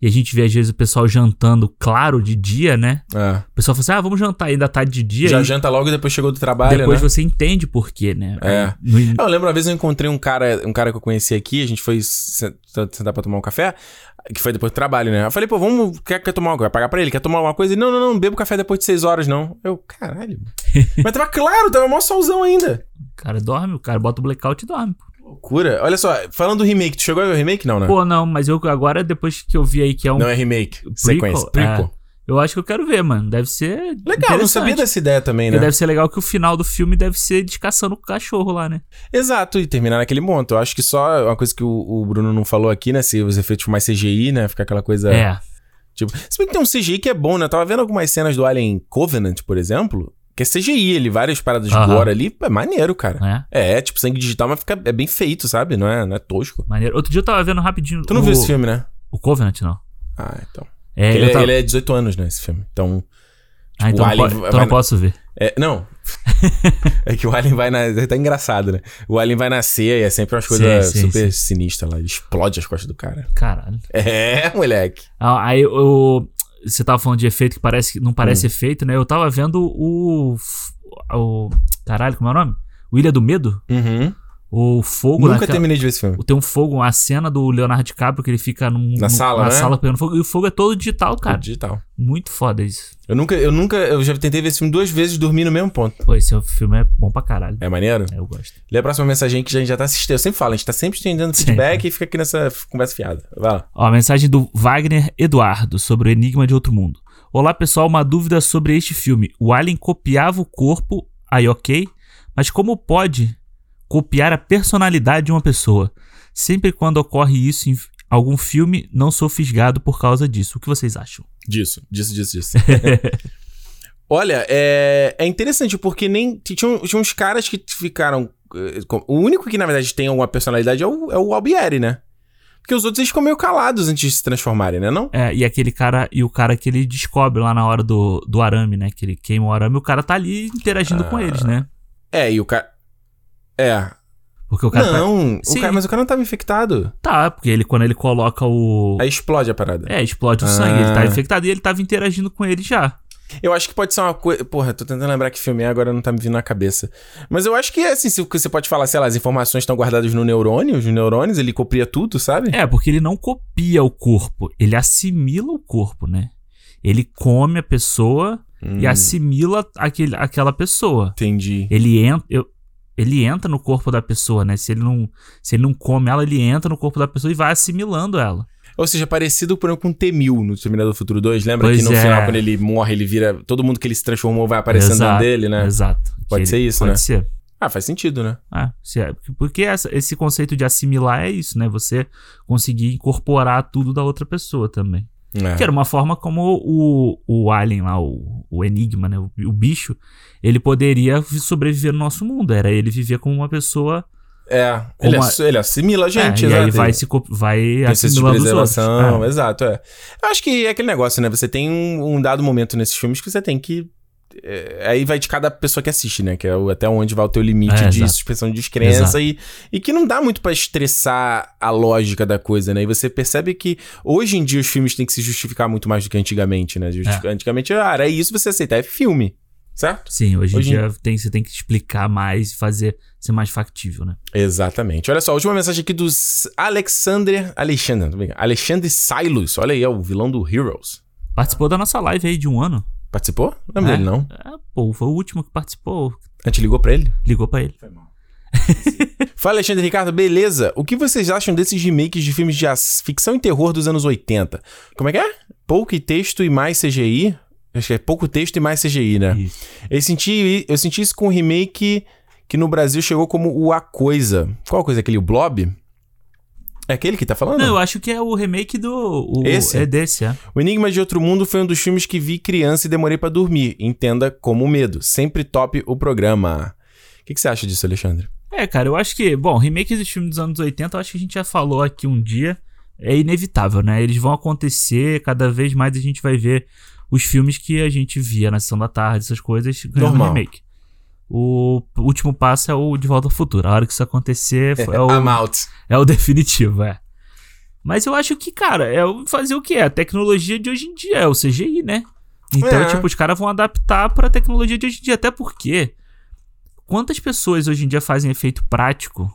e a gente vê, às vezes, o pessoal jantando claro de dia, né? É. O pessoal fala assim: ah, vamos jantar ainda tá de dia. Já e janta logo e depois chegou do trabalho, depois né? você entende por quê, né? É. No- Eu lembro uma vez eu encontrei um cara, um cara que eu conheci aqui, a gente foi se- sentar pra tomar um café, que foi depois do trabalho, né? Eu falei, pô, vamos, quer, quer tomar uma coisa? Pagar pra ele, quer tomar alguma coisa? Ele, não, não, não, não bebo café depois de seis horas, não. Eu, caralho. Mas tava claro, tava mó solzão ainda. O cara dorme, o cara bota o blackout e dorme. pô. Loucura. Olha só, falando do remake, tu chegou a ver o remake? Não, né? Pô, não, mas eu agora, depois que eu vi aí que é um. Não é remake, sequência, prequel. Eu acho que eu quero ver, mano. Deve ser. Legal, não sabia dessa ideia também, né? deve ser legal que o final do filme deve ser descaçando o cachorro lá, né? Exato, e terminar naquele ponto. Eu acho que só uma coisa que o, o Bruno não falou aqui, né? Se os efeitos mais CGI, né? Ficar aquela coisa. É. Tipo, se bem que tem um CGI que é bom, né? Eu tava vendo algumas cenas do Alien Covenant, por exemplo, que é CGI, ele, várias paradas de Aham. gore ali, é maneiro, cara. É. É, tipo, sangue digital, mas fica, é bem feito, sabe? Não é, não é tosco. Maneiro. Outro dia eu tava vendo rapidinho. Tu não o, viu esse filme, né? O Covenant, não. Ah, então. É, ele, é- tava- ele é 18 anos, né, esse filme. Então. Ah, tipo, então, o não, Alien po- vai então não na- posso ver. É, não. é que o Alien vai na. Tá engraçado, né? O Alien vai nascer e é sempre umas coisas Sim, sim, super sinistras lá. Ele explode as costas do cara. Caralho. É, moleque. Ah, Aí eu. Você tava falando de efeito que parece que não parece Hum. efeito, né? Eu tava vendo o, o. Caralho, como é o nome? O Ilha do Medo? Uhum. O fogo Nunca naquela- terminei de ver esse filme. Tem um fogo, a cena do Leonardo DiCaprio que ele fica num, Na num- sala, na né? sala pegando fogo. E o fogo é todo digital, É cara. digital. Muito foda isso. Eu nunca, eu nunca, eu já tentei ver esse filme duas vezes e dormi no mesmo ponto. Pô, esse filme é bom pra caralho. É maneiro? É, eu gosto. Lê a próxima mensagem que a gente já tá assistindo. Eu sempre falo, a gente tá sempre estendendo feedback e fica aqui nessa conversa fiada. Vai lá. Ó, a mensagem do Wagner Eduardo sobre o Enigma de Outro Mundo. Olá, pessoal, uma dúvida sobre este filme. O Alien copiava o corpo, aí ok, mas como pode copiar a personalidade de uma pessoa? Sempre quando ocorre isso em algum filme, não sou fisgado por causa disso. O que vocês acham? Disso, disso, disso, disso. Olha, é, é interessante porque nem. Tinha, tinha uns caras que ficaram. eh, O único que, na verdade, tem alguma personalidade é o, é o Albieri, né? Porque os outros eles ficam meio calados antes de se transformarem, né? Não? É, e aquele cara, e o cara que ele descobre lá na hora do, do arame, né? Que ele queima o arame, o cara tá ali interagindo com eles, né? É, e o cara. É. Porque o cara tá- não, o Sim. cara, mas o cara não tava infectado. tá, porque ele, quando ele coloca o. Aí explode a parada. É, explode o sangue, ele tá Ah. infectado e ele tava interagindo com ele já. Eu acho que pode ser uma coisa. Porra, tô tentando lembrar que filme é, agora não tá me vindo na cabeça. Mas eu acho que é assim, se você pode falar, sei lá, as informações estão guardadas no neurônio, os neurônios, ele copia tudo, sabe? É, porque ele não copia o corpo, ele assimila o corpo, né? Ele come a pessoa Hum, e assimila aquele, aquela pessoa. Entendi. Ele entra. eu- ele entra no corpo da pessoa, né? Se ele, não, se ele não come ela, ele entra no corpo da pessoa e vai assimilando ela. Ou seja, parecido, por exemplo, com T-1000 no Terminador do Futuro 2. Lembra Pois que no é. final, quando ele morre, ele vira. Todo mundo que ele se transformou vai aparecendo Exato, dentro dele, né? Exato. Pode Que ser isso, pode né? ser. Ah, faz sentido, né? Ah, é- porque essa- esse conceito de assimilar é isso, né? Você conseguir incorporar tudo da outra pessoa também. É. Que era uma forma como o, o alien lá, o, o enigma, né? O, o bicho, ele poderia vi- sobreviver no nosso mundo. Era ele viver como uma pessoa. É, ele, ele assimila a gente, é, e aí exato. vai, se, vai Tem tipo assimilando os outros. É. exato, é. Eu acho que é aquele negócio, né? Você tem um, um dado momento nesses filmes que você tem que. É, aí vai de cada pessoa que assiste, né? Que é o- até onde vai o teu limite É, de exato. suspensão de descrença e, e que não dá muito pra estressar a lógica da coisa, né? E você percebe que hoje em dia os filmes têm que se justificar muito mais do que antigamente, né? Justifica- Antigamente, ah, era isso, você aceita, é filme, certo? Sim, hoje, Hoje em dia tem, você tem que explicar mais e fazer ser mais factível, né? Exatamente. Olha só, a última mensagem aqui dos Alexandre, brincando, Alexandre Silos. Olha aí, é o vilão do Heroes. Participou da nossa live aí de um ano. Participou? Não lembro É. dele, não. É, pô, foi o último que participou. A gente ligou pra ele. Ligou pra ele. Fala, Alexandre Ricardo, beleza? O que vocês acham desses remakes de filmes de ficção e terror dos anos 80? Como é que é? Pouco texto e mais CGI? Acho que é pouco texto e mais CGI, né? Isso. Eu senti, eu senti isso com o remake que no Brasil chegou como o A Coisa. Qual coisa? Aquele o Blob? É aquele que tá falando? Não, eu acho que é o remake do. o- Esse? É desse, é. O Enigma de Outro Mundo foi um dos filmes que vi criança e demorei pra dormir. Entenda como medo. Sempre top o programa. O que, que você acha disso, Alexandre? É, cara, eu acho que, bom, remake dos filmes dos anos 80, eu acho que a gente já falou aqui um dia, é inevitável, né? Eles vão acontecer, cada vez mais a gente vai ver os filmes que a gente via na sessão da tarde, essas coisas, ganhando Normal. remake. O último passo é o De Volta ao Futuro. A hora que isso acontecer é, o, I'm out. é o definitivo, é. Mas eu acho que, cara, é fazer o que? A tecnologia de hoje em dia, é o CGI, né? Então, É. tipo, os caras vão adaptar pra tecnologia de hoje em dia. Até porque, quantas pessoas hoje em dia fazem efeito prático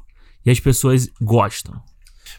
e as pessoas gostam?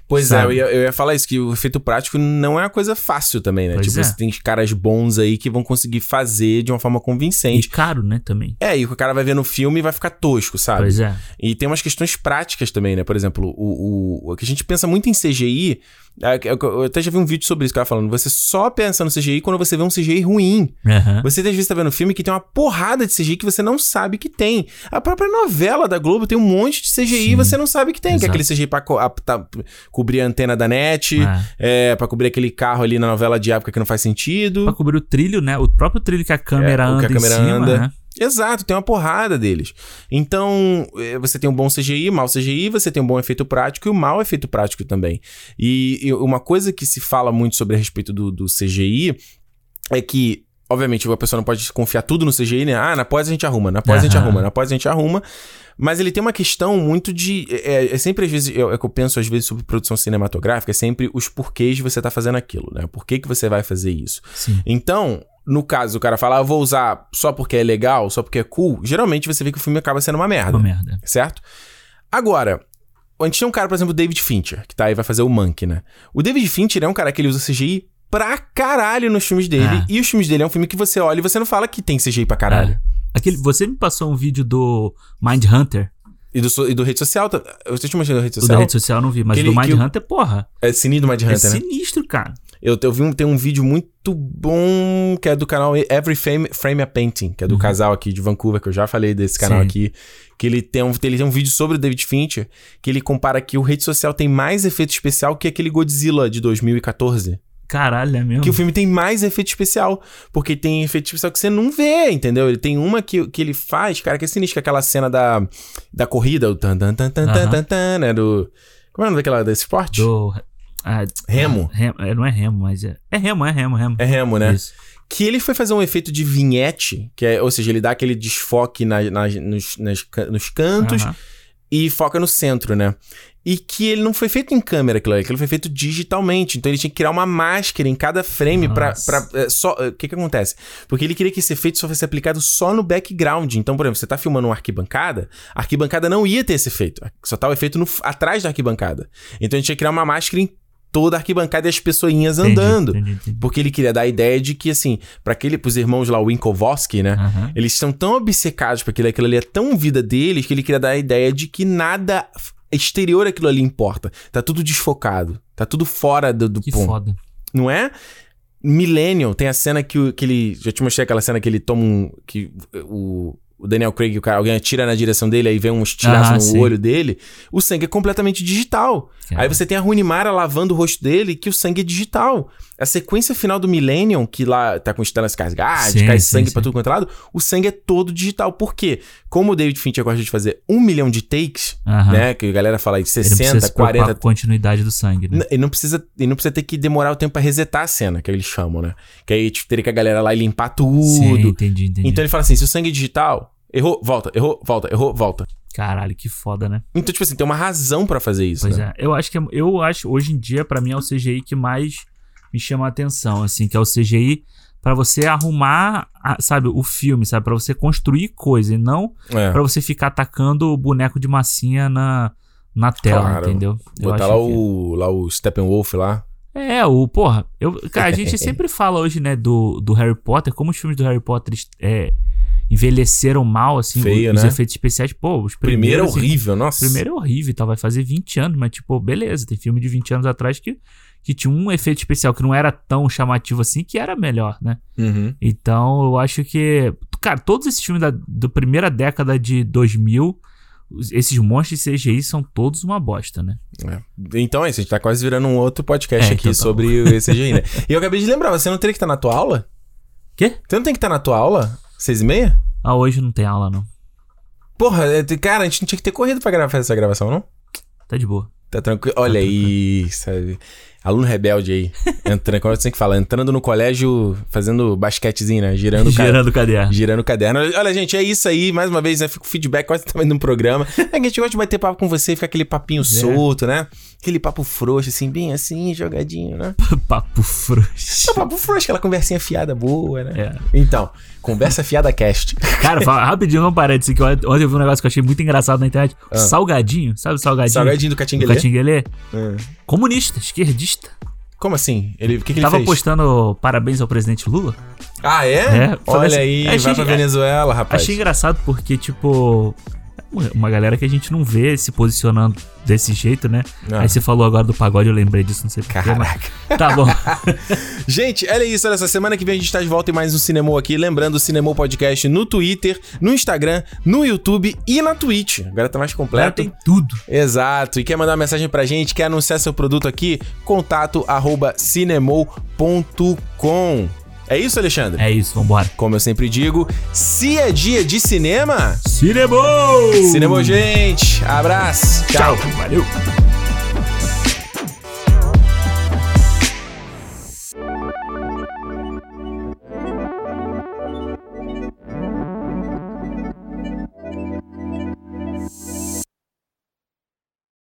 Pois é, eu Sabe? ia, eu ia falar isso, que o efeito prático não é uma coisa fácil também, né? Pois tipo, é. você tem caras bons aí que vão conseguir fazer de uma forma E convincente. caro, né, também. É, e o cara vai ver no filme e vai ficar tosco, sabe? Pois é. E tem umas questões práticas também, né? Por exemplo, o, o, o que a gente pensa muito em CGI. É, que- Eu até já vi um vídeo sobre isso, cara falando. Você só pensa no CGI quando você vê um CGI ruim. Aham. Você às vezes tá vendo um filme que tem uma porrada de CGI que você não sabe que tem. A própria novela da Globo tem um monte de CGI e Sim. você não sabe que tem. Que é Exato. aquele CGI pra co- a- tá- cobrir a antena da net, É. é, pra cobrir aquele carro ali na novela de época que não faz sentido. Pra cobrir o trilho, né? O próprio trilho que a câmera É, anda que a câmera cima, anda. né? Exato, tem uma porrada deles. Então, eh, você tem um bom CGI, mau CGI, você tem um bom efeito prático e um mau efeito prático também. E, e uma coisa que se fala muito sobre a respeito do, do CGI é que, obviamente, a pessoa não pode confiar tudo no CGI, né? Ah, na pós a gente arruma, na pós a gente arruma, na pós a gente arruma. Mas ele tem uma questão muito de. É, é sempre, às vezes, eu, é que eu penso, às vezes, sobre produção cinematográfica, é sempre os porquês de você estar fazendo aquilo, né? Por que, que você vai fazer isso? Sim. Então, no caso, o cara fala, ah, eu vou usar só porque é legal, só porque é cool, geralmente você vê que o filme acaba sendo uma merda. Uma merda. Certo? Agora, a gente tem um cara, por exemplo, o David Fincher, que tá aí, vai fazer o Monkey, né? O David Fincher é um cara que ele usa CGI pra caralho nos filmes dele. Ah. E os filmes dele é um filme que você olha e você não fala que tem CGI pra caralho. É. Aquele, você me passou um vídeo do Mind Hunter. E, do, e do rede social. Eu te mostrei da rede O social. da rede social eu não vi, mas Aquele do Mind o- Hunter, porra. É sinistro do Mind É Hunter, né? sinistro, cara. Eu, eu vi um, tem um vídeo muito bom que é do canal Every Frame, Frame a Painting, que é do casal aqui de Vancouver, que eu já falei desse canal Sim. aqui. Que ele tem, um, ele tem um vídeo sobre o David Fincher, que ele compara que o rede social tem mais efeito especial que aquele Godzilla de 2014. Caralho, é mesmo. Que o filme tem mais efeito especial. Porque tem efeito especial que você não vê, entendeu? Ele tem uma que, que ele faz, cara, que é sinistro, que é aquela cena da, da corrida, o tan tan tan tan tan, tan, né? Do. Como é o nome daquela desse esporte? Do. Ah, Remo. remo. é, Não é remo, mas é. É remo, é remo, remo. É remo, né? Isso. Que ele foi fazer um efeito de vinhete, que é, ou seja, ele dá aquele desfoque na, nas- nos, nas nos cantos Aham. e foca no centro, né? E que ele não foi feito em câmera, aquilo aquilo foi feito digitalmente. Então ele tinha que criar uma máscara em cada frame pra é, só, é, O que que acontece? Porque ele queria que esse efeito só fosse aplicado só no background. Então, por exemplo, você tá filmando uma arquibancada, a arquibancada não ia ter esse efeito. Só tá o efeito no- atrás da arquibancada. Então a gente tinha que criar uma máscara em toda a arquibancada e as pessoinhas Entendi, andando. entendi, entendi. Porque ele queria dar a ideia de que, assim, para aquele, pros irmãos lá, o Winklevoski, né? Aham. Eles estão tão obcecados porque aquilo, aquilo ali é tão vida deles que ele queria dar a ideia de que nada exterior àquilo ali importa. Tá tudo desfocado. Tá tudo fora do, do Que ponto. foda. Não é? Millennium, tem a cena que, o- que ele. Já te mostrei aquela cena que ele toma um. Que o, o Daniel Craig, o cara, alguém atira na direção dele, aí vem um estilhaço Ah, no sim. olho dele. O sangue é completamente digital. Cara. Aí você tem a Runimara lavando o rosto dele, que o sangue é digital. A sequência final do Millennium, que lá tá com Stellan Skarsgård, Sim, cai sim, sangue sim. pra tudo quanto é lado, o sangue é todo digital. Por quê? Como o David Fincher gosta de fazer um milhão de takes, Aham. né? Que a galera fala Ele precisa 60, se preocupar 40, com a continuidade do sangue, né? Ele não precisa, ele não precisa ter que demorar o tempo pra resetar a cena, que eles chamam, né? Que aí tipo, teria que a galera lá e limpar tudo. Entendi, entendi. Então ele fala assim: se o sangue é digital, errou, volta, errou, volta, errou, volta. Caralho, que foda, né? Então, tipo assim, tem uma razão pra fazer isso. Pois né? é. Eu acho que é- eu acho hoje em dia pra mim é o CGI que mais me chama a atenção, assim, que é o CGI pra você arrumar, sabe, o filme, sabe, Pra você construir coisa e não É. pra você ficar atacando o boneco de massinha na na tela, Claro. entendeu? Eu Botar lá que- o, lá o Steppenwolf lá. É, o, porra, eu, cara, a gente sempre fala hoje, né, do, do Harry Potter, como os filmes do Harry Potter é, envelheceram mal, assim, Feio, os né? efeitos especiais, pô, os Primeiro é primeiros... assim, horrível, nossa. Primeiro é horrível e tal, vai fazer 20 anos, mas tipo, beleza, tem filme de 20 anos atrás que, que tinha um efeito especial que não era tão chamativo assim, que era melhor, né? Uhum. Então, eu acho que, cara, todos esses filmes da, da primeira década de 2000, os- esses monstros CGI são todos uma bosta, né? É. Então é isso, a gente tá quase virando um outro podcast É, aqui então tá sobre o CGI, né? E eu acabei de lembrar, você não teria que estar na tua aula? Quê? Você não tem que estar na tua aula? Seis e meia? Ah, hoje não tem aula, não. Porra, é, cara, a gente não tinha que ter corrido pra gravar essa gravação, não? Tá de boa. Tá tranquilo. Olha aí, sabe? Aluno rebelde aí. Entrando, como você que falar, entrando no colégio, fazendo basquetezinho, né? Girando Girando o caderno. Girando o caderno. Olha, gente, é isso aí. Mais uma vez, né? Fica o feedback quase também um programa. É que a gente gosta de bater papo com você, fica aquele papinho solto, né? Aquele papo frouxo, assim, bem assim, jogadinho, né? Papo frouxo. É um papo frouxo, aquela conversinha fiada boa, né? É. Então, conversa fiada cast. Cara, fala, rapidinho, um parênteses aqui. Ontem eu vi um negócio que eu achei muito engraçado na internet. Salgadinho, sabe o salgadinho? Ah. Salgadinho do Do Catinguelê. Catinguelê? É. Comunista, esquerdista. Como assim? Ele, o que, que ele Tava fez? postando parabéns ao presidente Lula. Ah, é? É, Olha assim, aí, achei- vai pra Venezuela, rapaz. Achei engraçado porque, tipo, uma- galera que a gente não vê se posicionando desse jeito, né? Ah. Aí você falou agora do pagode, eu lembrei disso, não sei porquê. mas- Caraca. Tá bom. Gente, olha isso, olha só. Semana que vem a gente tá de volta em mais um Cinemô aqui. Lembrando o Cinemô Podcast no Twitter, no Instagram, no YouTube e na Twitch. Agora tá mais Agora completo. tem tudo. Exato. E quer mandar uma mensagem pra gente, quer anunciar seu produto aqui? Contato arroba cinemou.com. É isso, Alexandre? É isso, vambora. Como eu sempre digo, se é dia de cinema, Cinema! cinema, gente. Abraço. Tchau. Valeu!